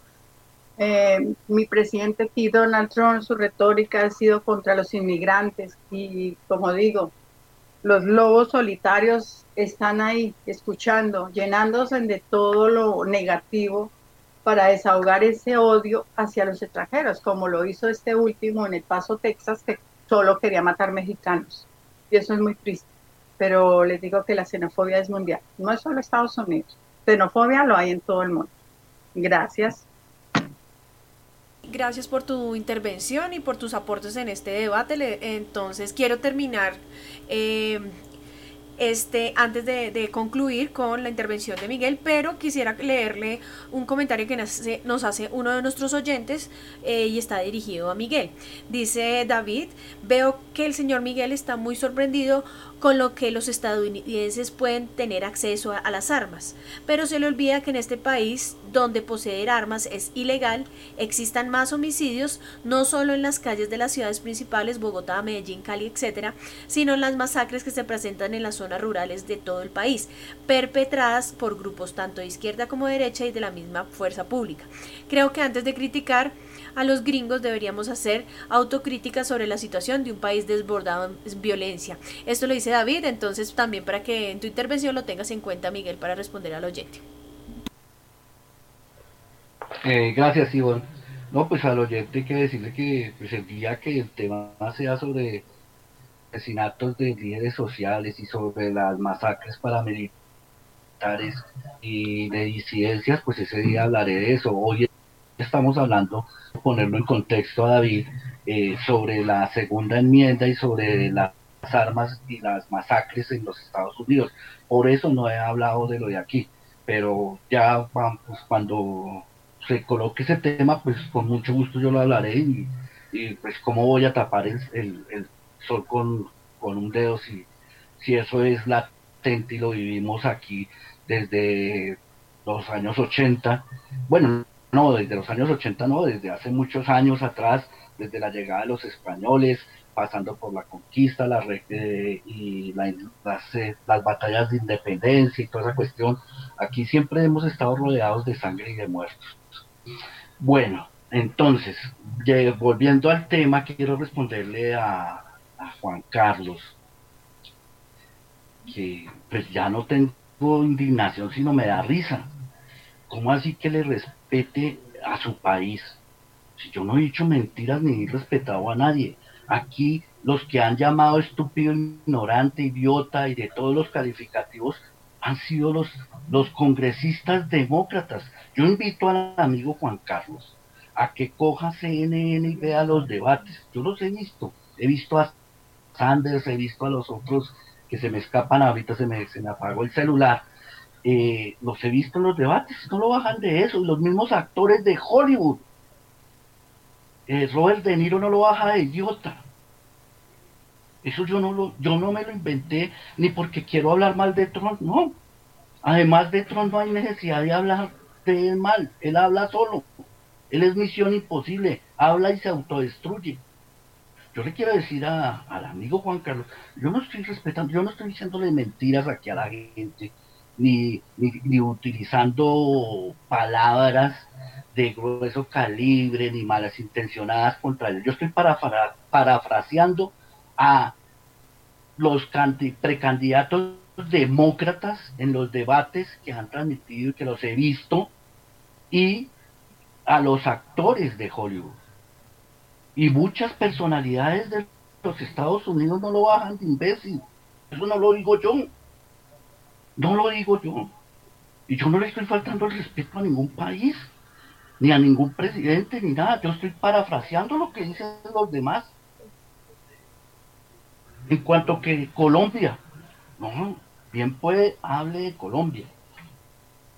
eh, mi presidente aquí, Donald Trump, su retórica ha sido contra los inmigrantes y como digo, los lobos solitarios están ahí escuchando, llenándose de todo lo negativo para desahogar ese odio hacia los extranjeros, como lo hizo este último en El Paso, Texas, que solo quería matar mexicanos. Y eso es muy triste. Pero les digo que la xenofobia es mundial, no es solo Estados Unidos. Xenofobia lo hay en todo el mundo. Gracias. Gracias por tu intervención y por tus aportes en este debate. Entonces quiero terminar eh, este, antes de, concluir con la intervención de Miguel, pero quisiera leerle un comentario que nos hace, uno de nuestros oyentes eh, y está dirigido a Miguel. Dice David, veo que el señor Miguel está muy sorprendido con lo que los estadounidenses pueden tener acceso a, las armas. Pero se le olvida que en este país, donde poseer armas es ilegal, existan más homicidios, no solo en las calles de las ciudades principales, Bogotá, Medellín, Cali, etc., sino en las masacres que se presentan en las zonas rurales de todo el país, perpetradas por grupos tanto de izquierda como de derecha y de la misma fuerza pública. Creo que antes de criticar a los gringos deberíamos hacer autocrítica sobre la situación de un país desbordado en violencia. Esto lo dice David, entonces también para que en tu intervención lo tengas en cuenta, Miguel, para responder al oyente. Eh, gracias, Ivonne. No, pues al oyente hay que decirle que pues, el día que el tema sea sobre asesinatos de líderes sociales y sobre las masacres paramilitares y de disidencias, pues ese día hablaré de eso. Hoy estamos hablando, ponerlo en contexto a David, eh, sobre la segunda enmienda y sobre las armas y las masacres en los Estados Unidos. Por eso no he hablado de lo de aquí, pero ya vamos, cuando se coloque ese tema, pues con mucho gusto yo lo hablaré y, pues cómo voy a tapar el, el, sol con, con, un dedo si, si eso es latente y lo vivimos aquí desde los años 80. Bueno, no, desde los años 80 no, desde hace muchos años atrás, desde la llegada de los españoles, pasando por la conquista la, eh, y las, eh, las, batallas de independencia y toda esa cuestión, aquí siempre hemos estado rodeados de sangre y de muertos. Bueno, entonces, volviendo al tema, quiero responderle a, a Juan Carlos, que pues ya no tengo indignación, sino me da risa ¿Cómo así que le respete a su país? Si yo no he dicho mentiras ni he respetado a nadie. Aquí los que han llamado estúpido, ignorante, idiota y de todos los calificativos han sido los, los congresistas demócratas. Yo invito al amigo Juan Carlos a que coja CNN y vea los debates. Yo los he visto. He visto a Sanders, he visto a los otros que se me escapan, ahorita se me, se me apagó el celular. Eh, los he visto en los debates, no lo bajan de eso. Los mismos actores de Hollywood. Eh, Robert De Niro no lo baja de idiota. Eso yo no lo, yo no me lo inventé ni porque quiero hablar mal de Trump, no. Además de Trump no hay necesidad de hablar de él mal, él habla solo. Él es misión imposible, habla y se autodestruye. Yo le quiero decir a, al amigo Juan Carlos, yo no estoy respetando, yo no estoy diciéndole mentiras aquí a la gente, ni, ni, ni utilizando palabras de grueso calibre, ni malas intencionadas contra él. Yo estoy parafra, parafraseando a los precandidatos demócratas en los debates que han transmitido y que los he visto, y a los actores de Hollywood. Y muchas personalidades de los Estados Unidos no lo bajan de imbécil. Eso no lo digo yo. No lo digo yo. Y yo no le estoy faltando el respeto a ningún país, ni a ningún presidente, ni nada. Yo estoy parafraseando lo que dicen los demás. En cuanto que Colombia, no, bien puede, hable de Colombia.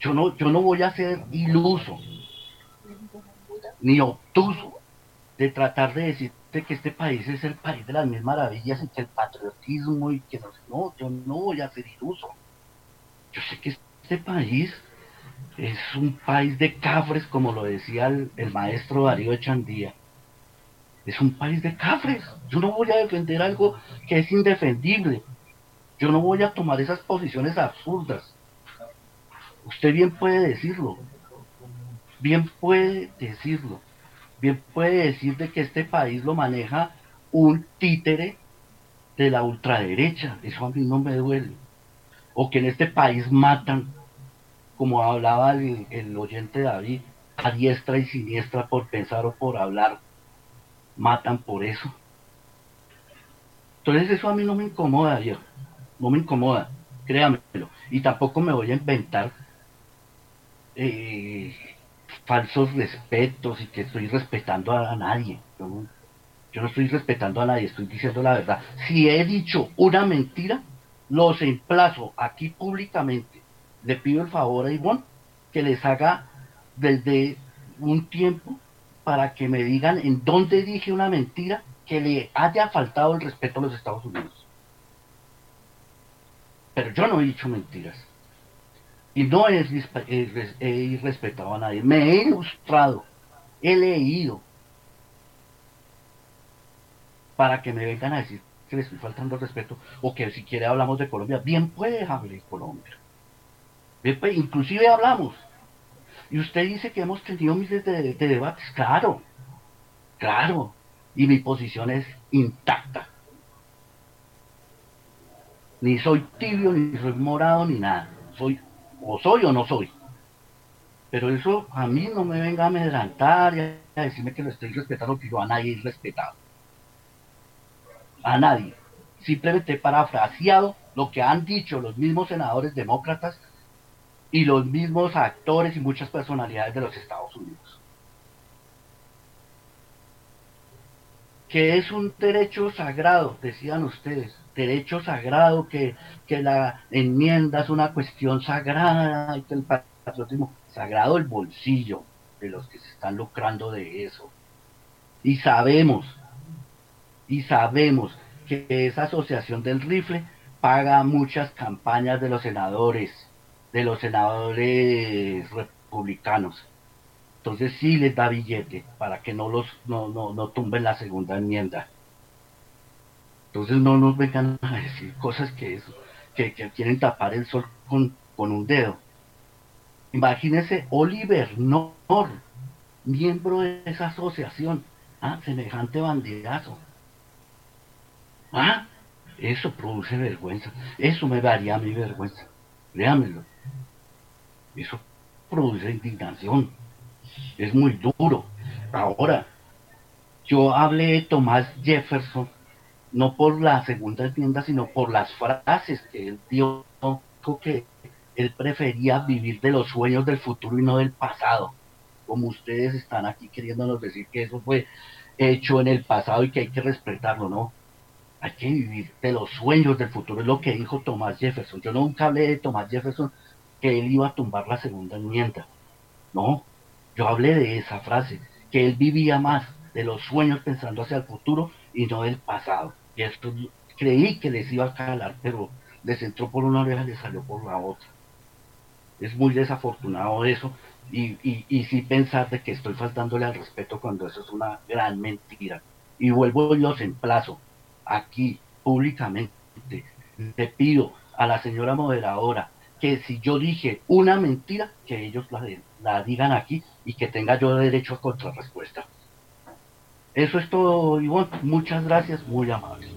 Yo no, yo no voy a ser iluso, ni obtuso, de tratar de decirte que este país es el país de las mil maravillas y que el patriotismo y que no, no, yo no voy a ser iluso. Yo sé que este país es un país de cafres, como lo decía el, maestro Darío Echandía. Es un país de cafres. Yo no voy a defender algo que es indefendible. Yo no voy a tomar esas posiciones absurdas. Usted bien puede decirlo. Bien puede decirlo. Bien puede decir de que este país lo maneja un títere de la ultraderecha. Eso a mí no me duele. O que en este país matan, como hablaba el, el oyente David, a diestra y siniestra por pensar o por hablar. Matan por eso. Entonces eso a mí no me incomoda, viejo. No me incomoda, créamelo. Y tampoco me voy a inventar eh, falsos respetos y que estoy respetando a, nadie. Yo yo no estoy respetando a nadie, estoy diciendo la verdad. Si he dicho una mentira, los emplazo aquí públicamente. Le pido el favor a Ivonne que les haga desde un tiempo para que me digan en dónde dije una mentira que le haya faltado el respeto a los Estados Unidos. Pero yo no he dicho mentiras. Y no he, he, irrespetado a nadie. Me he ilustrado. He leído. Para que me vengan a decir que le estoy faltando el respeto. O que si quiere hablamos de Colombia. Bien puede hablar de Colombia. Bien inclusive hablamos. Y usted dice que hemos tenido miles de, de debates. Claro. Claro. Y mi posición es intacta ni soy tibio, ni soy morado, ni nada. Soy o soy o no soy. Pero eso a mí no me venga a amedrantar y a decirme que lo estoy respetando, que yo a nadie he respetado. A nadie. Simplemente parafraseado lo que han dicho los mismos senadores demócratas y los mismos actores y muchas personalidades de los Estados Unidos. Que es un derecho sagrado, decían ustedes, derecho sagrado, que, que la enmienda es una cuestión sagrada y que el patriotismo sagrado el bolsillo de los que se están lucrando de eso. Y sabemos, y sabemos que esa asociación del rifle paga muchas campañas de los senadores, de los senadores republicanos. Entonces sí les da billete para que no los no, no, no tumben la segunda enmienda. Entonces no nos vengan a decir cosas que, eso, que, que quieren tapar el sol con, con un dedo. Imagínese Oliver Nor, miembro de esa asociación, ah, semejante bandidazo. Ah, eso produce vergüenza. Eso me daría mi vergüenza. Léamelo. Eso produce indignación. Es muy duro. Ahora, yo hablé de Tomás Jefferson, no por la segunda enmienda, sino por las frases que él dio, que él prefería vivir de los sueños del futuro y no del pasado. Como ustedes están aquí queriéndonos decir que eso fue hecho en el pasado y que hay que respetarlo, ¿no? Hay que vivir de los sueños del futuro, es lo que dijo Tomás Jefferson. Yo nunca hablé de Tomás Jefferson que él iba a tumbar la segunda enmienda. No, yo hablé de esa frase, que él vivía más de los sueños pensando hacia el futuro y no del pasado. Esto creí que les iba a calar, pero les entró por una oreja y les salió por la otra. Es muy desafortunado eso y, y, y sí pensar de que estoy faltándole al respeto cuando eso es una gran mentira. Y vuelvo y los emplazo aquí públicamente. Le pido a la señora moderadora que si yo dije una mentira, que ellos la, la digan aquí y que tenga yo derecho a contrarrespuesta. Eso es todo, Ivonne. Muchas gracias, muy amable.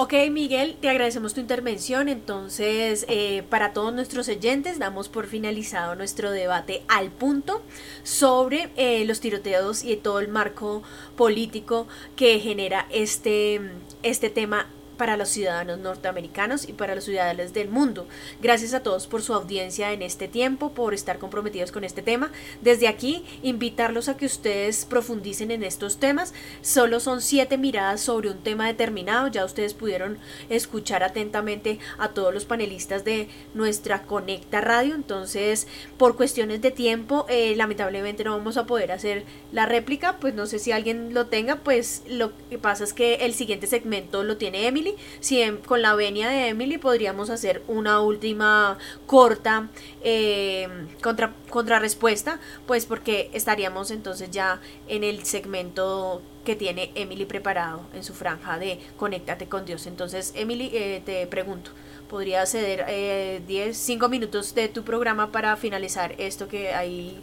Ok, Miguel, te agradecemos tu intervención. Entonces, eh, para todos nuestros oyentes, damos por finalizado nuestro debate al punto sobre eh, los tiroteos y todo el marco político que genera este, este tema para los ciudadanos norteamericanos y para los ciudadanos del mundo. Gracias a todos por su audiencia en este tiempo, por estar comprometidos con este tema. Desde aquí, invitarlos a que ustedes profundicen en estos temas. Solo son siete miradas sobre un tema determinado. Ya ustedes pudieron escuchar atentamente a todos los panelistas de nuestra Conecta Radio. Entonces, por cuestiones de tiempo, eh, lamentablemente no vamos a poder hacer la réplica. Pues no sé si alguien lo tenga, pues lo que pasa es que el siguiente segmento lo tiene Emily si en, con la venia de Emily podríamos hacer una última corta eh, contra, contrarrespuesta, pues porque estaríamos entonces ya en el segmento que tiene Emily preparado en su franja de Conéctate con Dios. Entonces, Emily, eh, te pregunto, ¿podría ceder eh, 10, 5 minutos de tu programa para finalizar esto que hay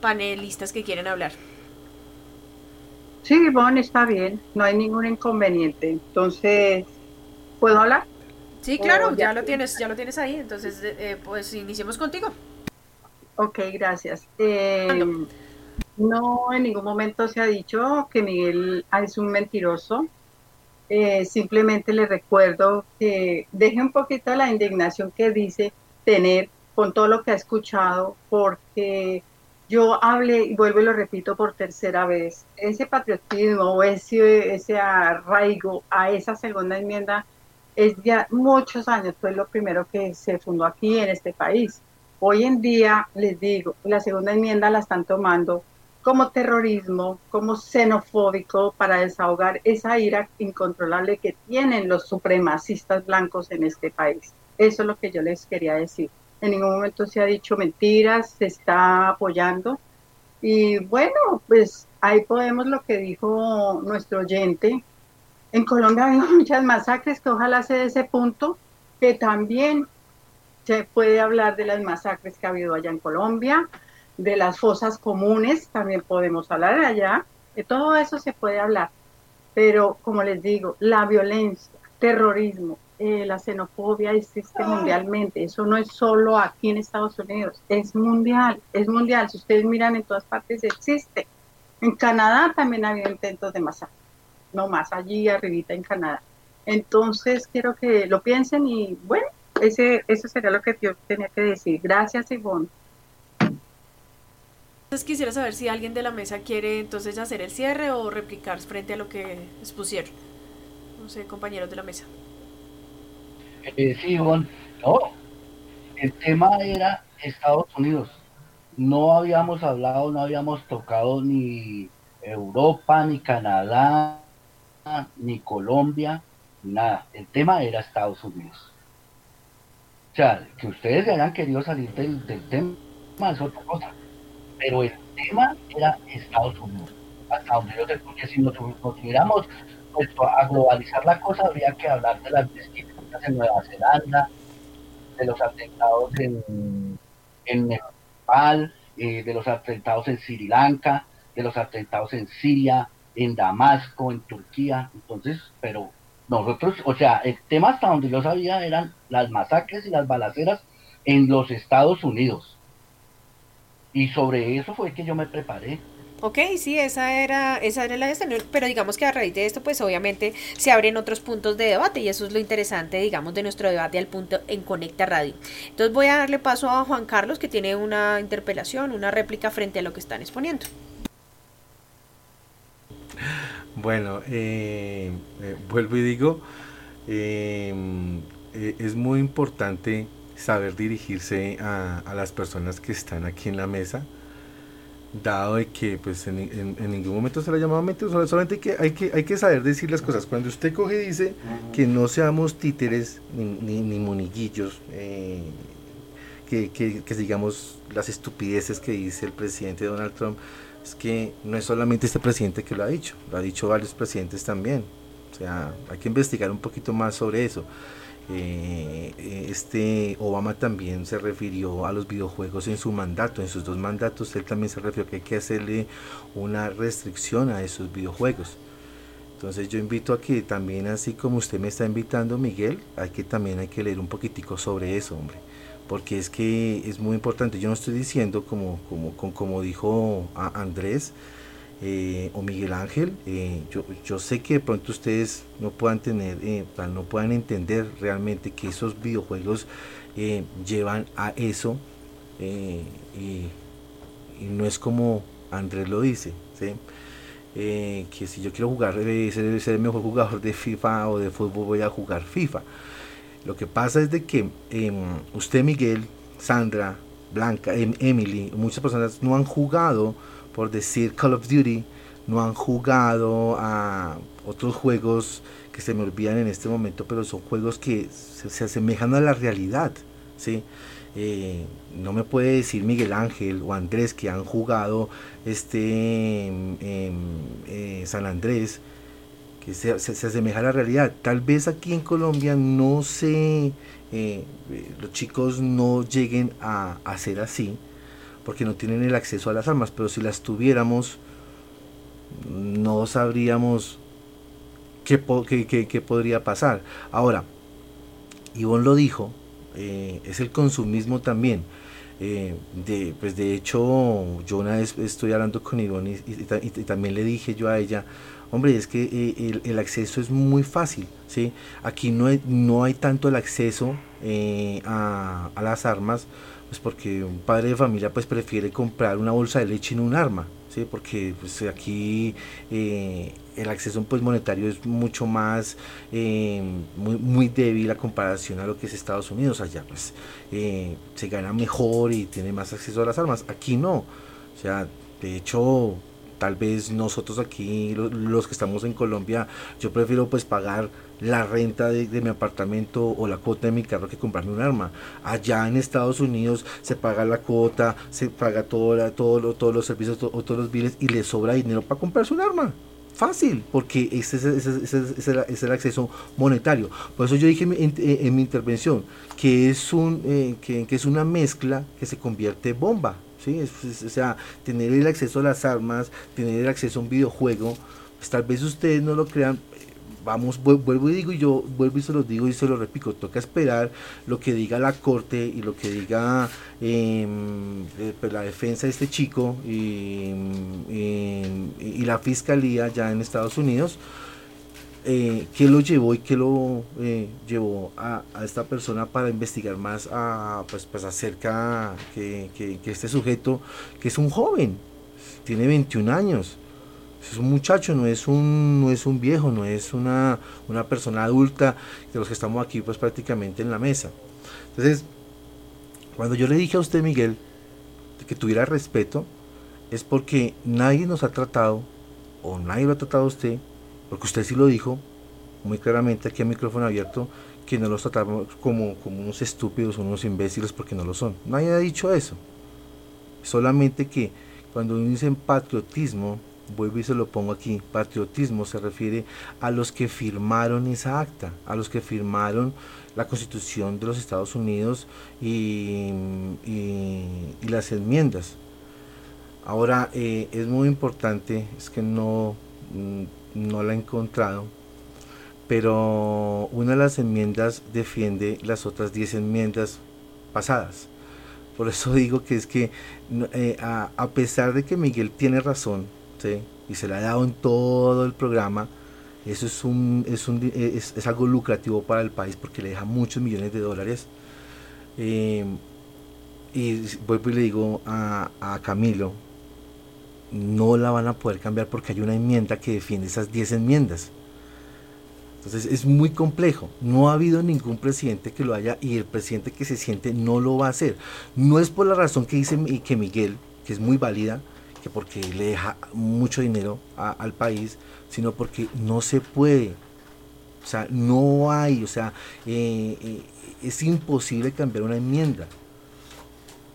panelistas que quieren hablar? Sí, Ivonne, está bien, no hay ningún inconveniente. Entonces, ¿puedo hablar? Sí, claro, ya ya. lo tienes, ya lo tienes ahí. Entonces, eh, pues iniciemos contigo. Ok, gracias. Eh, no, en ningún momento se ha dicho que Miguel es un mentiroso. Eh, simplemente le recuerdo que deje un poquito la indignación que dice tener con todo lo que ha escuchado, porque yo hablé, y vuelvo y lo repito por tercera vez, ese patriotismo o ese, ese arraigo a esa segunda enmienda es ya muchos años, fue lo primero que se fundó aquí en este país. Hoy en día, les digo, la segunda enmienda la están tomando como terrorismo, como xenofóbico para desahogar esa ira incontrolable que tienen los supremacistas blancos en este país. Eso es lo que yo les quería decir. En ningún momento se ha dicho mentiras, se está apoyando. Y bueno, pues ahí podemos lo que dijo nuestro oyente. En Colombia hay muchas masacres que ojalá se dé ese punto, que también se puede hablar de las masacres que ha habido allá en Colombia, de las fosas comunes, también podemos hablar de allá, de todo eso se puede hablar. Pero como les digo, la violencia, terrorismo, eh, la xenofobia existe mundialmente. Eso no es solo aquí en Estados Unidos, es mundial, es mundial. Si ustedes miran en todas partes existe. En Canadá también ha habido intentos de masacre, no más allí arribita en Canadá. Entonces quiero que lo piensen y bueno, ese, eso sería lo que yo tenía que decir. Gracias, Ivonne. Entonces quisiera saber si alguien de la mesa quiere entonces hacer el cierre o replicar frente a lo que expusieron. No sé, compañeros de la mesa. Ivonne. No, el tema era Estados Unidos. No habíamos hablado, no habíamos tocado ni Europa, ni Canadá, ni Colombia, nada. El tema era Estados Unidos. O sea, que ustedes se hayan querido salir del, del tema es otra cosa. Pero el tema era Estados Unidos. Hasta donde yo si nos, nos a globalizar la cosa, habría que hablar de las distintas en Nueva Zelanda, de los atentados en, Nepal, eh, de los atentados en Sri Lanka, de los atentados en Siria, en Damasco, en Turquía. Entonces, pero nosotros, o sea, el tema hasta donde yo sabía eran las masacres y las balaceras en los Estados Unidos. Y sobre eso fue que yo me preparé. Ok, sí, esa era, esa era la gestión, pero digamos que a raíz de esto, pues obviamente se abren otros puntos de debate y eso es lo interesante, digamos, de nuestro debate al punto en Conecta Radio. Entonces voy a darle paso a Juan Carlos, que tiene una interpelación, una réplica frente a lo que están exponiendo. Bueno, eh, eh, vuelvo y digo, eh, eh, es muy importante saber dirigirse a las personas que están aquí en la mesa dado de que pues en, en- ningún momento se le ha llamado mentiroso, solamente que, hay, que, hay que saber decir las cosas. Cuando usted coge y dice que no seamos títeres ni, ni, ni moniguillos, eh, que, que, que digamos las estupideces que dice el presidente Donald Trump, es que no es solamente este presidente que lo ha dicho, lo ha dicho varios presidentes también. O sea, hay que investigar un poquito más sobre eso. Eh, este Obama también se refirió a los videojuegos en su mandato, en sus dos mandatos, él también se refirió que hay que hacerle una restricción a esos videojuegos. Entonces yo invito a que también, así como usted me está invitando, Miguel, hay que también hay que leer un poquitico sobre eso, hombre. Porque es que es muy importante. Yo no estoy diciendo, como, como, como, como dijo a- Andrés, eh, o Miguel Ángel, eh, yo, yo sé que de pronto ustedes no puedan tener, eh, no puedan entender realmente que esos videojuegos llevan a eso y, no es como Andrés lo dice, que si yo quiero jugar, ser, ser el mejor jugador de FIFA o de fútbol, voy a jugar FIFA. Lo que pasa es de que em, usted, Miguel, Sandra, Blanca, em- Emily, muchas personas no han jugado, por decir Call of Duty, no han jugado a otros juegos que se me olvidan en este momento, pero son juegos que se, se asemejan a la realidad, ¿sí? Eh, no me puede decir Miguel Ángel o Andrés que han jugado este em, eh, San Andrés, que se, se- se asemeja a la realidad. Tal vez aquí en Colombia no se, eh, los chicos no lleguen a, a ser así, porque no tienen el acceso a las armas, pero si las tuviéramos, no sabríamos qué, po- qué- podría pasar. Ahora, Ivonne lo dijo, eh, es el consumismo también. Eh, de, pues de hecho, yo una vez estoy hablando con Ivonne y, y ta- y también le dije yo a ella, hombre, es que eh, el, acceso es muy fácil, ¿sí? Aquí no hay, no hay tanto el acceso a las armas, pues porque un padre de familia pues prefiere comprar una bolsa de leche no un arma, ¿sí? Porque pues aquí eh, el acceso pues monetario es mucho más eh, muy, muy débil a comparación a lo que es Estados Unidos. Allá pues eh, se gana mejor y tiene más acceso a las armas. Aquí no. O sea de hecho tal vez nosotros aquí lo- los, que estamos en Colombia yo prefiero pues pagar la renta de, de mi apartamento o la cuota de mi carro que comprarme un arma allá en Estados Unidos se paga la cuota se paga todo la- todo lo- todos los servicios o todos los biles y le sobra dinero para comprarse un arma fácil, porque ese es, ese es- ese es- el- es el acceso monetario. Por eso yo dije en, mi- mi intervención que es, un, eh, que, que es una mezcla que se convierte en bomba. ¿sí? Es- o sea, tener el acceso a las armas, tener el acceso a un videojuego, pues tal vez ustedes no lo crean. Vamos, vu- vuelvo y digo, y yo vuelvo y se los digo y se lo repito, toca esperar lo que diga la corte y lo que diga em, eh, pues, la defensa de este chico y, em, y la fiscalía ya en Estados Unidos, eh, qué lo llevó y qué lo eh, llevó a, a esta persona para investigar más a, pues, pues acerca que, que, que este sujeto, que es un joven, tiene 21 años, es un muchacho, no es un, no es un viejo, no es una, una persona adulta de los que estamos aquí pues prácticamente en la mesa. Entonces, cuando yo le dije a usted, Miguel, que tuviera respeto, es porque nadie nos ha tratado, o nadie lo ha tratado a usted, porque usted sí lo dijo muy claramente aquí a micrófono abierto, que no los tratamos como, como unos estúpidos, unos imbéciles, porque no lo son. Nadie ha dicho eso. Solamente que cuando dicen patriotismo, vuelvo y se lo pongo aquí, patriotismo se refiere a los que firmaron esa acta, a los que firmaron la constitución de los Estados Unidos y, las enmiendas. Ahora, eh, es muy importante, es que no, mm, no la he encontrado, pero una de las enmiendas defiende las otras 10 enmiendas pasadas. Por eso digo que es que eh, a, pesar de que Miguel tiene razón, ¿sí? y se le ha dado en todo el programa, eso es, un, es, un, es algo lucrativo para el país porque le deja muchos millones de dólares. Eh, y vuelvo y le digo a, a, Camilo, no la van a poder cambiar porque hay una enmienda que defiende esas 10 enmiendas. Entonces es muy complejo. No ha habido ningún presidente que lo haya y el presidente que se siente no lo va a hacer. No es por la razón que dice que Miguel, que es muy válida, que porque le deja mucho dinero a, al país, sino porque no se puede. O sea, no hay, o sea, eh, eh, es imposible cambiar una enmienda.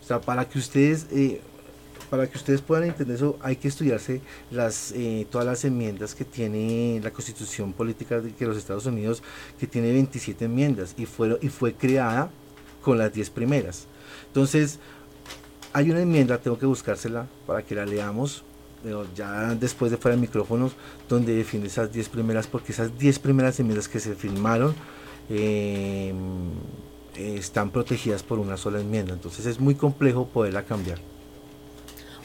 O sea, para que ustedes, eh, para que ustedes puedan entender eso, hay que estudiarse las, todas las enmiendas que tiene la Constitución Política de los Estados Unidos, que tiene 27 enmiendas y, fueron, y fue creada con las 10 primeras. Entonces, hay una enmienda, tengo que buscársela para que la leamos, pero ya después de fuera de micrófonos, donde defiende esas 10 primeras, porque esas 10 primeras enmiendas que se firmaron eh, están protegidas por una sola enmienda. Entonces es muy complejo poderla cambiar.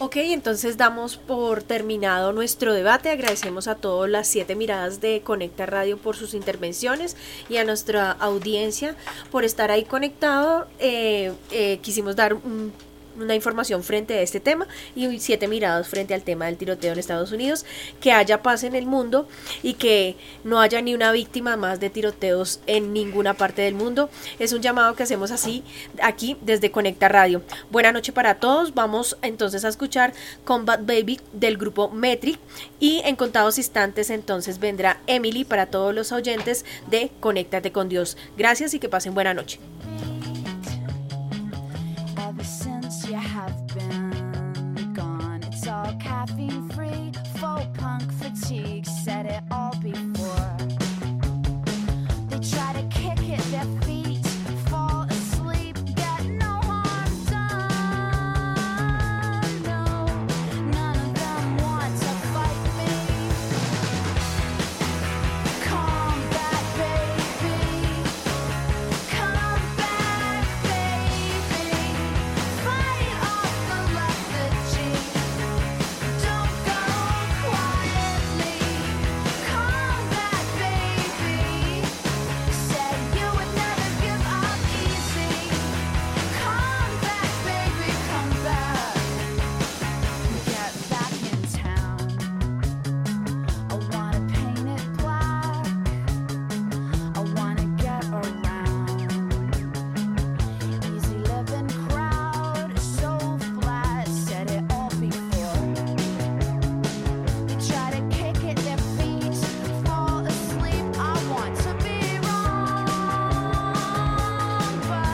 Ok, entonces damos por terminado nuestro debate. Agradecemos a todas las siete miradas de Conecta Radio por sus intervenciones y a nuestra audiencia por estar ahí conectado. Eh, eh, quisimos dar un una información frente a este tema y siete mirados frente al tema del tiroteo en Estados Unidos, que haya paz en el mundo y que no haya ni una víctima más de tiroteos en ninguna parte del mundo. Es un llamado que hacemos así aquí desde Conecta Radio. Buena noche para todos. Vamos entonces a escuchar Combat Baby del grupo Metric y en contados instantes entonces vendrá Emily para todos los oyentes de Conéctate con Dios. Gracias y que pasen buena noche. Caffeine free, full punk fatigue. Said it all before.